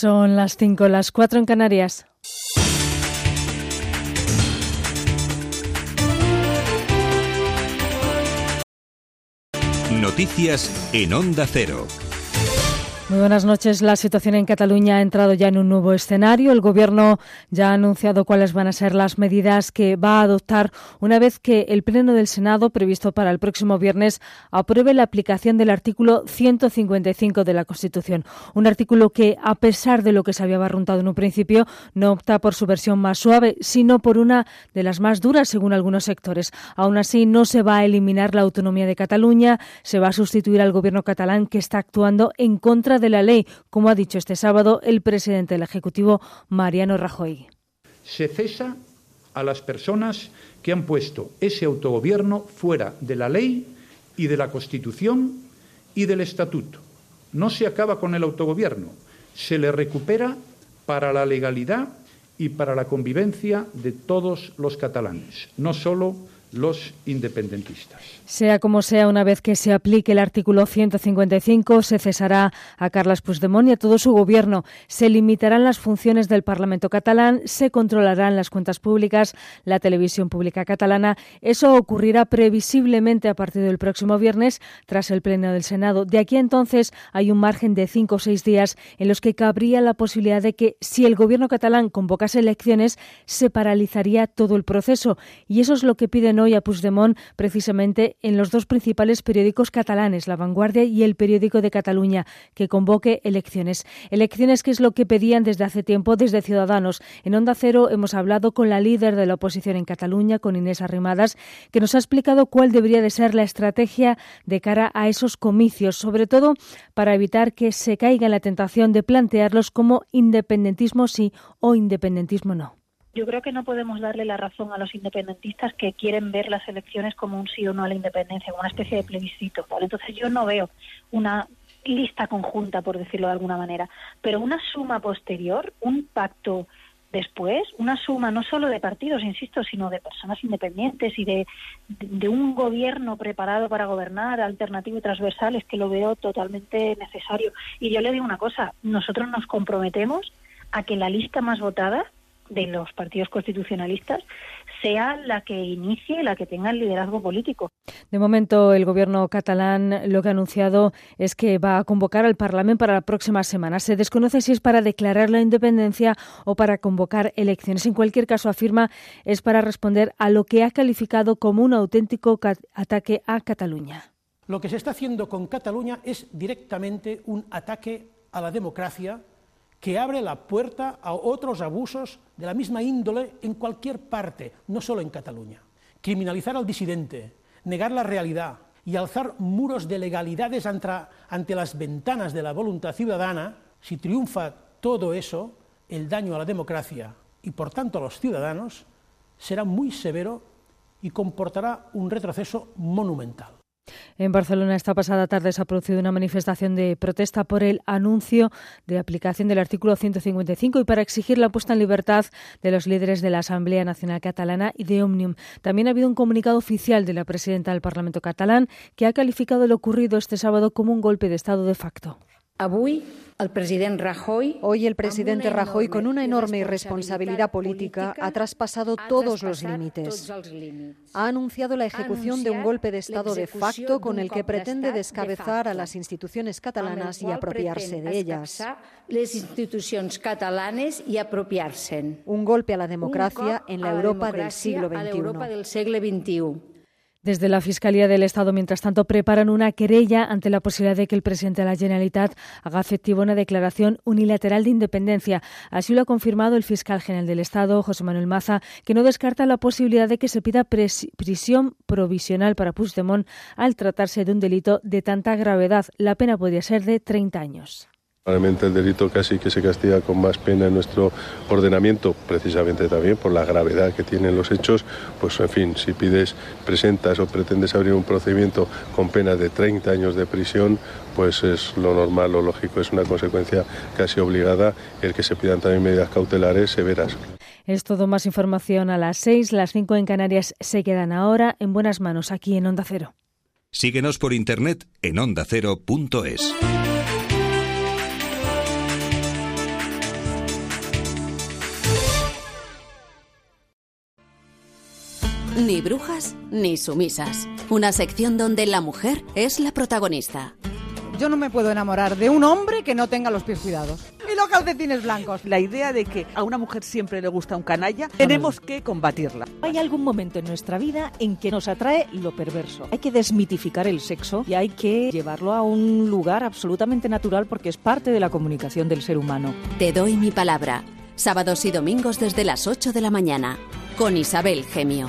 Son las 5, las 4 en Canarias. Noticias en Onda Cero. Muy buenas noches. La situación en Cataluña ha entrado ya en un nuevo escenario. El Gobierno ya ha anunciado cuáles van a ser las medidas que va a adoptar una vez que el Pleno del Senado, previsto para el próximo viernes, apruebe la aplicación del artículo 155 de la Constitución. Un artículo que, a pesar de lo que se había barruntado en un principio, no opta por su versión más suave, sino por una de las más duras, según algunos sectores. Aún así, no se va a eliminar la autonomía de Cataluña, se va a sustituir al Gobierno catalán que está actuando en contra de la ley, como ha dicho este sábado el presidente del Ejecutivo, Mariano Rajoy. Se cesa a las personas que han puesto ese autogobierno fuera de la ley y de la Constitución y del Estatuto. No se acaba con el autogobierno, se le recupera para la legalidad y para la convivencia de todos los catalanes, no solo los independentistas. Sea como sea, una vez que se aplique el artículo 155, se cesará a Carles Puigdemont y a todo su gobierno. Se limitarán las funciones del Parlamento catalán, se controlarán las cuentas públicas, la televisión pública catalana. Eso ocurrirá previsiblemente a partir del próximo viernes, tras el Pleno del Senado. De aquí entonces hay un margen de cinco o seis días en los que cabría la posibilidad de que, si el gobierno catalán convocase elecciones, se paralizaría todo el proceso. Y eso es lo que piden hoy a Puigdemont precisamente en los dos principales periódicos catalanes, La Vanguardia y El Periódico de Cataluña, que convoque elecciones. Elecciones que es lo que pedían desde hace tiempo desde Ciudadanos. En Onda Cero hemos hablado con la líder de la oposición en Cataluña, con Inés Arrimadas, que nos ha explicado cuál debería de ser la estrategia de cara a esos comicios, sobre todo para evitar que se caiga en la tentación de plantearlos como independentismo sí o independentismo no. Yo creo que no podemos darle la razón a los independentistas que quieren ver las elecciones como un sí o no a la independencia, como una especie de plebiscito. Entonces yo no veo una lista conjunta, por decirlo de alguna manera, pero una suma posterior, un pacto después, una suma no solo de partidos, insisto, sino de personas independientes y de, un gobierno preparado para gobernar, alternativo y transversal, es que lo veo totalmente necesario. Y yo le digo una cosa, nosotros nos comprometemos a que la lista más votada de los partidos constitucionalistas sea la que inicie, la que tenga el liderazgo político. De momento, el gobierno catalán lo que ha anunciado es que va a convocar al Parlamento para la próxima semana. Se desconoce si es para declarar la independencia o para convocar elecciones. En cualquier caso, afirma, es para responder a lo que ha calificado como un auténtico ataque a Cataluña. Lo que se está haciendo con Cataluña es directamente un ataque a la democracia que abre la puerta a otros abusos de la misma índole en cualquier parte, no solo en Cataluña. Criminalizar al disidente, negar la realidad y alzar muros de legalidades ante, las ventanas de la voluntad ciudadana, si triunfa todo eso, el daño a la democracia y por tanto a los ciudadanos será muy severo y comportará un retroceso monumental. En Barcelona esta pasada tarde se ha producido una manifestación de protesta por el anuncio de aplicación del artículo 155 y para exigir la puesta en libertad de los líderes de la Asamblea Nacional Catalana y de Omnium. También ha habido un comunicado oficial de la presidenta del Parlamento catalán que ha calificado lo ocurrido este sábado como un golpe de Estado de facto. Hoy el presidente Rajoy, con una enorme irresponsabilidad política, ha traspasado todos los límites. Ha anunciado la ejecución de un golpe de Estado de facto con el que pretende descabezar a las instituciones catalanas y apropiarse de ellas. Un golpe a la democracia en la Europa del siglo XXI. Desde la Fiscalía del Estado, mientras tanto, preparan una querella ante la posibilidad de que el presidente de la Generalitat haga efectiva una declaración unilateral de independencia. Así lo ha confirmado el fiscal general del Estado, José Manuel Maza, que no descarta la posibilidad de que se pida prisión provisional para Puigdemont al tratarse de un delito de tanta gravedad. La pena podría ser de 30 años. Probablemente el delito casi que se castiga con más pena en nuestro ordenamiento, precisamente también por la gravedad que tienen los hechos, pues en fin, si pides, presentas o pretendes abrir un procedimiento con pena de 30 años de prisión, pues es lo normal, lo lógico, es una consecuencia casi obligada el que se pidan también medidas cautelares severas. Es todo más información a las 6, las 5 en Canarias se quedan ahora en buenas manos aquí en Onda Cero. Síguenos por internet en ondacero.es. Ni brujas ni sumisas. Una sección donde la mujer es la protagonista. Yo no me puedo enamorar de un hombre que no tenga los pies cuidados. Y los calcetines blancos. La idea de que a una mujer siempre le gusta un canalla, tenemos que combatirla. Hay algún momento en nuestra vida en que nos atrae lo perverso. Hay que desmitificar el sexo y hay que llevarlo a un lugar absolutamente natural porque es parte de la comunicación del ser humano. Te doy mi palabra. Sábados y domingos desde las 8 de la mañana. Con Isabel Gemio.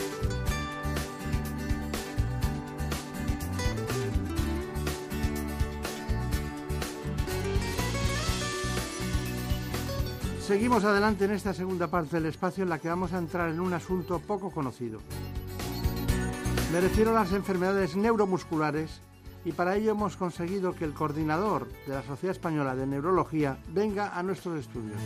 Seguimos adelante en esta segunda parte del espacio en la que vamos a entrar en un asunto poco conocido. Me refiero a las enfermedades neuromusculares y para ello hemos conseguido que el coordinador de la Sociedad Española de Neurología venga a nuestros estudios.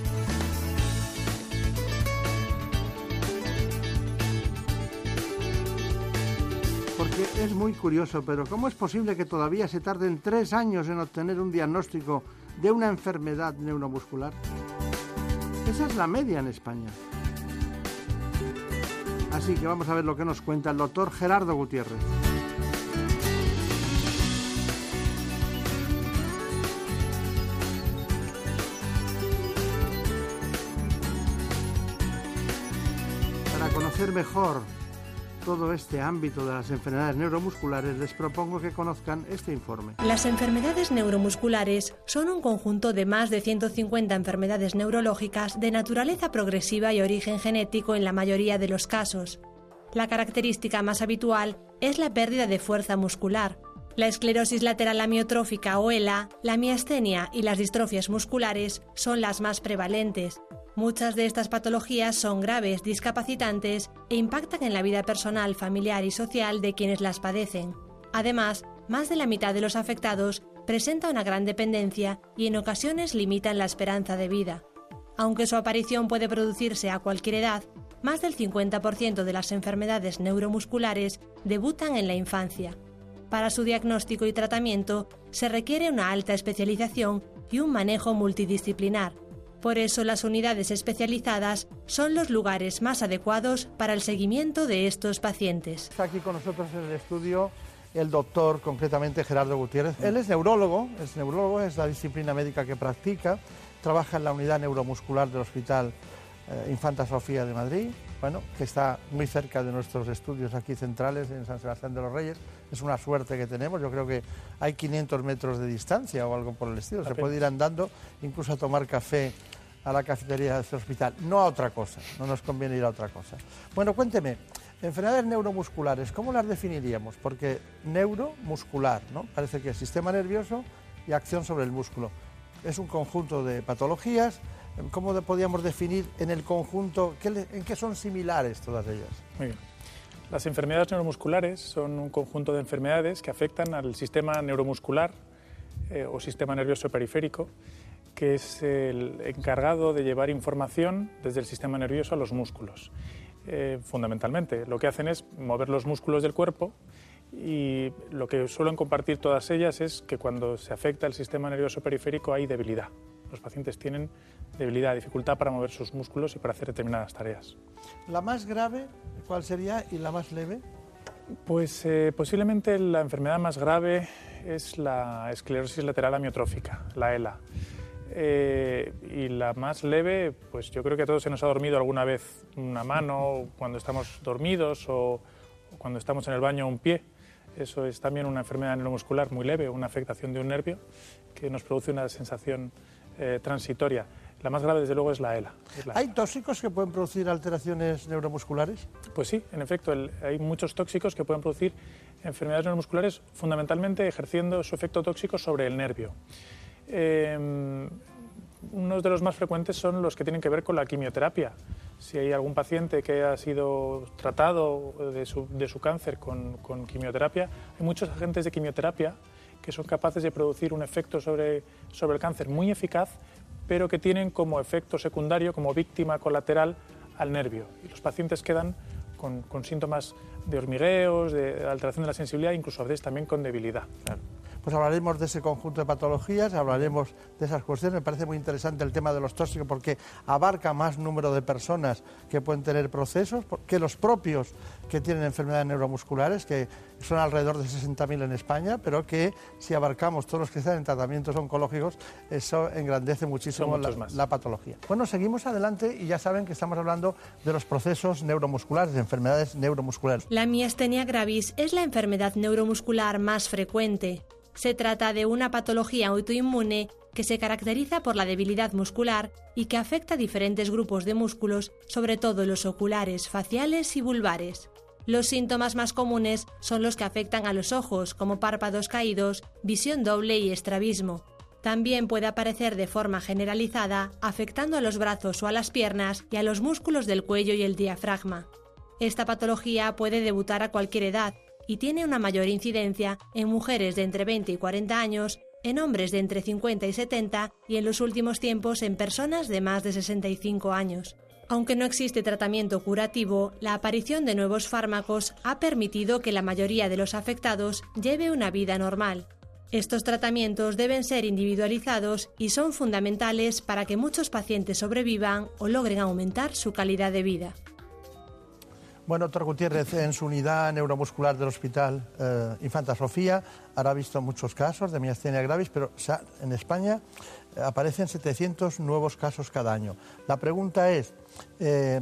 Porque es muy curioso, pero ¿cómo es posible que todavía se tarden tres años en obtener un diagnóstico de una enfermedad neuromuscular? Esa es la media en España. Así que vamos a ver lo que nos cuenta el doctor Gerardo Gutiérrez. Para conocer mejor todo este ámbito de las enfermedades neuromusculares, les propongo que conozcan este informe. Las enfermedades neuromusculares son un conjunto de más de 150 enfermedades neurológicas de naturaleza progresiva y origen genético en la mayoría de los casos. La característica más habitual es la pérdida de fuerza muscular. La esclerosis lateral amiotrófica o ELA, la miastenia y las distrofias musculares son las más prevalentes. Muchas de estas patologías son graves, discapacitantes e impactan en la vida personal, familiar y social de quienes las padecen. Además, más de la mitad de los afectados presenta una gran dependencia y en ocasiones limitan la esperanza de vida. Aunque su aparición puede producirse a cualquier edad, más del 50% de las enfermedades neuromusculares debutan en la infancia. Para su diagnóstico y tratamiento se requiere una alta especialización y un manejo multidisciplinar, por eso las unidades especializadas son los lugares más adecuados para el seguimiento de estos pacientes. Está aquí con nosotros en el estudio el doctor, concretamente Gerardo Gutiérrez. Él es neurólogo, es neurólogo, es la disciplina médica que practica, trabaja en la unidad neuromuscular del Hospital eh, Infanta Sofía de Madrid, bueno, que está muy cerca de nuestros estudios aquí centrales en San Sebastián de los Reyes. Es una suerte que tenemos, yo creo que hay 500 metros de distancia o algo por el estilo, se puede ir andando, incluso a tomar café a la cafetería de este hospital, no a otra cosa, no nos conviene ir a otra cosa. Bueno, cuénteme, enfermedades neuromusculares, ¿cómo las definiríamos? Porque neuromuscular, ¿no? Parece que es sistema nervioso y acción sobre el músculo. Es un conjunto de patologías, ¿cómo podríamos definir en el conjunto, en qué son similares todas ellas? Muy bien. Las enfermedades neuromusculares son un conjunto de enfermedades que afectan al sistema neuromuscular eh, o sistema nervioso periférico que es el encargado de llevar información desde el sistema nervioso a los músculos. Eh, fundamentalmente, lo que hacen es mover los músculos del cuerpo y lo que suelen compartir todas ellas es que cuando se afecta el sistema nervioso periférico hay debilidad. Los pacientes tienen debilidad, dificultad para mover sus músculos y para hacer determinadas tareas. ¿La más grave cuál sería y la más leve? Pues eh, posiblemente la enfermedad más grave es la esclerosis lateral amiotrófica, la ELA. Eh, y la más leve, pues yo creo que a todos se nos ha dormido alguna vez una mano cuando estamos dormidos o, cuando estamos en el baño un pie. Eso es también una enfermedad neuromuscular muy leve, una afectación de un nervio que nos produce una sensación eh, transitoria. La más grave, desde luego, es la ELA. ¿Hay tóxicos que pueden producir alteraciones neuromusculares? Pues sí, en efecto, hay muchos tóxicos que pueden producir enfermedades neuromusculares, fundamentalmente ejerciendo su efecto tóxico sobre el nervio. Eh, unos de los más frecuentes son los que tienen que ver con la quimioterapia. Si hay algún paciente que ha sido tratado de su, de su cáncer con, con, quimioterapia, hay muchos agentes de quimioterapia que son capaces de producir un efecto sobre, sobre el cáncer muy eficaz, pero que tienen como efecto secundario, como víctima colateral, al nervio. Y los pacientes quedan con, con síntomas de hormigueos, de alteración de la sensibilidad, incluso a veces también con debilidad. Pues hablaremos de ese conjunto de patologías, hablaremos de esas cuestiones. Me parece muy interesante el tema de los tóxicos porque abarca más número de personas que pueden tener procesos que los propios que tienen enfermedades neuromusculares, que son alrededor de 60.000 en España, pero que si abarcamos todos los que están en tratamientos oncológicos, eso engrandece muchísimo la, la, patología. Bueno, seguimos adelante y ya saben que estamos hablando de los procesos neuromusculares, de enfermedades neuromusculares. La miastenia gravis es la enfermedad neuromuscular más frecuente. Se trata de una patología autoinmune que se caracteriza por la debilidad muscular y que afecta a diferentes grupos de músculos, sobre todo los oculares, faciales y vulvares. Los síntomas más comunes son los que afectan a los ojos, como párpados caídos, visión doble y estrabismo. También puede aparecer de forma generalizada, afectando a los brazos o a las piernas y a los músculos del cuello y el diafragma. Esta patología puede debutar a cualquier edad y tiene una mayor incidencia en mujeres de entre 20 y 40 años, en hombres de entre 50 y 70 y en los últimos tiempos en personas de más de 65 años. Aunque no existe tratamiento curativo, la aparición de nuevos fármacos ha permitido que la mayoría de los afectados lleve una vida normal. Estos tratamientos deben ser individualizados y son fundamentales para que muchos pacientes sobrevivan o logren aumentar su calidad de vida. Bueno, doctor Gutiérrez, en su unidad neuromuscular del Hospital eh, Infanta Sofía habrá visto muchos casos de miastenia gravis, pero en España eh, aparecen 700 nuevos casos cada año. La pregunta es, eh,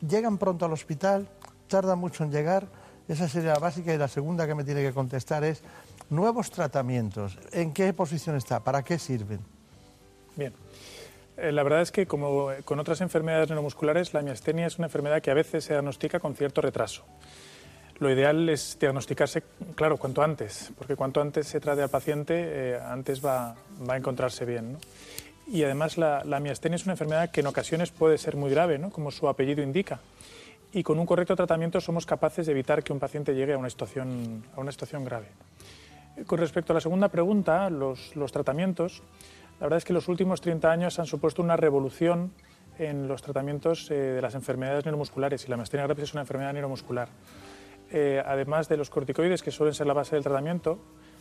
¿llegan pronto al hospital? ¿Tardan mucho en llegar? Esa sería la básica y la segunda que me tiene que contestar es, nuevos tratamientos, ¿en qué posición está? ¿Para qué sirven? Bien. Eh, la verdad es que, como con otras enfermedades neuromusculares, la miastenia es una enfermedad que a veces se diagnostica con cierto retraso. Lo ideal es diagnosticarse, claro, cuanto antes, porque cuanto antes se trate al paciente, eh, antes va, a encontrarse bien. Y además la, miastenia es una enfermedad que en ocasiones puede ser muy grave, como su apellido indica. Y con un correcto tratamiento somos capaces de evitar que un paciente llegue a una situación, a una situación grave. Con respecto a la segunda pregunta, los tratamientos, la verdad es que los últimos 30 años han supuesto una revolución en los tratamientos eh, de las enfermedades neuromusculares y la miastenia gravis es una enfermedad neuromuscular. Eh, además de los corticoides, que suelen ser la base del tratamiento,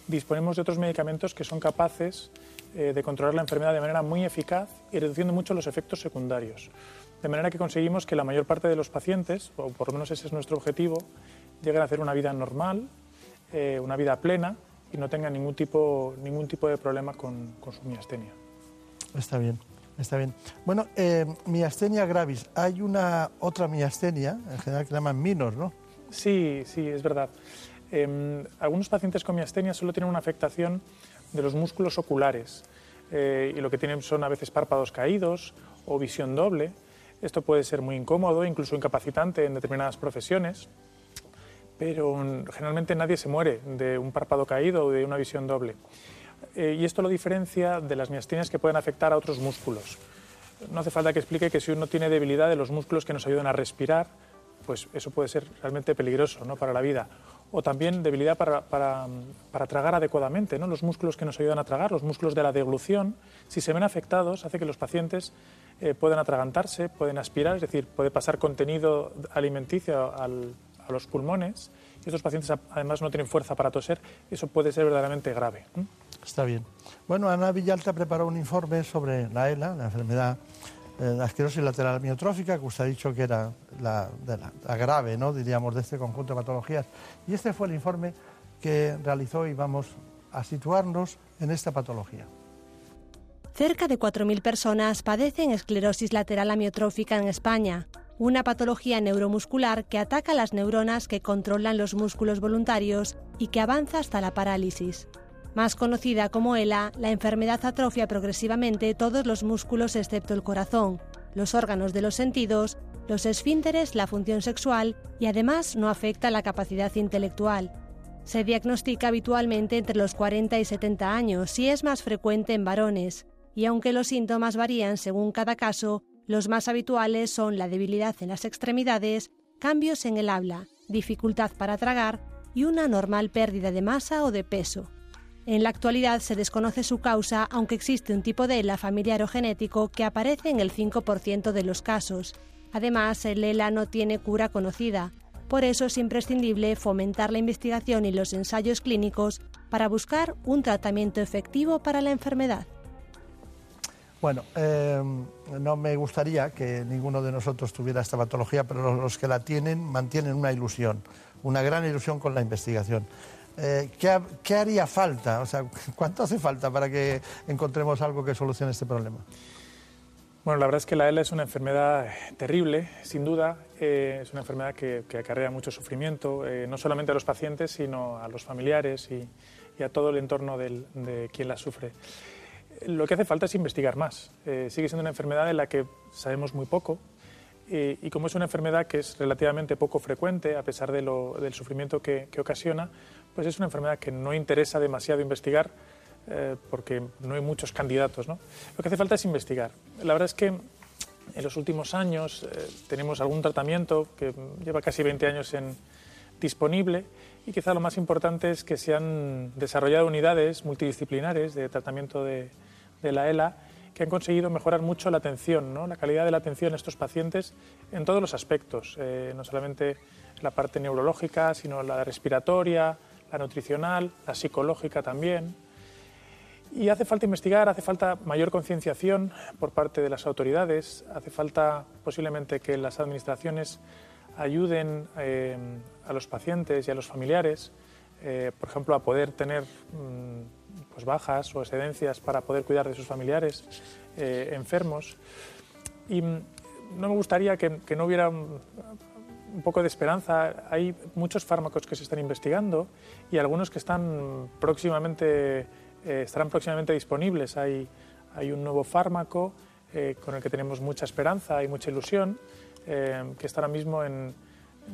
disponemos de otros medicamentos que son capaces eh, de controlar la enfermedad de manera muy eficaz y reduciendo mucho los efectos secundarios. De manera que conseguimos que la mayor parte de los pacientes, o por lo menos ese es nuestro objetivo, lleguen a hacer una vida normal, una vida plena, y no tenga ningún tipo, ningún tipo de problema con, con su miastenia. Está bien, está bien. Bueno, eh, miastenia gravis, hay una otra miastenia, en general que llaman minos, ¿no? Sí, sí, es verdad. Eh, algunos pacientes con miastenia solo tienen una afectación de los músculos oculares eh, y lo que tienen son a veces párpados caídos o visión doble. Esto puede ser muy incómodo, incluso incapacitante en determinadas profesiones pero generalmente nadie se muere de un párpado caído o de una visión doble. Eh, y esto lo diferencia de las miastenias que pueden afectar a otros músculos. No hace falta que explique que si uno tiene debilidad de los músculos que nos ayudan a respirar, pues eso puede ser realmente peligroso ¿no? para la vida. O también debilidad para, tragar adecuadamente. ¿no? Los músculos que nos ayudan a tragar, los músculos de la deglución, si se ven afectados, hace que los pacientes eh, puedan atragantarse, pueden aspirar, es decir, puede pasar contenido alimenticio al, a los pulmones y estos pacientes además no tienen fuerza para toser, eso puede ser verdaderamente grave. Está bien. Bueno, Ana Villalta preparó un informe sobre la ELA, la enfermedad eh, la esclerosis lateral amiotrófica, que usted ha dicho que era la, grave, ¿no? diríamos, de este conjunto de patologías. Y este fue el informe que realizó y vamos a situarnos en esta patología. Cerca de 4.000 personas padecen esclerosis lateral amiotrófica en España, una patología neuromuscular que ataca las neuronas que controlan los músculos voluntarios y que avanza hasta la parálisis. Más conocida como ELA, la enfermedad atrofia progresivamente todos los músculos excepto el corazón, los órganos de los sentidos, los esfínteres, la función sexual y además no afecta la capacidad intelectual. Se diagnostica habitualmente entre los 40 y 70 años y es más frecuente en varones, y aunque los síntomas varían según cada caso, los más habituales son la debilidad en las extremidades, cambios en el habla, dificultad para tragar y una normal pérdida de masa o de peso. En la actualidad se desconoce su causa, aunque existe un tipo de ELA familiar o genético que aparece en el 5% de los casos. Además, el ELA no tiene cura conocida. Por eso es imprescindible fomentar la investigación y los ensayos clínicos para buscar un tratamiento efectivo para la enfermedad. Bueno, em, no me gustaría que ninguno de nosotros tuviera esta patología, pero los que la tienen mantienen una ilusión, una gran ilusión con la investigación. Eh, ¿qué, haría falta? O sea, ¿cuánto hace falta para que encontremos algo que solucione este problema? Bueno, la verdad es que la ELA es una enfermedad terrible, sin duda. Eh, es una enfermedad que, acarrea mucho sufrimiento, eh, no solamente a los pacientes, sino a los familiares y, a todo el entorno de quien la sufre. Lo que hace falta es investigar más. sigue siendo una enfermedad de la que sabemos muy poco, y como es una enfermedad que es relativamente poco frecuente, a pesar del sufrimiento que, ocasiona, pues es una enfermedad que no interesa demasiado investigar eh, porque no hay muchos candidatos. Lo que hace falta es investigar. La verdad es que en los últimos años eh, tenemos algún tratamiento que lleva casi 20 años en, disponible y quizá lo más importante es que se han desarrollado unidades multidisciplinares de tratamiento de, la ELA que han conseguido mejorar mucho la atención, ¿no? la calidad de la atención a estos pacientes en todos los aspectos, eh, no solamente la parte neurológica, sino la respiratoria, la nutricional, la psicológica también. Y hace falta investigar, hace falta mayor concienciación por parte de las autoridades, hace falta posiblemente que las administraciones ayuden eh, a los pacientes y a los familiares, eh, por ejemplo, a poder tener mm, pues bajas o excedencias para poder cuidar de sus familiares eh, enfermos. Y mm, no me gustaría que, que no hubiera un poco de esperanza. Hay muchos fármacos que se están investigando y algunos que están próximamente, eh, estarán próximamente disponibles. Hay, hay un nuevo fármaco con el que tenemos mucha esperanza y mucha ilusión, que está ahora mismo en,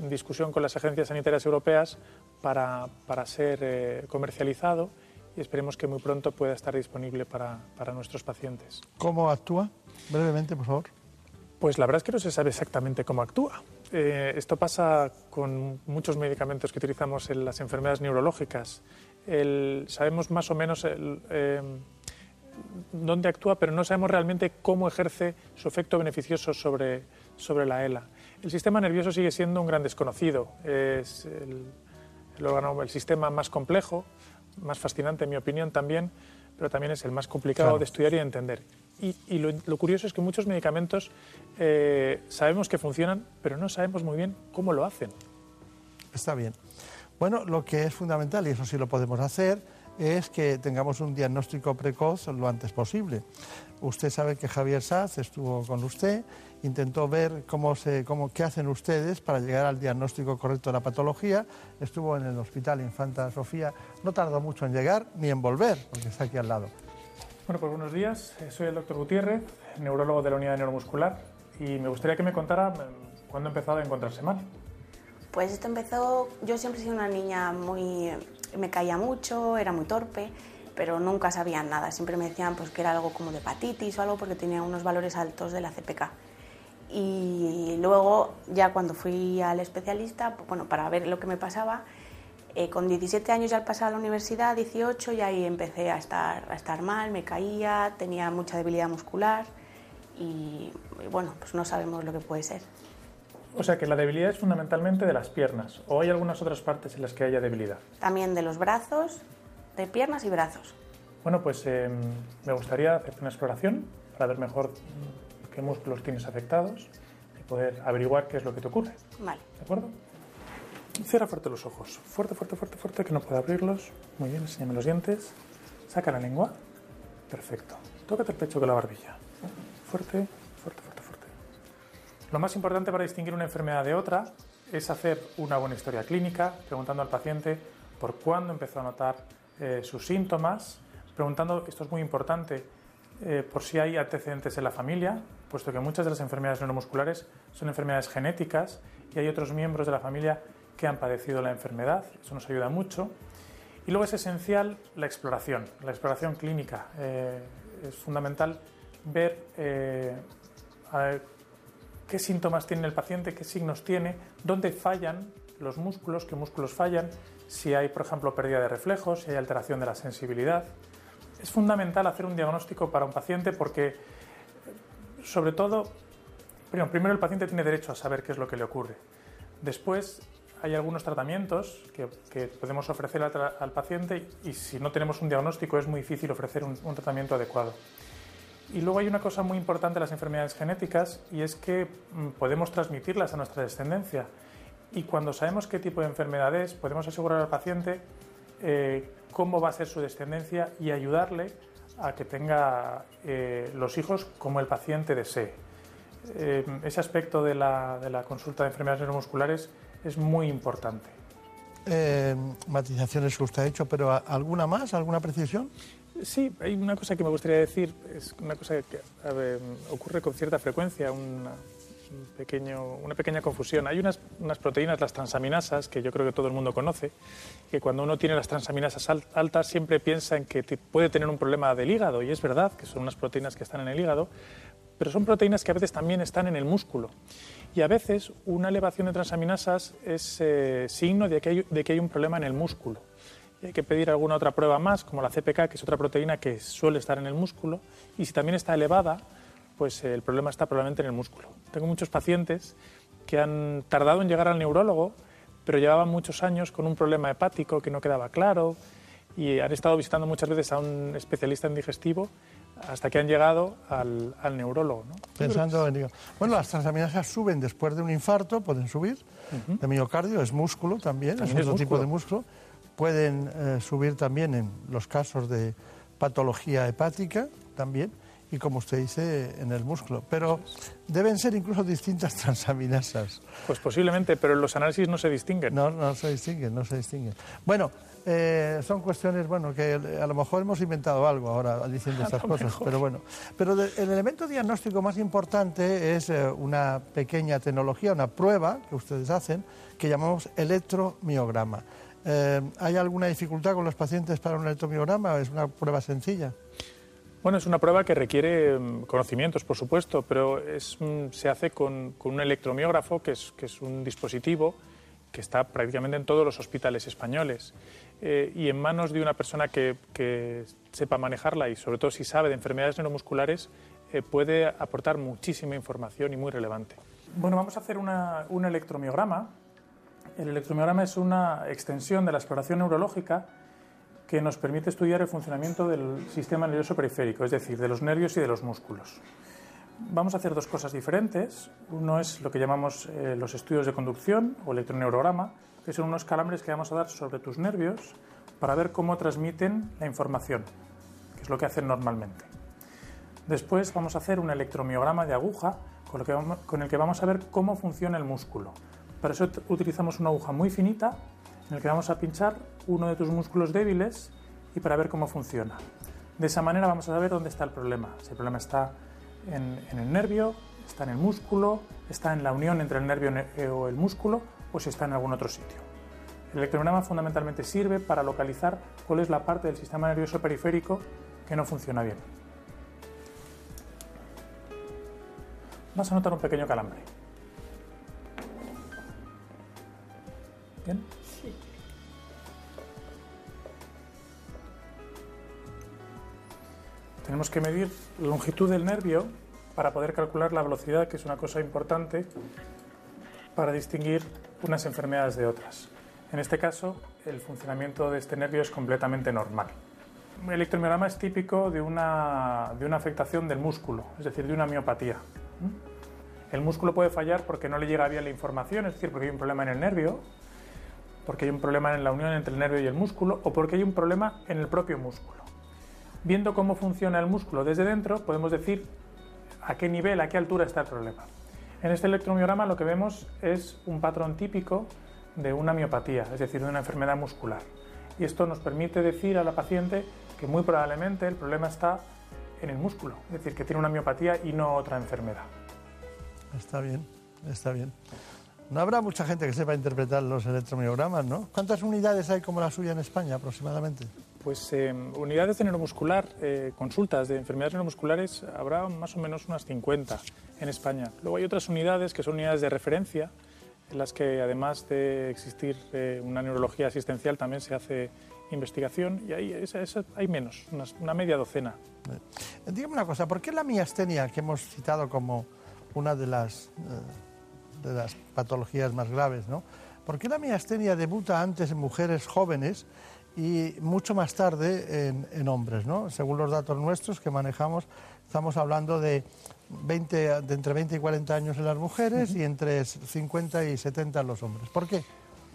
discusión con las agencias sanitarias europeas para, para ser comercializado y esperemos que muy pronto pueda estar disponible para, para nuestros pacientes. ¿Cómo actúa? Brevemente, por favor. Pues la verdad es que no se sabe exactamente cómo actúa. Eh, esto pasa con muchos medicamentos que utilizamos en las enfermedades neurológicas. sabemos más o menos eh, dónde actúa, pero no sabemos realmente cómo ejerce su efecto beneficioso sobre, sobre la ELA. El sistema nervioso sigue siendo un gran desconocido. Es el, órgano, el sistema más complejo, más fascinante en mi opinión también, pero también es el más complicado de estudiar y de entender. Y, lo, curioso es que muchos medicamentos eh, sabemos que funcionan, pero no sabemos muy bien cómo lo hacen. Está bien. Bueno, lo que es fundamental, y eso sí lo podemos hacer, es que tengamos un diagnóstico precoz lo antes posible. Usted sabe que Javier Saz estuvo con usted, intentó ver cómo se, cómo, qué hacen ustedes para llegar al diagnóstico correcto de la patología. Estuvo en el Hospital Infanta Sofía, no tardó mucho en llegar ni en volver, porque está aquí al lado. Bueno, pues buenos días. Eh, soy el doctor Gutiérrez, neurólogo de la unidad neuromuscular, y me gustaría que me contara mm, cuándo empezó a encontrarse mal. Pues esto empezó, yo siempre he sido una niña muy, me caía mucho, era muy torpe, pero nunca sabían nada. Siempre me decían pues, que era algo como de hepatitis o algo porque tenía unos valores altos de la CPK. Y luego, ya cuando fui al especialista, pues, bueno, para ver lo que me pasaba, eh, con 17 años ya al pasar a la universidad, 18, y ahí empecé a estar, a estar mal, me caía, tenía mucha debilidad muscular y, bueno, pues no sabemos lo que puede ser. O sea que la debilidad es fundamentalmente de las piernas, o hay algunas otras partes en las que haya debilidad. También de los brazos, de piernas y brazos. Bueno, pues em, me gustaría hacer una exploración para ver mejor qué músculos tienes afectados y poder averiguar qué es lo que te ocurre. Vale. ¿De acuerdo? Cierra fuerte los ojos. Fuerte, fuerte, fuerte, fuerte, que no puedo abrirlos. Muy bien, enséñame los dientes. Saca la lengua. Perfecto. Tócate el pecho con la barbilla. Fuerte, fuerte, fuerte, fuerte. Lo más importante para distinguir una enfermedad de otra es hacer una buena historia clínica, preguntando al paciente por cuándo empezó a notar eh, sus síntomas, preguntando, esto es muy importante, eh, por si hay antecedentes en la familia, puesto que muchas de las enfermedades neuromusculares son enfermedades genéticas y hay otros miembros de la familia que han padecido la enfermedad, eso nos ayuda mucho. Y luego es esencial la exploración, la exploración clínica. Eh, es fundamental ver qué síntomas tiene el paciente, qué signos tiene, dónde fallan los músculos, qué músculos fallan, si hay, por ejemplo, pérdida de reflejos, si hay alteración de la sensibilidad. Es fundamental hacer un diagnóstico para un paciente porque, sobre todo, primero el paciente tiene derecho a saber qué es lo que le ocurre. Después hay algunos tratamientos que, podemos ofrecer al, paciente y si no tenemos un diagnóstico es muy difícil ofrecer un tratamiento adecuado. Y luego hay una cosa muy importante de las enfermedades genéticas y es que mm, podemos transmitirlas a nuestra descendencia. Y cuando sabemos qué tipo de enfermedad es, podemos asegurar al paciente eh, cómo va a ser su descendencia y ayudarle a que tenga eh, los hijos como el paciente desee. Eh, ese aspecto de la, de la, consulta de enfermedades neuromusculares es muy importante. matizaciones que usted ha hecho, pero ¿alguna más? ¿Alguna precisión? Sí, hay una cosa que me gustaría decir, es una cosa que ocurre con cierta frecuencia, una, pequeño, una pequeña confusión. Hay unas, proteínas, las transaminasas, que yo creo que todo el mundo conoce, que cuando uno tiene las transaminasas altas siempre piensa en que puede tener un problema del hígado, y es verdad que son unas proteínas que están en el hígado, pero son proteínas que a veces también están en el músculo. Y a veces una elevación de transaminasas es eh, signo de que hay un problema en el músculo hay que pedir alguna otra prueba más, como la CPK, que es otra proteína que suele estar en el músculo, y si también está elevada, pues el problema está probablemente en el músculo. Tengo muchos pacientes que han tardado en llegar al neurólogo, pero llevaban muchos años con un problema hepático que no quedaba claro y han estado visitando muchas veces a un especialista en digestivo hasta que han llegado al, neurólogo. Pensando en... Bueno, las transaminasas suben después de un infarto, pueden subir, de miocardio, es músculo también, es otro tipo de músculo pueden eh, subir también en los casos de patología hepática también y como usted dice en el músculo, pero deben ser incluso distintas transaminasas. Pues posiblemente, pero en los análisis no se distinguen. No, no se distinguen, no se distinguen. Bueno, eh, son cuestiones, bueno, que a lo mejor hemos inventado algo ahora diciendo estas cosas, pero bueno. Pero el elemento diagnóstico más importante es eh, una pequeña tecnología, una prueba que ustedes hacen, que llamamos electromiograma. Eh, ¿Hay alguna dificultad con los pacientes para un electromiograma? ¿Es una prueba sencilla? Bueno, es una prueba que requiere mm, conocimientos, por supuesto, pero mm, se hace con, un electromiógrafo, que es, que es, un dispositivo que está prácticamente en todos los hospitales españoles. Eh, y en manos de una persona que, sepa manejarla y sobre todo si sabe de enfermedades neuromusculares, eh, puede aportar muchísima información y muy relevante. Bueno, vamos a hacer un electromiograma el electromiograma es una extensión de la exploración neurológica que nos permite estudiar el funcionamiento del sistema nervioso periférico, es decir, de los nervios y de los músculos. Vamos a hacer dos cosas diferentes. Uno es lo que llamamos eh, los estudios de conducción o electroneurograma, que son unos calambres que vamos a dar sobre tus nervios para ver cómo transmiten la información, que es lo que hacen normalmente. Después vamos a hacer un electromiograma de aguja con el que vamos a ver cómo funciona el músculo, para eso utilizamos una aguja muy finita en la que vamos a pinchar uno de tus músculos débiles y para ver cómo funciona. De esa manera vamos a saber dónde está el problema. Si el problema está en, el nervio, está en el músculo, está en la unión entre el nervio eh, o el músculo o si está en algún otro sitio. El electromiograma fundamentalmente sirve para localizar cuál es la parte del sistema nervioso periférico que no funciona bien. Vas a notar un pequeño calambre. Sí. Tenemos que medir la longitud del nervio para poder calcular la velocidad, que es una cosa importante para distinguir unas enfermedades de otras. En este caso, el funcionamiento de este nervio es completamente normal. El electromiograma es típico de una, de una afectación del músculo, es decir, de una miopatía. El músculo puede fallar porque no le llega bien la información, es decir, porque hay un problema en el nervio, porque hay un problema en la unión entre el nervio y el músculo o porque hay un problema en el propio músculo. Viendo cómo funciona el músculo desde dentro, podemos decir a qué nivel, a qué altura está el problema. En este electromiograma lo que vemos es un patrón típico de una miopatía, es decir, de una enfermedad muscular. Y esto nos permite decir a la paciente que muy probablemente el problema está en el músculo, es decir, que tiene una miopatía y no otra enfermedad. Está bien, está bien. No habrá mucha gente que sepa interpretar los electromiogramas, ¿no? ¿Cuántas unidades hay como la suya en España aproximadamente? Pues eh, unidades de neuromuscular, eh, consultas de enfermedades neuromusculares, habrá más o menos unas 50 en España. Luego hay otras unidades que son unidades de referencia, en las que además de existir eh, una neurología asistencial también se hace investigación y ahí hay menos, una, media docena. Dígame una cosa, ¿por qué la miastenia que hemos citado como una de las, de las patologías más graves, ¿no? ¿Por qué la miastenia debuta antes en mujeres jóvenes y mucho más tarde en, hombres. ¿no? Según los datos nuestros que manejamos, estamos hablando de, 20, de entre 20 y 40 años en las mujeres y entre 50 y 70 en los hombres. ¿Por qué?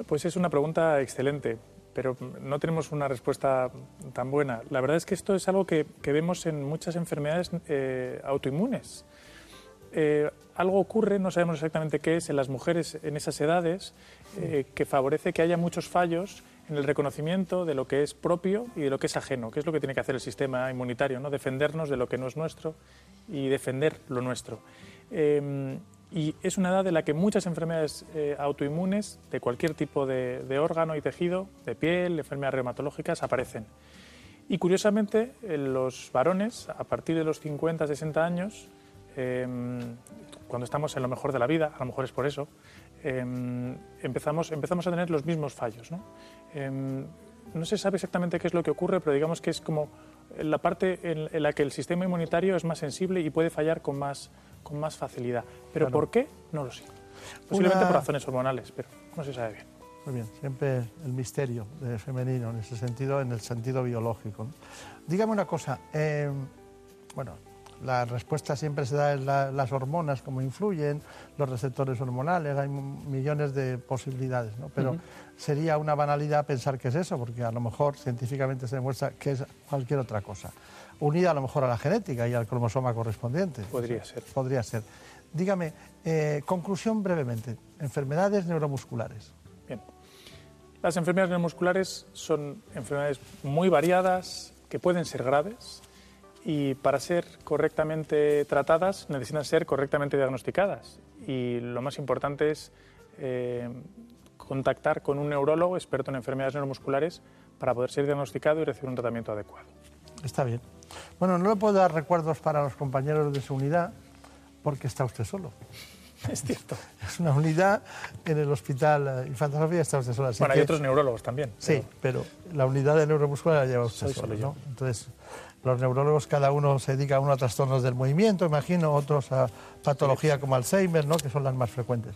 Pues es una pregunta excelente, pero no tenemos una respuesta tan buena. La verdad es que esto es algo que, vemos en muchas enfermedades eh, autoinmunes. Eh, algo ocurre, no sabemos exactamente qué es, en las mujeres en esas edades, eh, que favorece que haya muchos fallos en el reconocimiento de lo que es propio y de lo que es ajeno, que es lo que tiene que hacer el sistema inmunitario, ¿no? defendernos de lo que no es nuestro y defender lo nuestro. Em, y es una edad de la que muchas enfermedades eh, autoinmunes de cualquier tipo de, órgano y tejido, de piel, enfermedades reumatológicas, aparecen. Y curiosamente, los varones, a partir de los 50, 60 años, em, cuando estamos en lo mejor de la vida, a lo mejor es por eso, em, empezamos, empezamos a tener los mismos fallos. ¿no? Em, no se sabe exactamente qué es lo que ocurre, pero digamos que es como la parte en, la que el sistema inmunitario es más sensible y puede fallar con más, con más facilidad. Pero ¿por qué? No lo sé. Posiblemente por razones hormonales, pero no se sabe bien. Muy bien, siempre el misterio de femenino en ese sentido, en el sentido biológico. Dígame una cosa, em, bueno, la respuesta siempre se da en las hormonas, cómo influyen, los receptores hormonales, hay millones de posibilidades, ¿no? Pero sería una banalidad pensar que es eso, porque a lo mejor científicamente se demuestra que es cualquier otra cosa, unida a lo mejor a la genética y al cromosoma correspondiente. Podría ser. Podría ser. Dígame, eh, conclusión brevemente, enfermedades neuromusculares. Bien. Las enfermedades neuromusculares son enfermedades muy variadas, que pueden ser graves, y para ser correctamente tratadas necesitan ser correctamente diagnosticadas. Y lo más importante es eh, contactar con un neurólogo experto en enfermedades neuromusculares para poder ser diagnosticado y recibir un tratamiento adecuado. Está bien. Bueno, no le puedo dar recuerdos para los compañeros de su unidad porque está usted solo. Es cierto. Es una unidad en el Hospital Infanta Sofía, está usted solo. bueno, hay otros neurólogos también. Sí, pero la unidad de neuromuscular la lleva usted solo, ¿no? Entonces, los neurólogos cada uno se dedica a uno a trastornos del movimiento, imagino, otros a patología como Alzheimer, ¿no? que son las más frecuentes.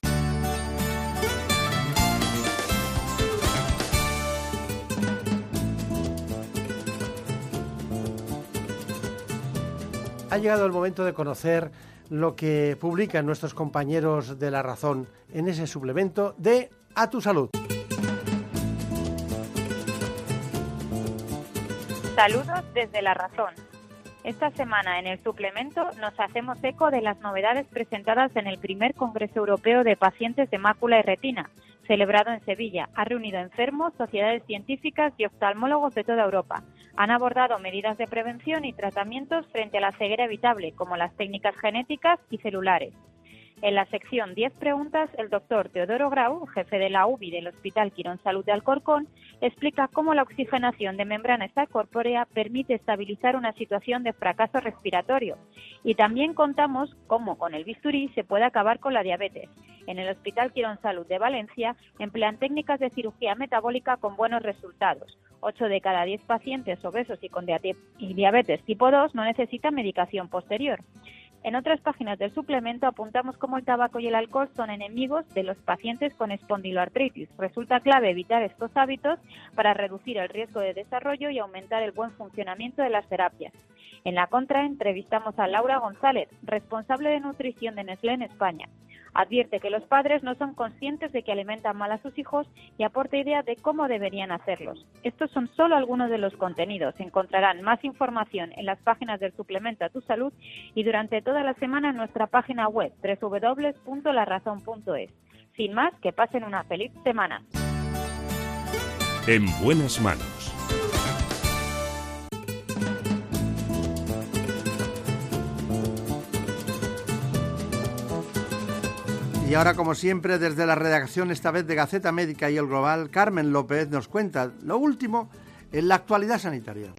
Ha llegado el momento de conocer lo que publican nuestros compañeros de La Razón en ese suplemento de A tu Salud. Saludos desde La Razón. Esta semana en el suplemento nos hacemos eco de las novedades presentadas en el primer Congreso Europeo de Pacientes de Mácula y Retina, celebrado en Sevilla. Ha reunido enfermos, sociedades científicas y oftalmólogos de toda Europa. Han abordado medidas de prevención y tratamientos frente a la ceguera evitable, como las técnicas genéticas y celulares. En la sección 10 preguntas, el doctor Teodoro Grau, jefe de la UBI del Hospital Quirón Salud de Alcorcón, explica cómo la oxigenación de membrana extracorpórea permite estabilizar una situación de fracaso respiratorio. Y también contamos cómo con el bisturí se puede acabar con la diabetes. En el Hospital Quirón Salud de Valencia emplean técnicas de cirugía metabólica con buenos resultados. 8 de cada 10 pacientes obesos y con diabetes tipo 2 no necesitan medicación posterior. En otras páginas del suplemento apuntamos cómo el tabaco y el alcohol son enemigos de los pacientes con espondiloartritis. Resulta clave evitar estos hábitos para reducir el riesgo de desarrollo y aumentar el buen funcionamiento de las terapias. En la contra entrevistamos a Laura González, responsable de nutrición de Nestlé en España. Advierte que los padres no son conscientes de que alimentan mal a sus hijos y aporta idea de cómo deberían hacerlos. Estos son solo algunos de los contenidos. Encontrarán más información en las páginas del suplemento a tu salud y durante toda la semana en nuestra página web www.larazón.es. Sin más, que pasen una feliz semana. En buenas manos Y ahora, como siempre, desde la redacción, esta vez de Gaceta Médica y el Global, Carmen López nos cuenta lo último en la actualidad sanitaria.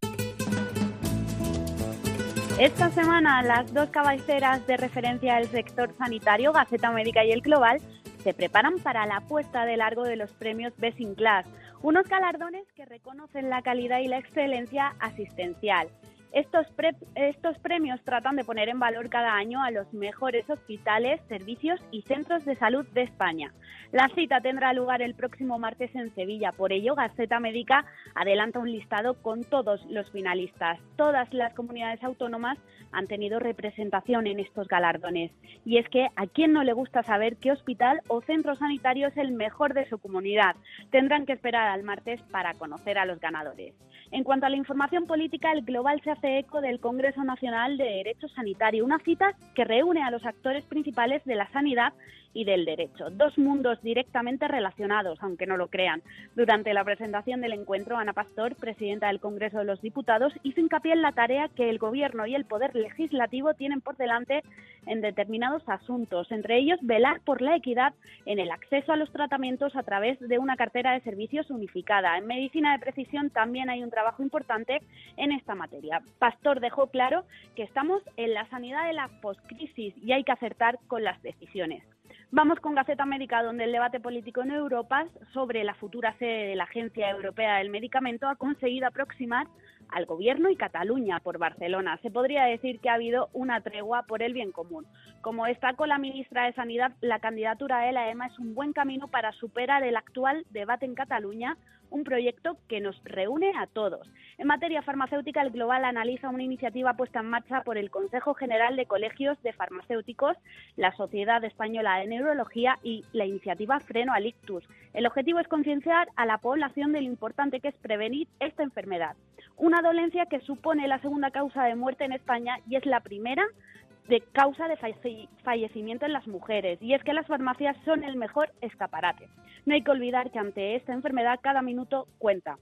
Esta semana, las dos cabeceras de referencia del sector sanitario, Gaceta Médica y el Global, se preparan para la puesta de largo de los premios Best Class, unos galardones que reconocen la calidad y la excelencia asistencial. Estos, estos premios tratan de poner en valor cada año a los mejores hospitales, servicios y centros de salud de España. La cita tendrá lugar el próximo martes en Sevilla. Por ello, Gaceta Médica adelanta un listado con todos los finalistas. Todas las comunidades autónomas han tenido representación en estos galardones. Y es que a quién no le gusta saber qué hospital o centro sanitario es el mejor de su comunidad. Tendrán que esperar al martes para conocer a los ganadores. En cuanto a la información política, el Global se hace eco del Congreso Nacional de Derecho Sanitario, una cita que reúne a los actores principales de la sanidad y del derecho, dos mundos directamente relacionados, aunque no lo crean. Durante la presentación del encuentro, Ana Pastor, presidenta del Congreso de los Diputados, hizo hincapié en la tarea que el Gobierno y el Poder Legislativo tienen por delante en determinados asuntos, entre ellos velar por la equidad en el acceso a los tratamientos a través de una cartera de servicios unificada. En medicina de precisión también hay un trabajo importante en esta materia. Pastor dejó claro que estamos en la sanidad de la poscrisis y hay que acertar con las decisiones. Vamos con Gaceta Médica, donde el debate político en Europa sobre la futura sede de la Agencia Europea del Medicamento ha conseguido aproximar al Gobierno y Cataluña por Barcelona. Se podría decir que ha habido una tregua por el bien común. Como destacó la ministra de Sanidad, la candidatura de la EMA es un buen camino para superar el actual debate en Cataluña un proyecto que nos reúne a todos. En materia farmacéutica, el Global analiza una iniciativa puesta en marcha por el Consejo General de Colegios de Farmacéuticos, la Sociedad Española de Neurología y la iniciativa Freno al Ictus. El objetivo es concienciar a la población de lo importante que es prevenir esta enfermedad, una dolencia que supone la segunda causa de muerte en España y es la primera de causa de fallecimiento en las mujeres. Y es que las farmacias son el mejor escaparate. No hay que olvidar que ante esta enfermedad cada minuto cuenta.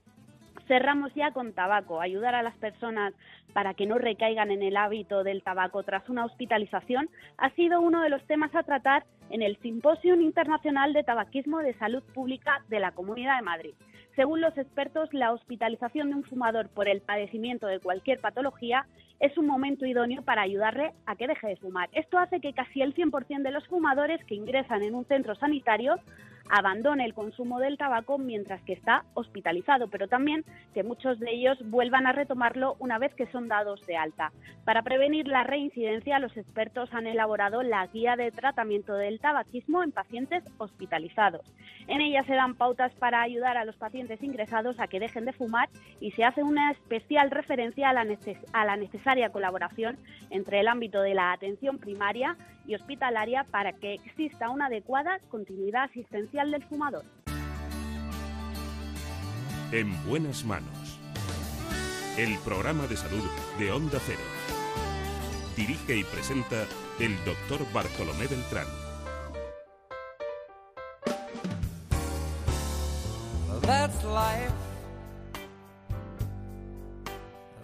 Cerramos ya con tabaco, ayudar a las personas para que no recaigan en el hábito del tabaco tras una hospitalización ha sido uno de los temas a tratar en el Simposio Internacional de Tabaquismo de Salud Pública de la Comunidad de Madrid. Según los expertos, la hospitalización de un fumador por el padecimiento de cualquier patología es un momento idóneo para ayudarle a que deje de fumar. Esto hace que casi el 100% de los fumadores que ingresan en un centro sanitario abandone el consumo del tabaco mientras que está hospitalizado, pero también que muchos de ellos vuelvan a retomarlo una vez que son dados de alta. Para prevenir la reincidencia, los expertos han elaborado la guía de tratamiento del tabaquismo en pacientes hospitalizados. En ella se dan pautas para ayudar a los pacientes ingresados a que dejen de fumar y se hace una especial referencia a la, a la necesidad colaboración entre el ámbito de la atención primaria y hospitalaria para que exista una adecuada continuidad asistencial del fumador. En buenas manos. El programa de salud de Onda Cero. Dirige y presenta el doctor Bartolomé Beltrán. That's life.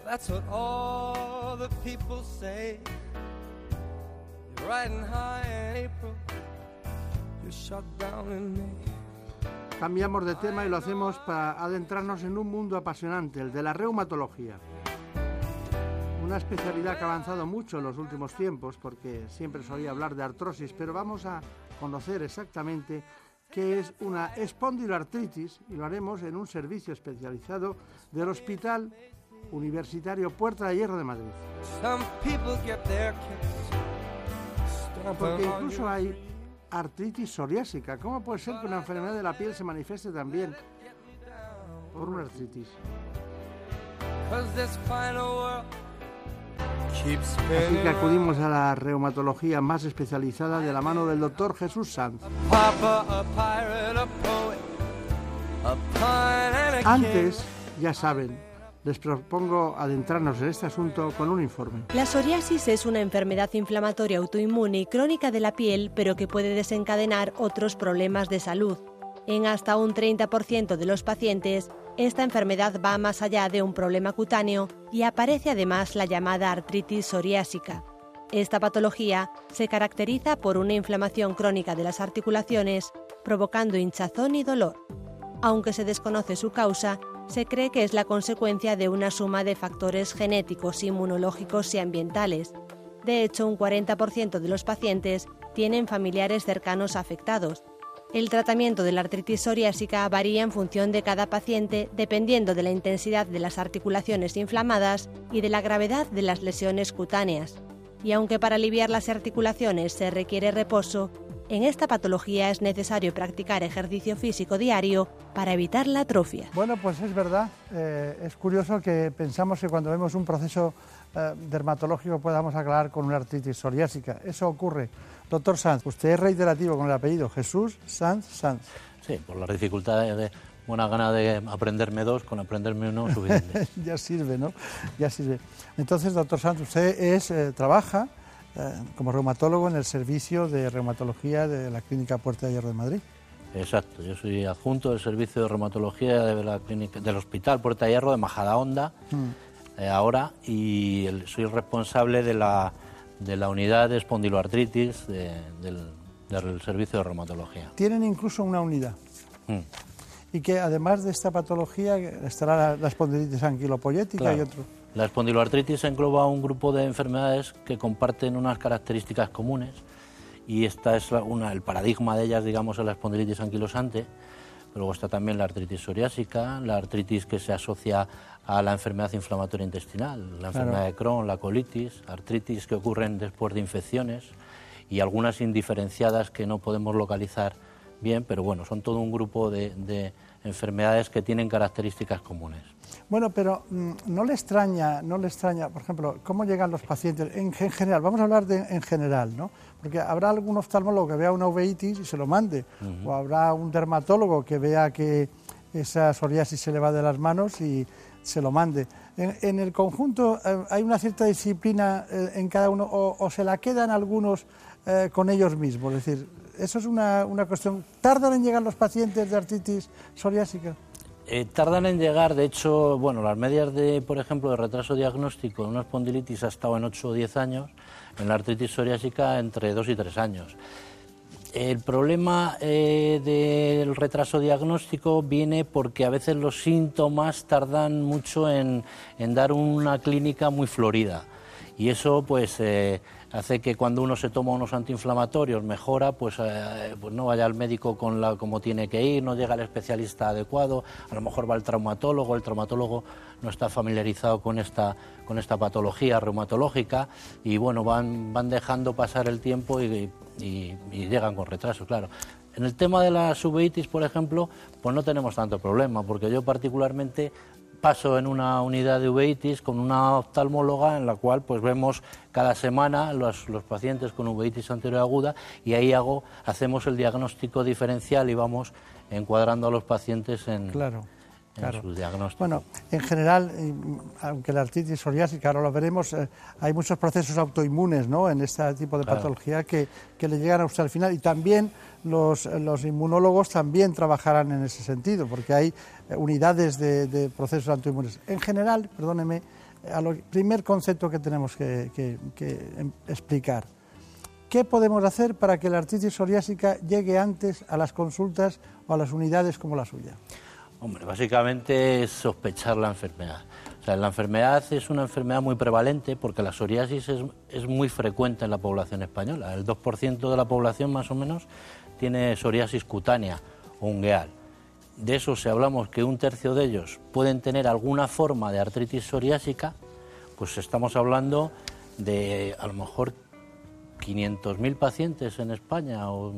That's what all the people say. You're riding high in April. Cambiamos de tema y lo hacemos para adentrarnos en un mundo apasionante, el de la reumatología. Una especialidad que ha avanzado mucho en los últimos tiempos, porque siempre solía hablar de artrosis, pero vamos a conocer exactamente qué es una espondiloartritis y lo haremos en un servicio especializado del Hospital Universitario Puerta de Hierro de Madrid. Porque incluso hay artritis psoriásica. ¿Cómo puede ser que una enfermedad de la piel se manifieste también por una artritis? Así que acudimos a la reumatología más especializada de la mano del doctor Jesús Sanz. Antes, ya saben, les propongo adentrarnos en este asunto con un informe. La psoriasis es una enfermedad inflamatoria autoinmune y crónica de la piel, pero que puede desencadenar otros problemas de salud. En hasta un 30% de los pacientes, esta enfermedad va más allá de un problema cutáneo y aparece además la llamada artritis psoriásica. Esta patología se caracteriza por una inflamación crónica de las articulaciones, provocando hinchazón y dolor. Aunque se desconoce su causa, se cree que es la consecuencia de una suma de factores genéticos, inmunológicos y ambientales. De hecho, un 40% de los pacientes tienen familiares cercanos afectados. El tratamiento de la artritis psoriásica varía en función de cada paciente dependiendo de la intensidad de las articulaciones inflamadas y de la gravedad de las lesiones cutáneas. Y aunque para aliviar las articulaciones se requiere reposo, en esta patología es necesario practicar ejercicio físico diario para evitar la atrofia. Bueno, pues es verdad. Eh, es curioso que pensamos que cuando vemos un proceso eh, dermatológico podamos aclarar con una artritis psoriásica. Eso ocurre. Doctor Sanz, usted es reiterativo con el apellido Jesús Sanz Sanz. Sí, por la dificultad de buena gana de aprenderme dos, con aprenderme uno suficiente. ya sirve, ¿no? Ya sirve. Entonces, doctor Sanz, usted es, eh, trabaja como reumatólogo en el servicio de reumatología de la Clínica Puerta de Hierro de Madrid. Exacto, yo soy adjunto del servicio de reumatología de la clínica, del Hospital Puerta de Hierro de Majadahonda mm. eh, ahora y soy responsable de la, de la unidad de espondiloartritis del, servicio de reumatología. Tienen incluso una unidad. Mm. Y que además de esta patología estará la, espondilitis anquilopoyética y otro. La espondiloartritis engloba un grupo de enfermedades que comparten unas características comunes y esta es una, el paradigma de ellas, digamos, es la espondilitis anquilosante. Luego está también la artritis psoriásica, la artritis que se asocia a la enfermedad inflamatoria intestinal, la enfermedad de Crohn, la colitis, artritis que ocurren después de infecciones y algunas indiferenciadas que no podemos localizar bien, pero bueno, son todo un grupo de enfermedades que tienen características comunes. Bueno, pero mm, no le extraña, no le extraña, por ejemplo, cómo llegan los pacientes en, general. Vamos a hablar de en general, ¿no? Porque habrá algún oftalmólogo que vea una uveitis y se lo mande, o habrá un dermatólogo que vea que esa psoriasis se le va de las manos y se lo mande. En, el conjunto eh, hay una cierta disciplina eh, en cada uno, o, se la quedan algunos eh, con ellos mismos. Es decir, eso es una, una cuestión. ¿Tardan en llegar los pacientes de artritis psoriásica? Eh, tardan en llegar, de hecho, bueno, las medias de, por ejemplo, de retraso diagnóstico en una espondilitis ha estado en 8 o 10 años, en la artritis psoriásica entre 2 y 3 años. El problema eh, del retraso diagnóstico viene porque a veces los síntomas tardan mucho en, dar una clínica muy florida y eso pues eh, hace que cuando uno se toma unos antiinflamatorios mejora, pues, eh, pues no vaya al médico con la, como tiene que ir, no llega al especialista adecuado, a lo mejor va al traumatólogo, el traumatólogo no está familiarizado con esta, con esta patología reumatológica y bueno, van, van dejando pasar el tiempo y, llegan con retraso, claro. En el tema de la subeitis, por ejemplo, pues no tenemos tanto problema, porque yo particularmente paso en una unidad de uveitis con una oftalmóloga en la cual pues vemos cada semana los, los pacientes con uveitis anterior aguda y ahí hago, hacemos el diagnóstico diferencial y vamos encuadrando a los pacientes en, claro. Claro. Bueno, en general, aunque la artritis psoriásica, ahora lo veremos, eh, hay muchos procesos autoinmunes ¿no? en este tipo de patología que, que, le llegan a usted al final y también los, los, inmunólogos también trabajarán en ese sentido, porque hay eh, unidades de, procesos autoinmunes. En general, perdóneme, el primer concepto que tenemos que, que em, explicar. ¿Qué podemos hacer para que la artritis psoriásica llegue antes a las consultas o a las unidades como la suya? Hombre, básicamente es sospechar la enfermedad. O sea, la enfermedad es una enfermedad muy prevalente porque la psoriasis es, muy frecuente en la población española. El 2% de la población más o menos tiene psoriasis cutánea o ungueal. De eso, si hablamos que un tercio de ellos pueden tener alguna forma de artritis psoriásica, pues estamos hablando de a lo mejor 500.000 pacientes en España o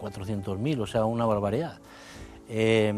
400.000, o sea, una barbaridad. Eh,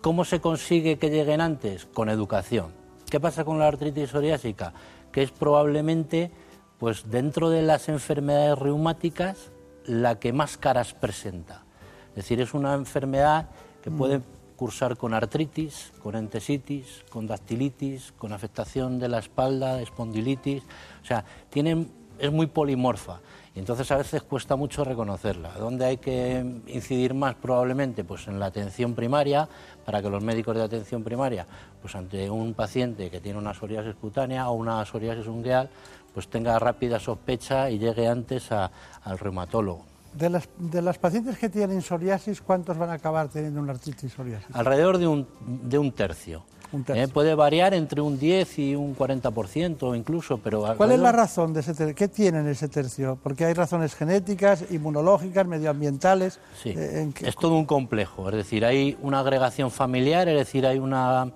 ¿Cómo se consigue que lleguen antes? Con educación. ¿Qué pasa con la artritis psoriásica? Que es probablemente, pues dentro de las enfermedades reumáticas, la que más caras presenta. Es decir, es una enfermedad que puede mm. cursar con artritis, con entesitis, con dactilitis, con afectación de la espalda, espondilitis. O sea, tiene, es muy polimorfa y entonces a veces cuesta mucho reconocerla. ¿Dónde hay que incidir más probablemente? Pues en la atención primaria, para que los médicos de atención primaria, pues ante un paciente que tiene una psoriasis cutánea o una psoriasis ungueal, pues tenga rápida sospecha y llegue antes al reumatólogo. De las, de las pacientes que tienen psoriasis, ¿cuántos van a acabar teniendo una artritis psoriasis? Alrededor de un, de un tercio. Eh, puede variar entre un 10 y un 40% incluso, pero... ¿Cuál es la razón de ese tercio? ¿Qué tienen ese tercio? Porque hay razones genéticas, inmunológicas, medioambientales... Sí, eh, es todo un complejo, es decir, hay una agregación familiar, es decir, hay, una,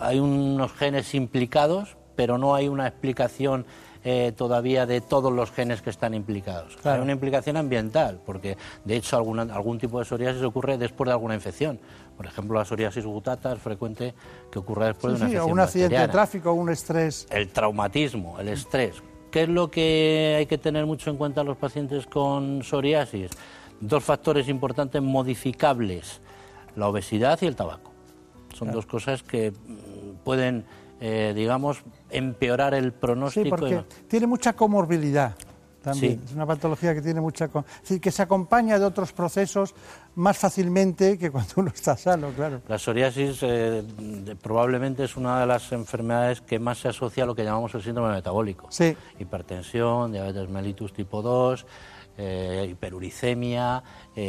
hay unos genes implicados, pero no hay una explicación eh, todavía de todos los genes que están implicados. Hay una implicación ambiental, porque de hecho algún tipo de psoriasis ocurre después de alguna infección. Por ejemplo, la psoriasis gutata es frecuente que ocurra después de una infección. O un accidente de tráfico, un estrés. El traumatismo, el estrés. ¿Qué es lo que hay que tener mucho en cuenta los pacientes con psoriasis? Dos factores importantes modificables, la obesidad y el tabaco. Son dos cosas que mm, pueden eh, digamos, empeorar el pronóstico. Sí, porque tiene mucha comorbilidad también. Es una patología que tiene mucha... Es decir, que se acompaña de otros procesos más fácilmente que cuando uno está sano, claro. La psoriasis eh, probablemente es una de las enfermedades que más se asocia a lo que llamamos el síndrome metabólico. Sí. Hipertensión, diabetes mellitus tipo 2... Eh, hiperuricemia,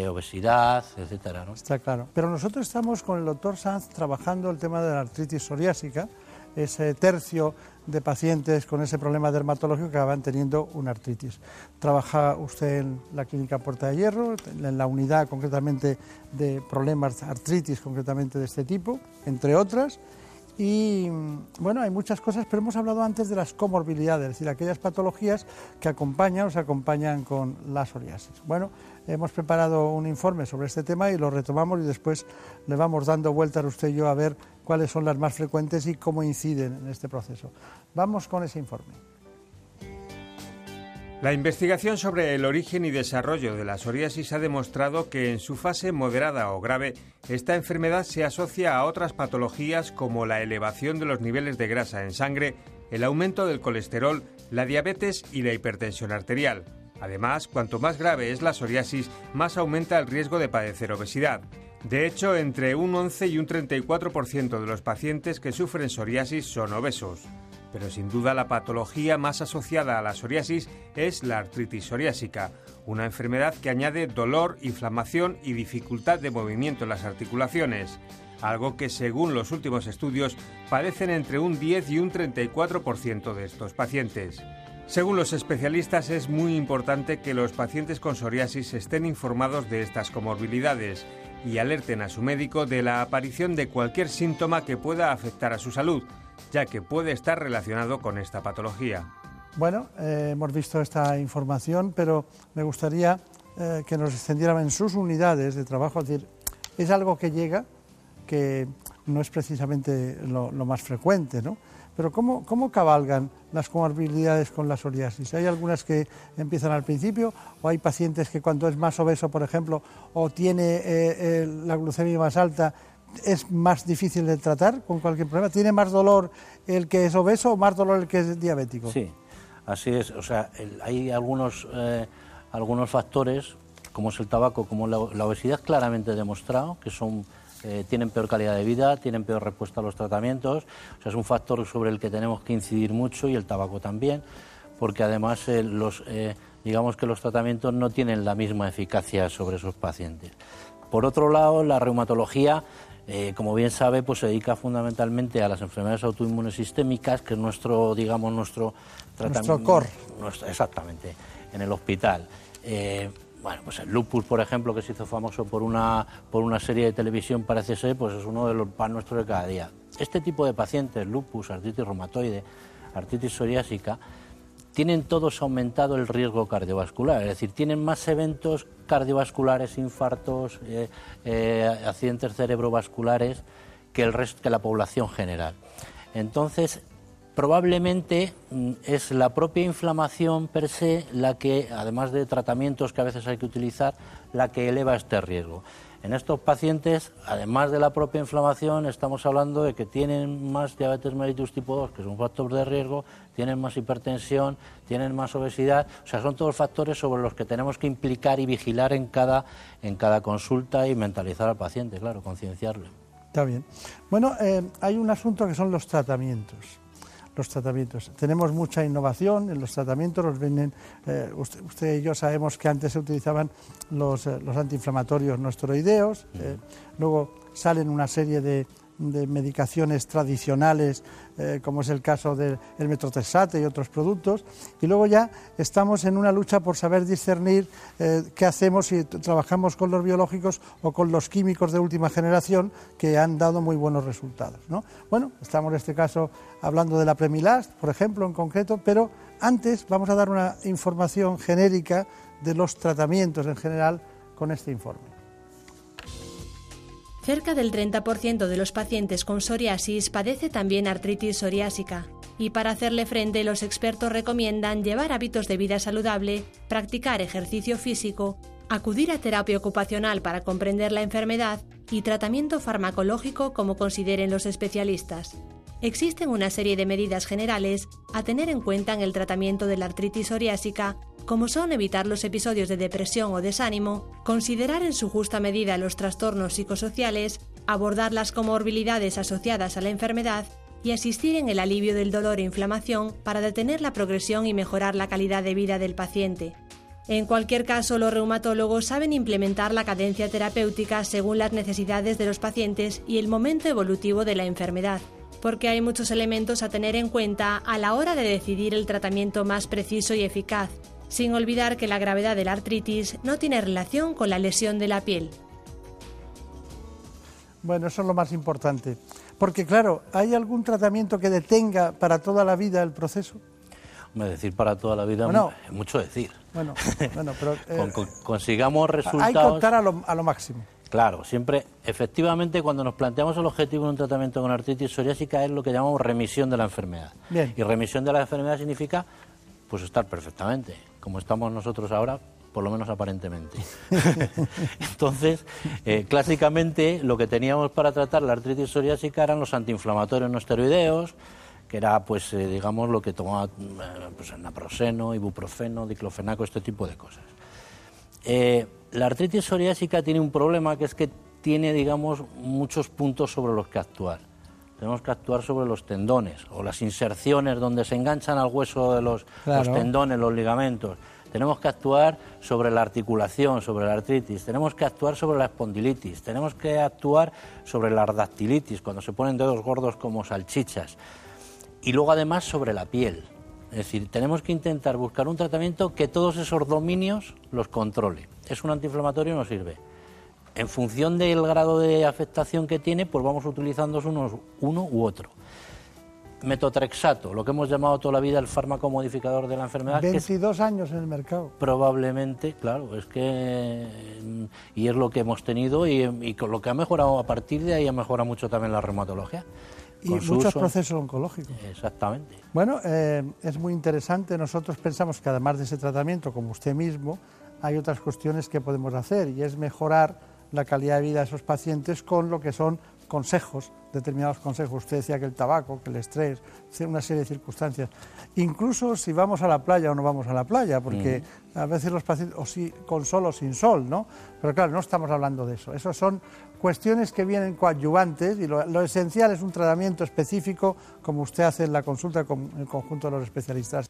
obesidad, etcétera. ¿no? Está claro. Pero nosotros estamos con el doctor Sanz trabajando el tema de la artritis psoriásica, ese tercio de pacientes con ese problema dermatológico que acaban teniendo una artritis. Trabaja usted en la clínica Puerta de Hierro, en la unidad concretamente de problemas artritis, concretamente de este tipo, entre otras. Y bueno, hay muchas cosas, pero hemos hablado antes de las comorbilidades, es decir, aquellas patologías que acompañan o se acompañan con la psoriasis. Bueno, hemos preparado un informe sobre este tema y lo retomamos y después le vamos dando vueltas usted y yo a ver cuáles son las más frecuentes y cómo inciden en este proceso. Vamos con ese informe. La investigación sobre el origen y desarrollo de la psoriasis ha demostrado que en su fase moderada o grave, esta enfermedad se asocia a otras patologías como la elevación de los niveles de grasa en sangre, el aumento del colesterol, la diabetes y la hipertensión arterial. Además, cuanto más grave es la psoriasis, más aumenta el riesgo de padecer obesidad. De hecho, entre un 11 y un 34% de los pacientes que sufren psoriasis son obesos. Pero sin duda la patología más asociada a la psoriasis es la artritis psoriásica, una enfermedad que añade dolor, inflamación y dificultad de movimiento en las articulaciones, algo que según los últimos estudios padecen entre un 10 y un 34% de estos pacientes. Según los especialistas es muy importante que los pacientes con psoriasis estén informados de estas comorbilidades y alerten a su médico de la aparición de cualquier síntoma que pueda afectar a su salud, ya que puede estar relacionado con esta patología. Bueno, eh, hemos visto esta información, pero me gustaría eh, que nos extendieran en sus unidades de trabajo, es decir, es algo que llega, que no es precisamente lo, lo más frecuente, ¿no? Pero ¿cómo, ¿cómo, cabalgan las comorbilidades con la psoriasis? ¿Hay algunas que empiezan al principio o hay pacientes que cuando es más obeso, por ejemplo, o tiene eh, eh, la glucemia más alta, es más difícil de tratar con cualquier problema? ¿Tiene más dolor el que es obeso o más dolor el que es diabético? Sí, así es. O sea, hay algunos, eh, algunos factores, como es el tabaco, como la, la obesidad, claramente demostrado, que son eh, tienen peor calidad de vida, tienen peor respuesta a los tratamientos. O sea, es un factor sobre el que tenemos que incidir mucho y el tabaco también, porque además eh, los, eh, digamos que los tratamientos no tienen la misma eficacia sobre esos pacientes. Por otro lado, la reumatología, como bien sabe, pues se dedica fundamentalmente a las enfermedades autoinmunes sistémicas, que es nuestro, digamos, nuestro tratamiento. Nuestro core. exactamente, en el hospital. Bueno, pues el lupus, por ejemplo, que se hizo famoso por una, por una serie de televisión, parece ser, pues es uno de los pan nuestros de cada día. Este tipo de pacientes, lupus, artritis reumatoide, artritis psoriásica, tienen todos aumentado el riesgo cardiovascular, es decir, tienen más eventos cardiovasculares, infartos, eh, eh, accidentes cerebrovasculares que, el resto, que la población general. Entonces, probablemente mm, es la propia inflamación per se la que, además de tratamientos que a veces hay que utilizar, la que eleva este riesgo. En estos pacientes, además de la propia inflamación, estamos hablando de que tienen más diabetes mellitus tipo 2, que es un factor de riesgo, tienen más hipertensión, tienen más obesidad, o sea, son todos factores sobre los que tenemos que implicar y vigilar en cada, en cada consulta y mentalizar al paciente, claro, concienciarle. Está bien. Bueno, eh, hay un asunto que son los tratamientos los tratamientos. Tenemos mucha innovación en los tratamientos, los venden, eh, usted, y yo sabemos que antes se utilizaban los, eh, los antiinflamatorios no esteroideos, eh, luego salen una serie de, de medicaciones tradicionales, eh, como es el caso del metrotexate y otros productos, y luego ya estamos en una lucha por saber discernir eh, qué hacemos si trabajamos con los biológicos o con los químicos de última generación que han dado muy buenos resultados. ¿no? Bueno, estamos en este caso hablando de la Premilast, por ejemplo, en concreto, pero antes vamos a dar una información genérica de los tratamientos en general con este informe. Cerca del 30% de los pacientes con psoriasis padece también artritis psoriásica, y para hacerle frente los expertos recomiendan llevar hábitos de vida saludable, practicar ejercicio físico, acudir a terapia ocupacional para comprender la enfermedad y tratamiento farmacológico como consideren los especialistas. Existen una serie de medidas generales a tener en cuenta en el tratamiento de la artritis psoriásica como son evitar los episodios de depresión o desánimo, considerar en su justa medida los trastornos psicosociales, abordar las comorbilidades asociadas a la enfermedad y asistir en el alivio del dolor e inflamación para detener la progresión y mejorar la calidad de vida del paciente. En cualquier caso, los reumatólogos saben implementar la cadencia terapéutica según las necesidades de los pacientes y el momento evolutivo de la enfermedad, porque hay muchos elementos a tener en cuenta a la hora de decidir el tratamiento más preciso y eficaz, sin olvidar que la gravedad de la artritis no tiene relación con la lesión de la piel. Bueno, eso es lo más importante. Porque claro, ¿hay algún tratamiento que detenga para toda la vida el proceso? Me decir para toda la vida es mucho decir. Bueno, bueno pero... Eh, consigamos resultados... Hay que optar a lo, a lo máximo. Claro, siempre, efectivamente, cuando nos planteamos el objetivo de un tratamiento con artritis psoriásica es lo que llamamos remisión de la enfermedad. Bien. Y remisión de la enfermedad significa, pues, estar perfectamente como estamos nosotros ahora, por lo menos aparentemente. Entonces, eh, clásicamente lo que teníamos para tratar la artritis psoriásica eran los antiinflamatorios no esteroideos, que era, pues, eh, digamos, lo que tomaba eh, pues, naproxeno, ibuprofeno, diclofenaco, este tipo de cosas. la artritis psoriásica tiene un problema que es que tiene, digamos, muchos puntos sobre los que actuar tenemos que actuar sobre los tendones o las inserciones donde se enganchan al hueso de los, tendones, los ligamentos. Tenemos que actuar sobre la articulación, sobre la artritis, tenemos que actuar sobre la espondilitis, tenemos que actuar sobre la dactilitis, cuando se ponen dedos gordos como salchichas. Y luego además sobre la piel. Es decir, tenemos que intentar buscar un tratamiento que todos esos dominios los controle. Es un antiinflamatorio no sirve en función del grado de afectación que tiene, pues vamos utilizando unos, uno u otro. Metotrexato, lo que hemos llamado toda la vida el fármaco modificador de la enfermedad. 22 años en el mercado. Probablemente, claro, es que. Y es lo que hemos tenido y, con lo que ha mejorado a partir de ahí ha mejorado mucho también la reumatología. Y muchos procesos oncológicos. Exactamente. Bueno, eh, es muy interesante. Nosotros pensamos que además de ese tratamiento, como usted mismo, hay otras cuestiones que podemos hacer y es mejorar la calidad de vida de esos pacientes con lo que son consejos, determinados consejos. Usted decía que el tabaco, que el estrés, una serie de circunstancias. Incluso si vamos a la playa o no vamos a la playa, porque a veces los pacientes, o si con sol o sin sol, ¿no? Pero claro, no estamos hablando de eso. Esas son cuestiones que vienen coadyuvantes y lo, esencial es un tratamiento específico, como usted hace en la consulta con el conjunto de los especialistas.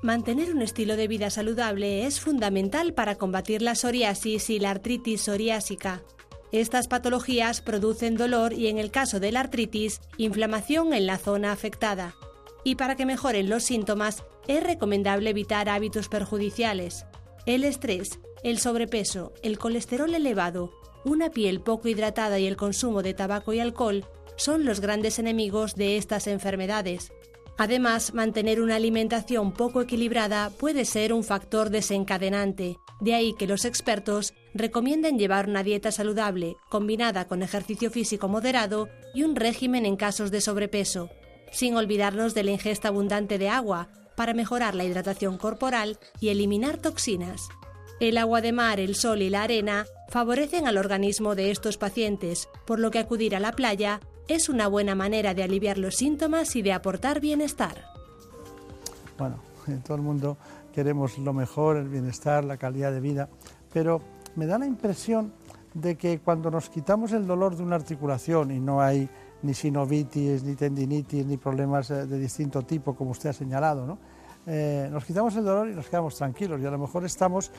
Mantener un estilo de vida saludable es fundamental para combatir la psoriasis y la artritis psoriásica. Estas patologías producen dolor y, en el caso de la artritis, inflamación en la zona afectada. Y para que mejoren los síntomas, es recomendable evitar hábitos perjudiciales. El estrés, el sobrepeso, el colesterol elevado, una piel poco hidratada y el consumo de tabaco y alcohol son los grandes enemigos de estas enfermedades. Además, mantener una alimentación poco equilibrada puede ser un factor desencadenante, de ahí que los expertos recomienden llevar una dieta saludable, combinada con ejercicio físico moderado y un régimen en casos de sobrepeso, sin olvidarnos de la ingesta abundante de agua para mejorar la hidratación corporal y eliminar toxinas. El agua de mar, el sol y la arena favorecen al organismo de estos pacientes, por lo que acudir a la playa es una buena manera de aliviar los síntomas y de aportar bienestar. Bueno, en todo el mundo queremos lo mejor, el bienestar, la calidad de vida, pero me da la impresión de que cuando nos quitamos el dolor de una articulación y no hay ni sinovitis, ni tendinitis, ni problemas eh, de distinto tipo, como usted ha señalado, ¿no? Eh, nos quitamos el dolor y nos quedamos tranquilos y a lo mejor estamos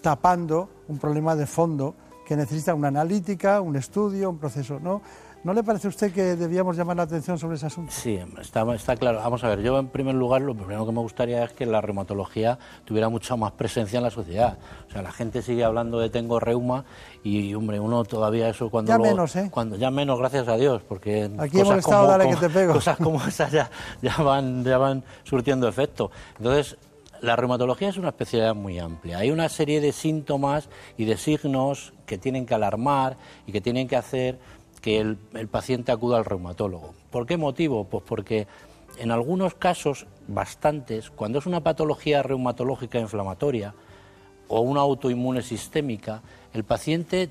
tapando un problema de fondo que necesita una analítica, un estudio, un proceso. ¿no? ¿No le parece a usted que debíamos llamar la atención sobre ese asunto? Sí, está, está claro. Vamos a ver, yo en primer lugar lo primero que me gustaría es que la reumatología tuviera mucha más presencia en la sociedad. O sea, la gente sigue hablando de tengo reuma y, hombre, uno todavía eso cuando... Ya menos, ¿eh? Cuando, ya menos, gracias a Dios, porque... Aquí hemos estado, dale que te pego. Cosas como esas ya, ya, van, ya van surtiendo efecto. Entonces, la reumatología es una especialidad muy amplia. Hay una serie de síntomas y de signos que tienen que alarmar y que tienen que hacer que el, paciente acuda al reumatólogo. ¿Por qué motivo? Pues porque en algunos casos, bastantes, cuando es una patología reumatológica inflamatoria o una autoinmune sistémica, el paciente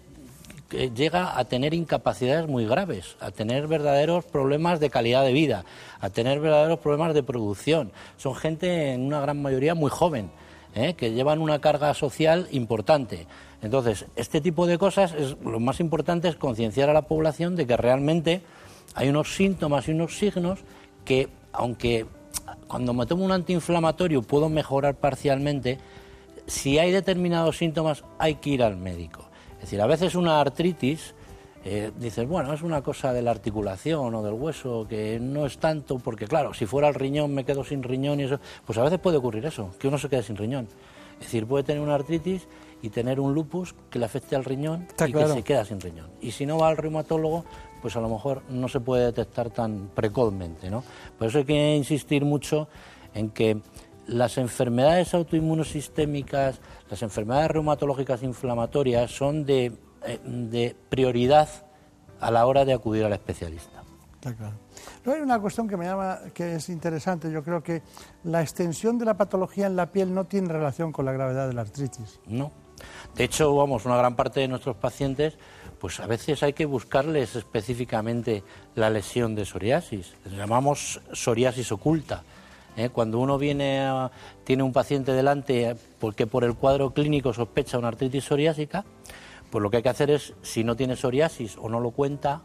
eh, llega a tener incapacidades muy graves, a tener verdaderos problemas de calidad de vida, a tener verdaderos problemas de producción. Son gente, en una gran mayoría, muy joven, ¿eh? que llevan una carga social importante. Entonces, este tipo de cosas, es, lo más importante es concienciar a la población de que realmente hay unos síntomas y unos signos que, aunque cuando me tomo un antiinflamatorio puedo mejorar parcialmente, si hay determinados síntomas hay que ir al médico. Es decir, a veces una artritis, eh, dices, bueno, es una cosa de la articulación o del hueso, que no es tanto, porque claro, si fuera el riñón me quedo sin riñón y eso, pues a veces puede ocurrir eso, que uno se quede sin riñón. Es decir, puede tener una artritis y tener un lupus que le afecte al riñón y que se queda sin riñón. Y si no va al reumatólogo, pues a lo mejor no se puede detectar tan precozmente, ¿no? Por eso hay que insistir mucho en que las enfermedades autoinmunosistémicas, las enfermedades reumatológicas inflamatorias son de, de prioridad a la hora de acudir al especialista. Está claro. Luego hay una cuestión que me llama, que es interesante. Yo creo que la extensión de la patología en la piel no tiene relación con la gravedad de la artritis. No, de hecho, vamos, una gran parte de nuestros pacientes, pues a veces hay que buscarles específicamente la lesión de psoriasis. llamamos psoriasis oculta. ¿eh? Cuando uno viene tiene un paciente delante porque por el cuadro clínico sospecha una artritis psoriásica, pues lo que hay que hacer es, si no tiene psoriasis o no lo cuenta,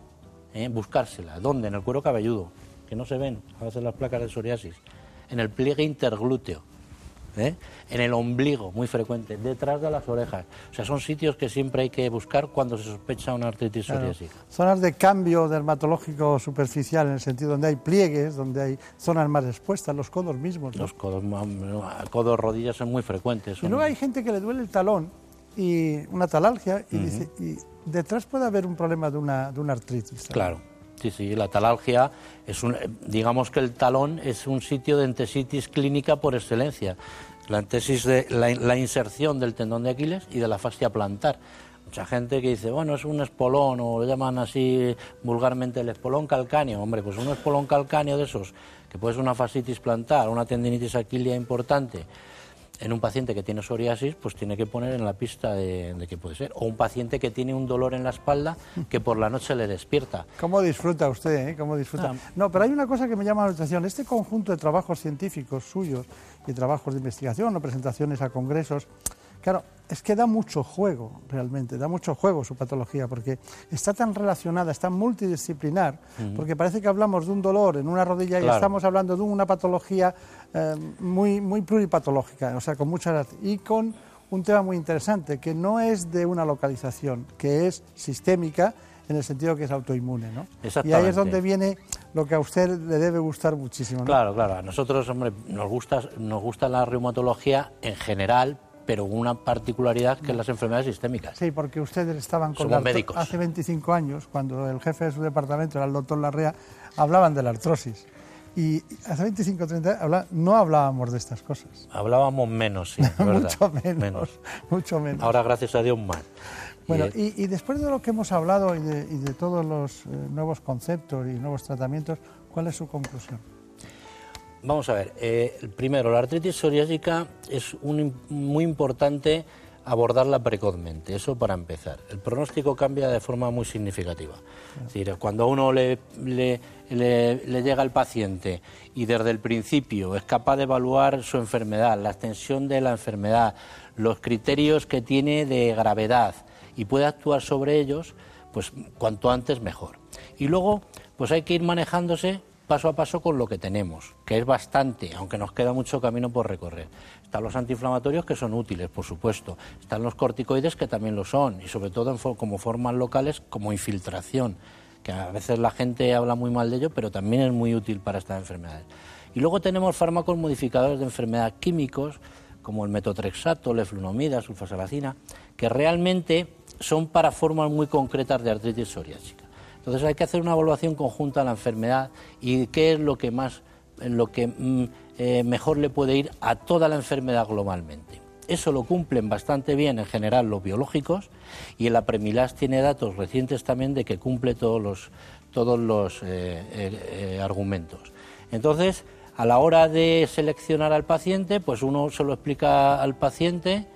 ¿eh? buscársela. ¿Dónde? En el cuero cabelludo, que no se ven a veces las placas de psoriasis. En el pliegue interglúteo ¿eh? en el ombligo, muy frecuente, detrás de las orejas. O sea, son sitios que siempre hay que buscar cuando se sospecha una artritis psoriásica. Zonas de cambio dermatológico superficial, en el sentido donde hay pliegues, donde hay zonas más expuestas, los codos mismos. Los codos, codos, rodillas son muy frecuentes. Y luego hay gente que le duele el talón y una talalgia y, dice, y detrás puede haber un problema de una, de una artritis. Claro. Sí, sí, la talalgia es un, digamos que el talón es un sitio de entesitis clínica por excelencia. La entesis de la, inserción del tendón de Aquiles y de la fascia plantar. Mucha gente que dice, bueno, es un espolón o lo llaman así vulgarmente el espolón calcáneo. Hombre, pues un espolón calcáneo de esos, que puede ser una fascitis plantar, una tendinitis aquilia importante, en un paciente que tiene psoriasis, pues tiene que poner en la pista de, de qué puede ser. O un paciente que tiene un dolor en la espalda que por la noche le despierta. ¿Cómo disfruta usted? Eh? ¿Cómo disfruta? Ah. No, pero hay una cosa que me llama la atención. Este conjunto de trabajos científicos suyos y trabajos de investigación o presentaciones a congresos, Claro, es que da mucho juego, realmente, da mucho juego su patología, porque está tan relacionada, está multidisciplinar, porque parece que hablamos de un dolor en una rodilla y estamos hablando de una patología eh, muy, muy pluripatológica, o sea, con muchas... y con un tema muy interesante, que no es de una localización, que es sistémica, en el sentido que es autoinmune, ¿no? Y ahí es donde viene lo que a usted le debe gustar muchísimo, ¿no? Claro, claro. A nosotros, hombre, nos gusta, nos gusta la reumatología en general, pero una particularidad que es las enfermedades sistémicas. Sí, porque ustedes estaban con la médicos. hace 25 años, cuando el jefe de su departamento era el doctor Larrea, hablaban de la artrosis. Y hace 25 o 30 años no hablábamos de estas cosas. Hablábamos menos, sí, mucho menos, mucho menos. Ahora, gracias a Dios, más. Bueno, y, después de lo que hemos hablado y de, todos los eh, nuevos conceptos y nuevos tratamientos, ¿cuál es su conclusión? Vamos a ver, eh, primero, la artritis psoriásica es muy importante abordarla precozmente, eso para empezar. El pronóstico cambia de forma muy significativa. Es decir, cuando uno le, le, llega al paciente y desde el principio es capaz de evaluar su enfermedad, la extensión de la enfermedad, los criterios que tiene de gravedad y puede actuar sobre ellos, pues cuanto antes mejor. Y luego, pues hay que ir manejándose paso a paso con lo que tenemos, que es bastante, aunque nos queda mucho camino por recorrer. Están los antiinflamatorios que son útiles, por supuesto. Están los corticoides que también lo son, y sobre todo como formas locales como infiltración, que a veces la gente habla muy mal de ello, pero también es muy útil para estas enfermedades. Y luego tenemos fármacos modificadores de enfermedad químicos, como el metotrexato, leflunomida, sulfasalacina, que realmente son para formas muy concretas de artritis psoriásica. Entonces hay que hacer una evaluación conjunta de la enfermedad y qué es lo que más, lo que mm, eh, mejor le puede ir a toda la enfermedad globalmente. Eso lo cumplen bastante bien en general los biológicos y el Apremilas tiene datos recientes también de que cumple todos los, todos los eh, eh, argumentos. Entonces, a la hora de seleccionar al paciente, pues uno se lo explica al paciente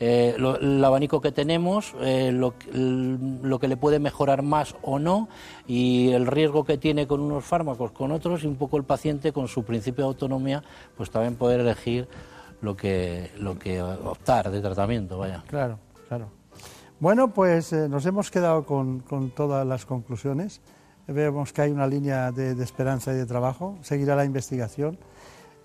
eh, el abanico que tenemos, eh, lo, que le puede mejorar más o no y el riesgo que tiene con unos fármacos, con otros y un poco el paciente con su principio de autonomía, pues también poder elegir lo que, lo que optar de tratamiento, vaya. Claro, claro. Bueno, pues eh, nos hemos quedado con, con, todas las conclusiones. Vemos que hay una línea de esperanza y de trabajo. Seguirá la investigación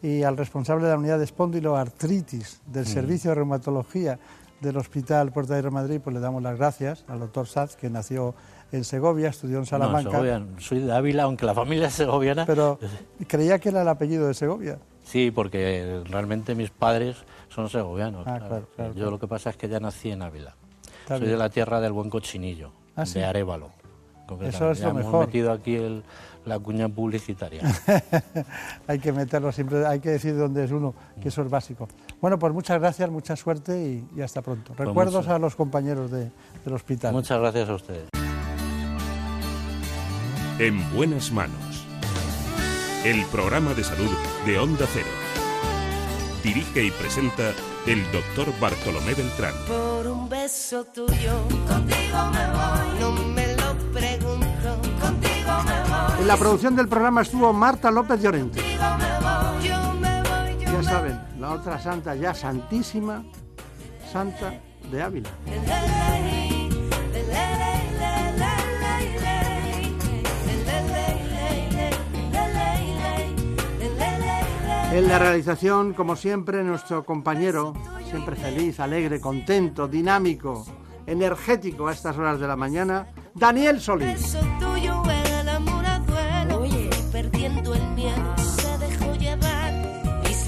y al responsable de la unidad de espondiloartritis del mm. Servicio de Reumatología del Hospital Puerta de Madrid, pues le damos las gracias al doctor Saz, que nació en Segovia, estudió en Salamanca. No, soy de Ávila, aunque la familia es segoviana. Pero creía que era el apellido de Segovia. Sí, porque realmente mis padres son segovianos. Ah, Yo lo que pasa es que ya nací en Ávila. soy de la tierra del buen cochinillo, ah, de Arevalo. Eso es lo hemos mejor. metido aquí el, la cuña publicitaria. hay que meterlo siempre, hay que decir dónde es uno, que eso es básico. Bueno, pues muchas gracias, mucha suerte y, hasta pronto. Pues Recuerdos a los compañeros del hospital. Muchas gracias a ustedes. En buenas manos. El programa de salud de Onda Cero. Dirige y presenta el doctor Bartolomé Beltrán. Por un beso tuyo, contigo me voy, no me En la producción del programa estuvo Marta López Llorente. Ya saben, la otra santa ya santísima, Santa de Ávila. En la realización, como siempre, nuestro compañero, siempre feliz, alegre, contento, dinámico, energético a estas horas de la mañana, Daniel Solís.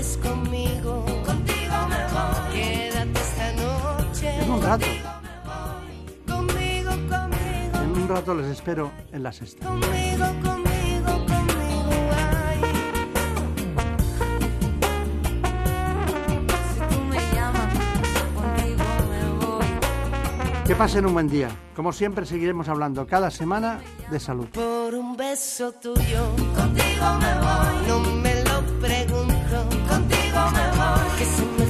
conmigo. Contigo me voy, quédate esta noche. En un rato. Conmigo, conmigo. En un rato les espero en la sexta. Conmigo, conmigo, conmigo. Ay. Si tú me llamas, contigo me voy. Que pasen un buen día. Como siempre seguiremos hablando cada semana de salud. Por un beso tuyo, contigo me voy. No me lo voy. Que se me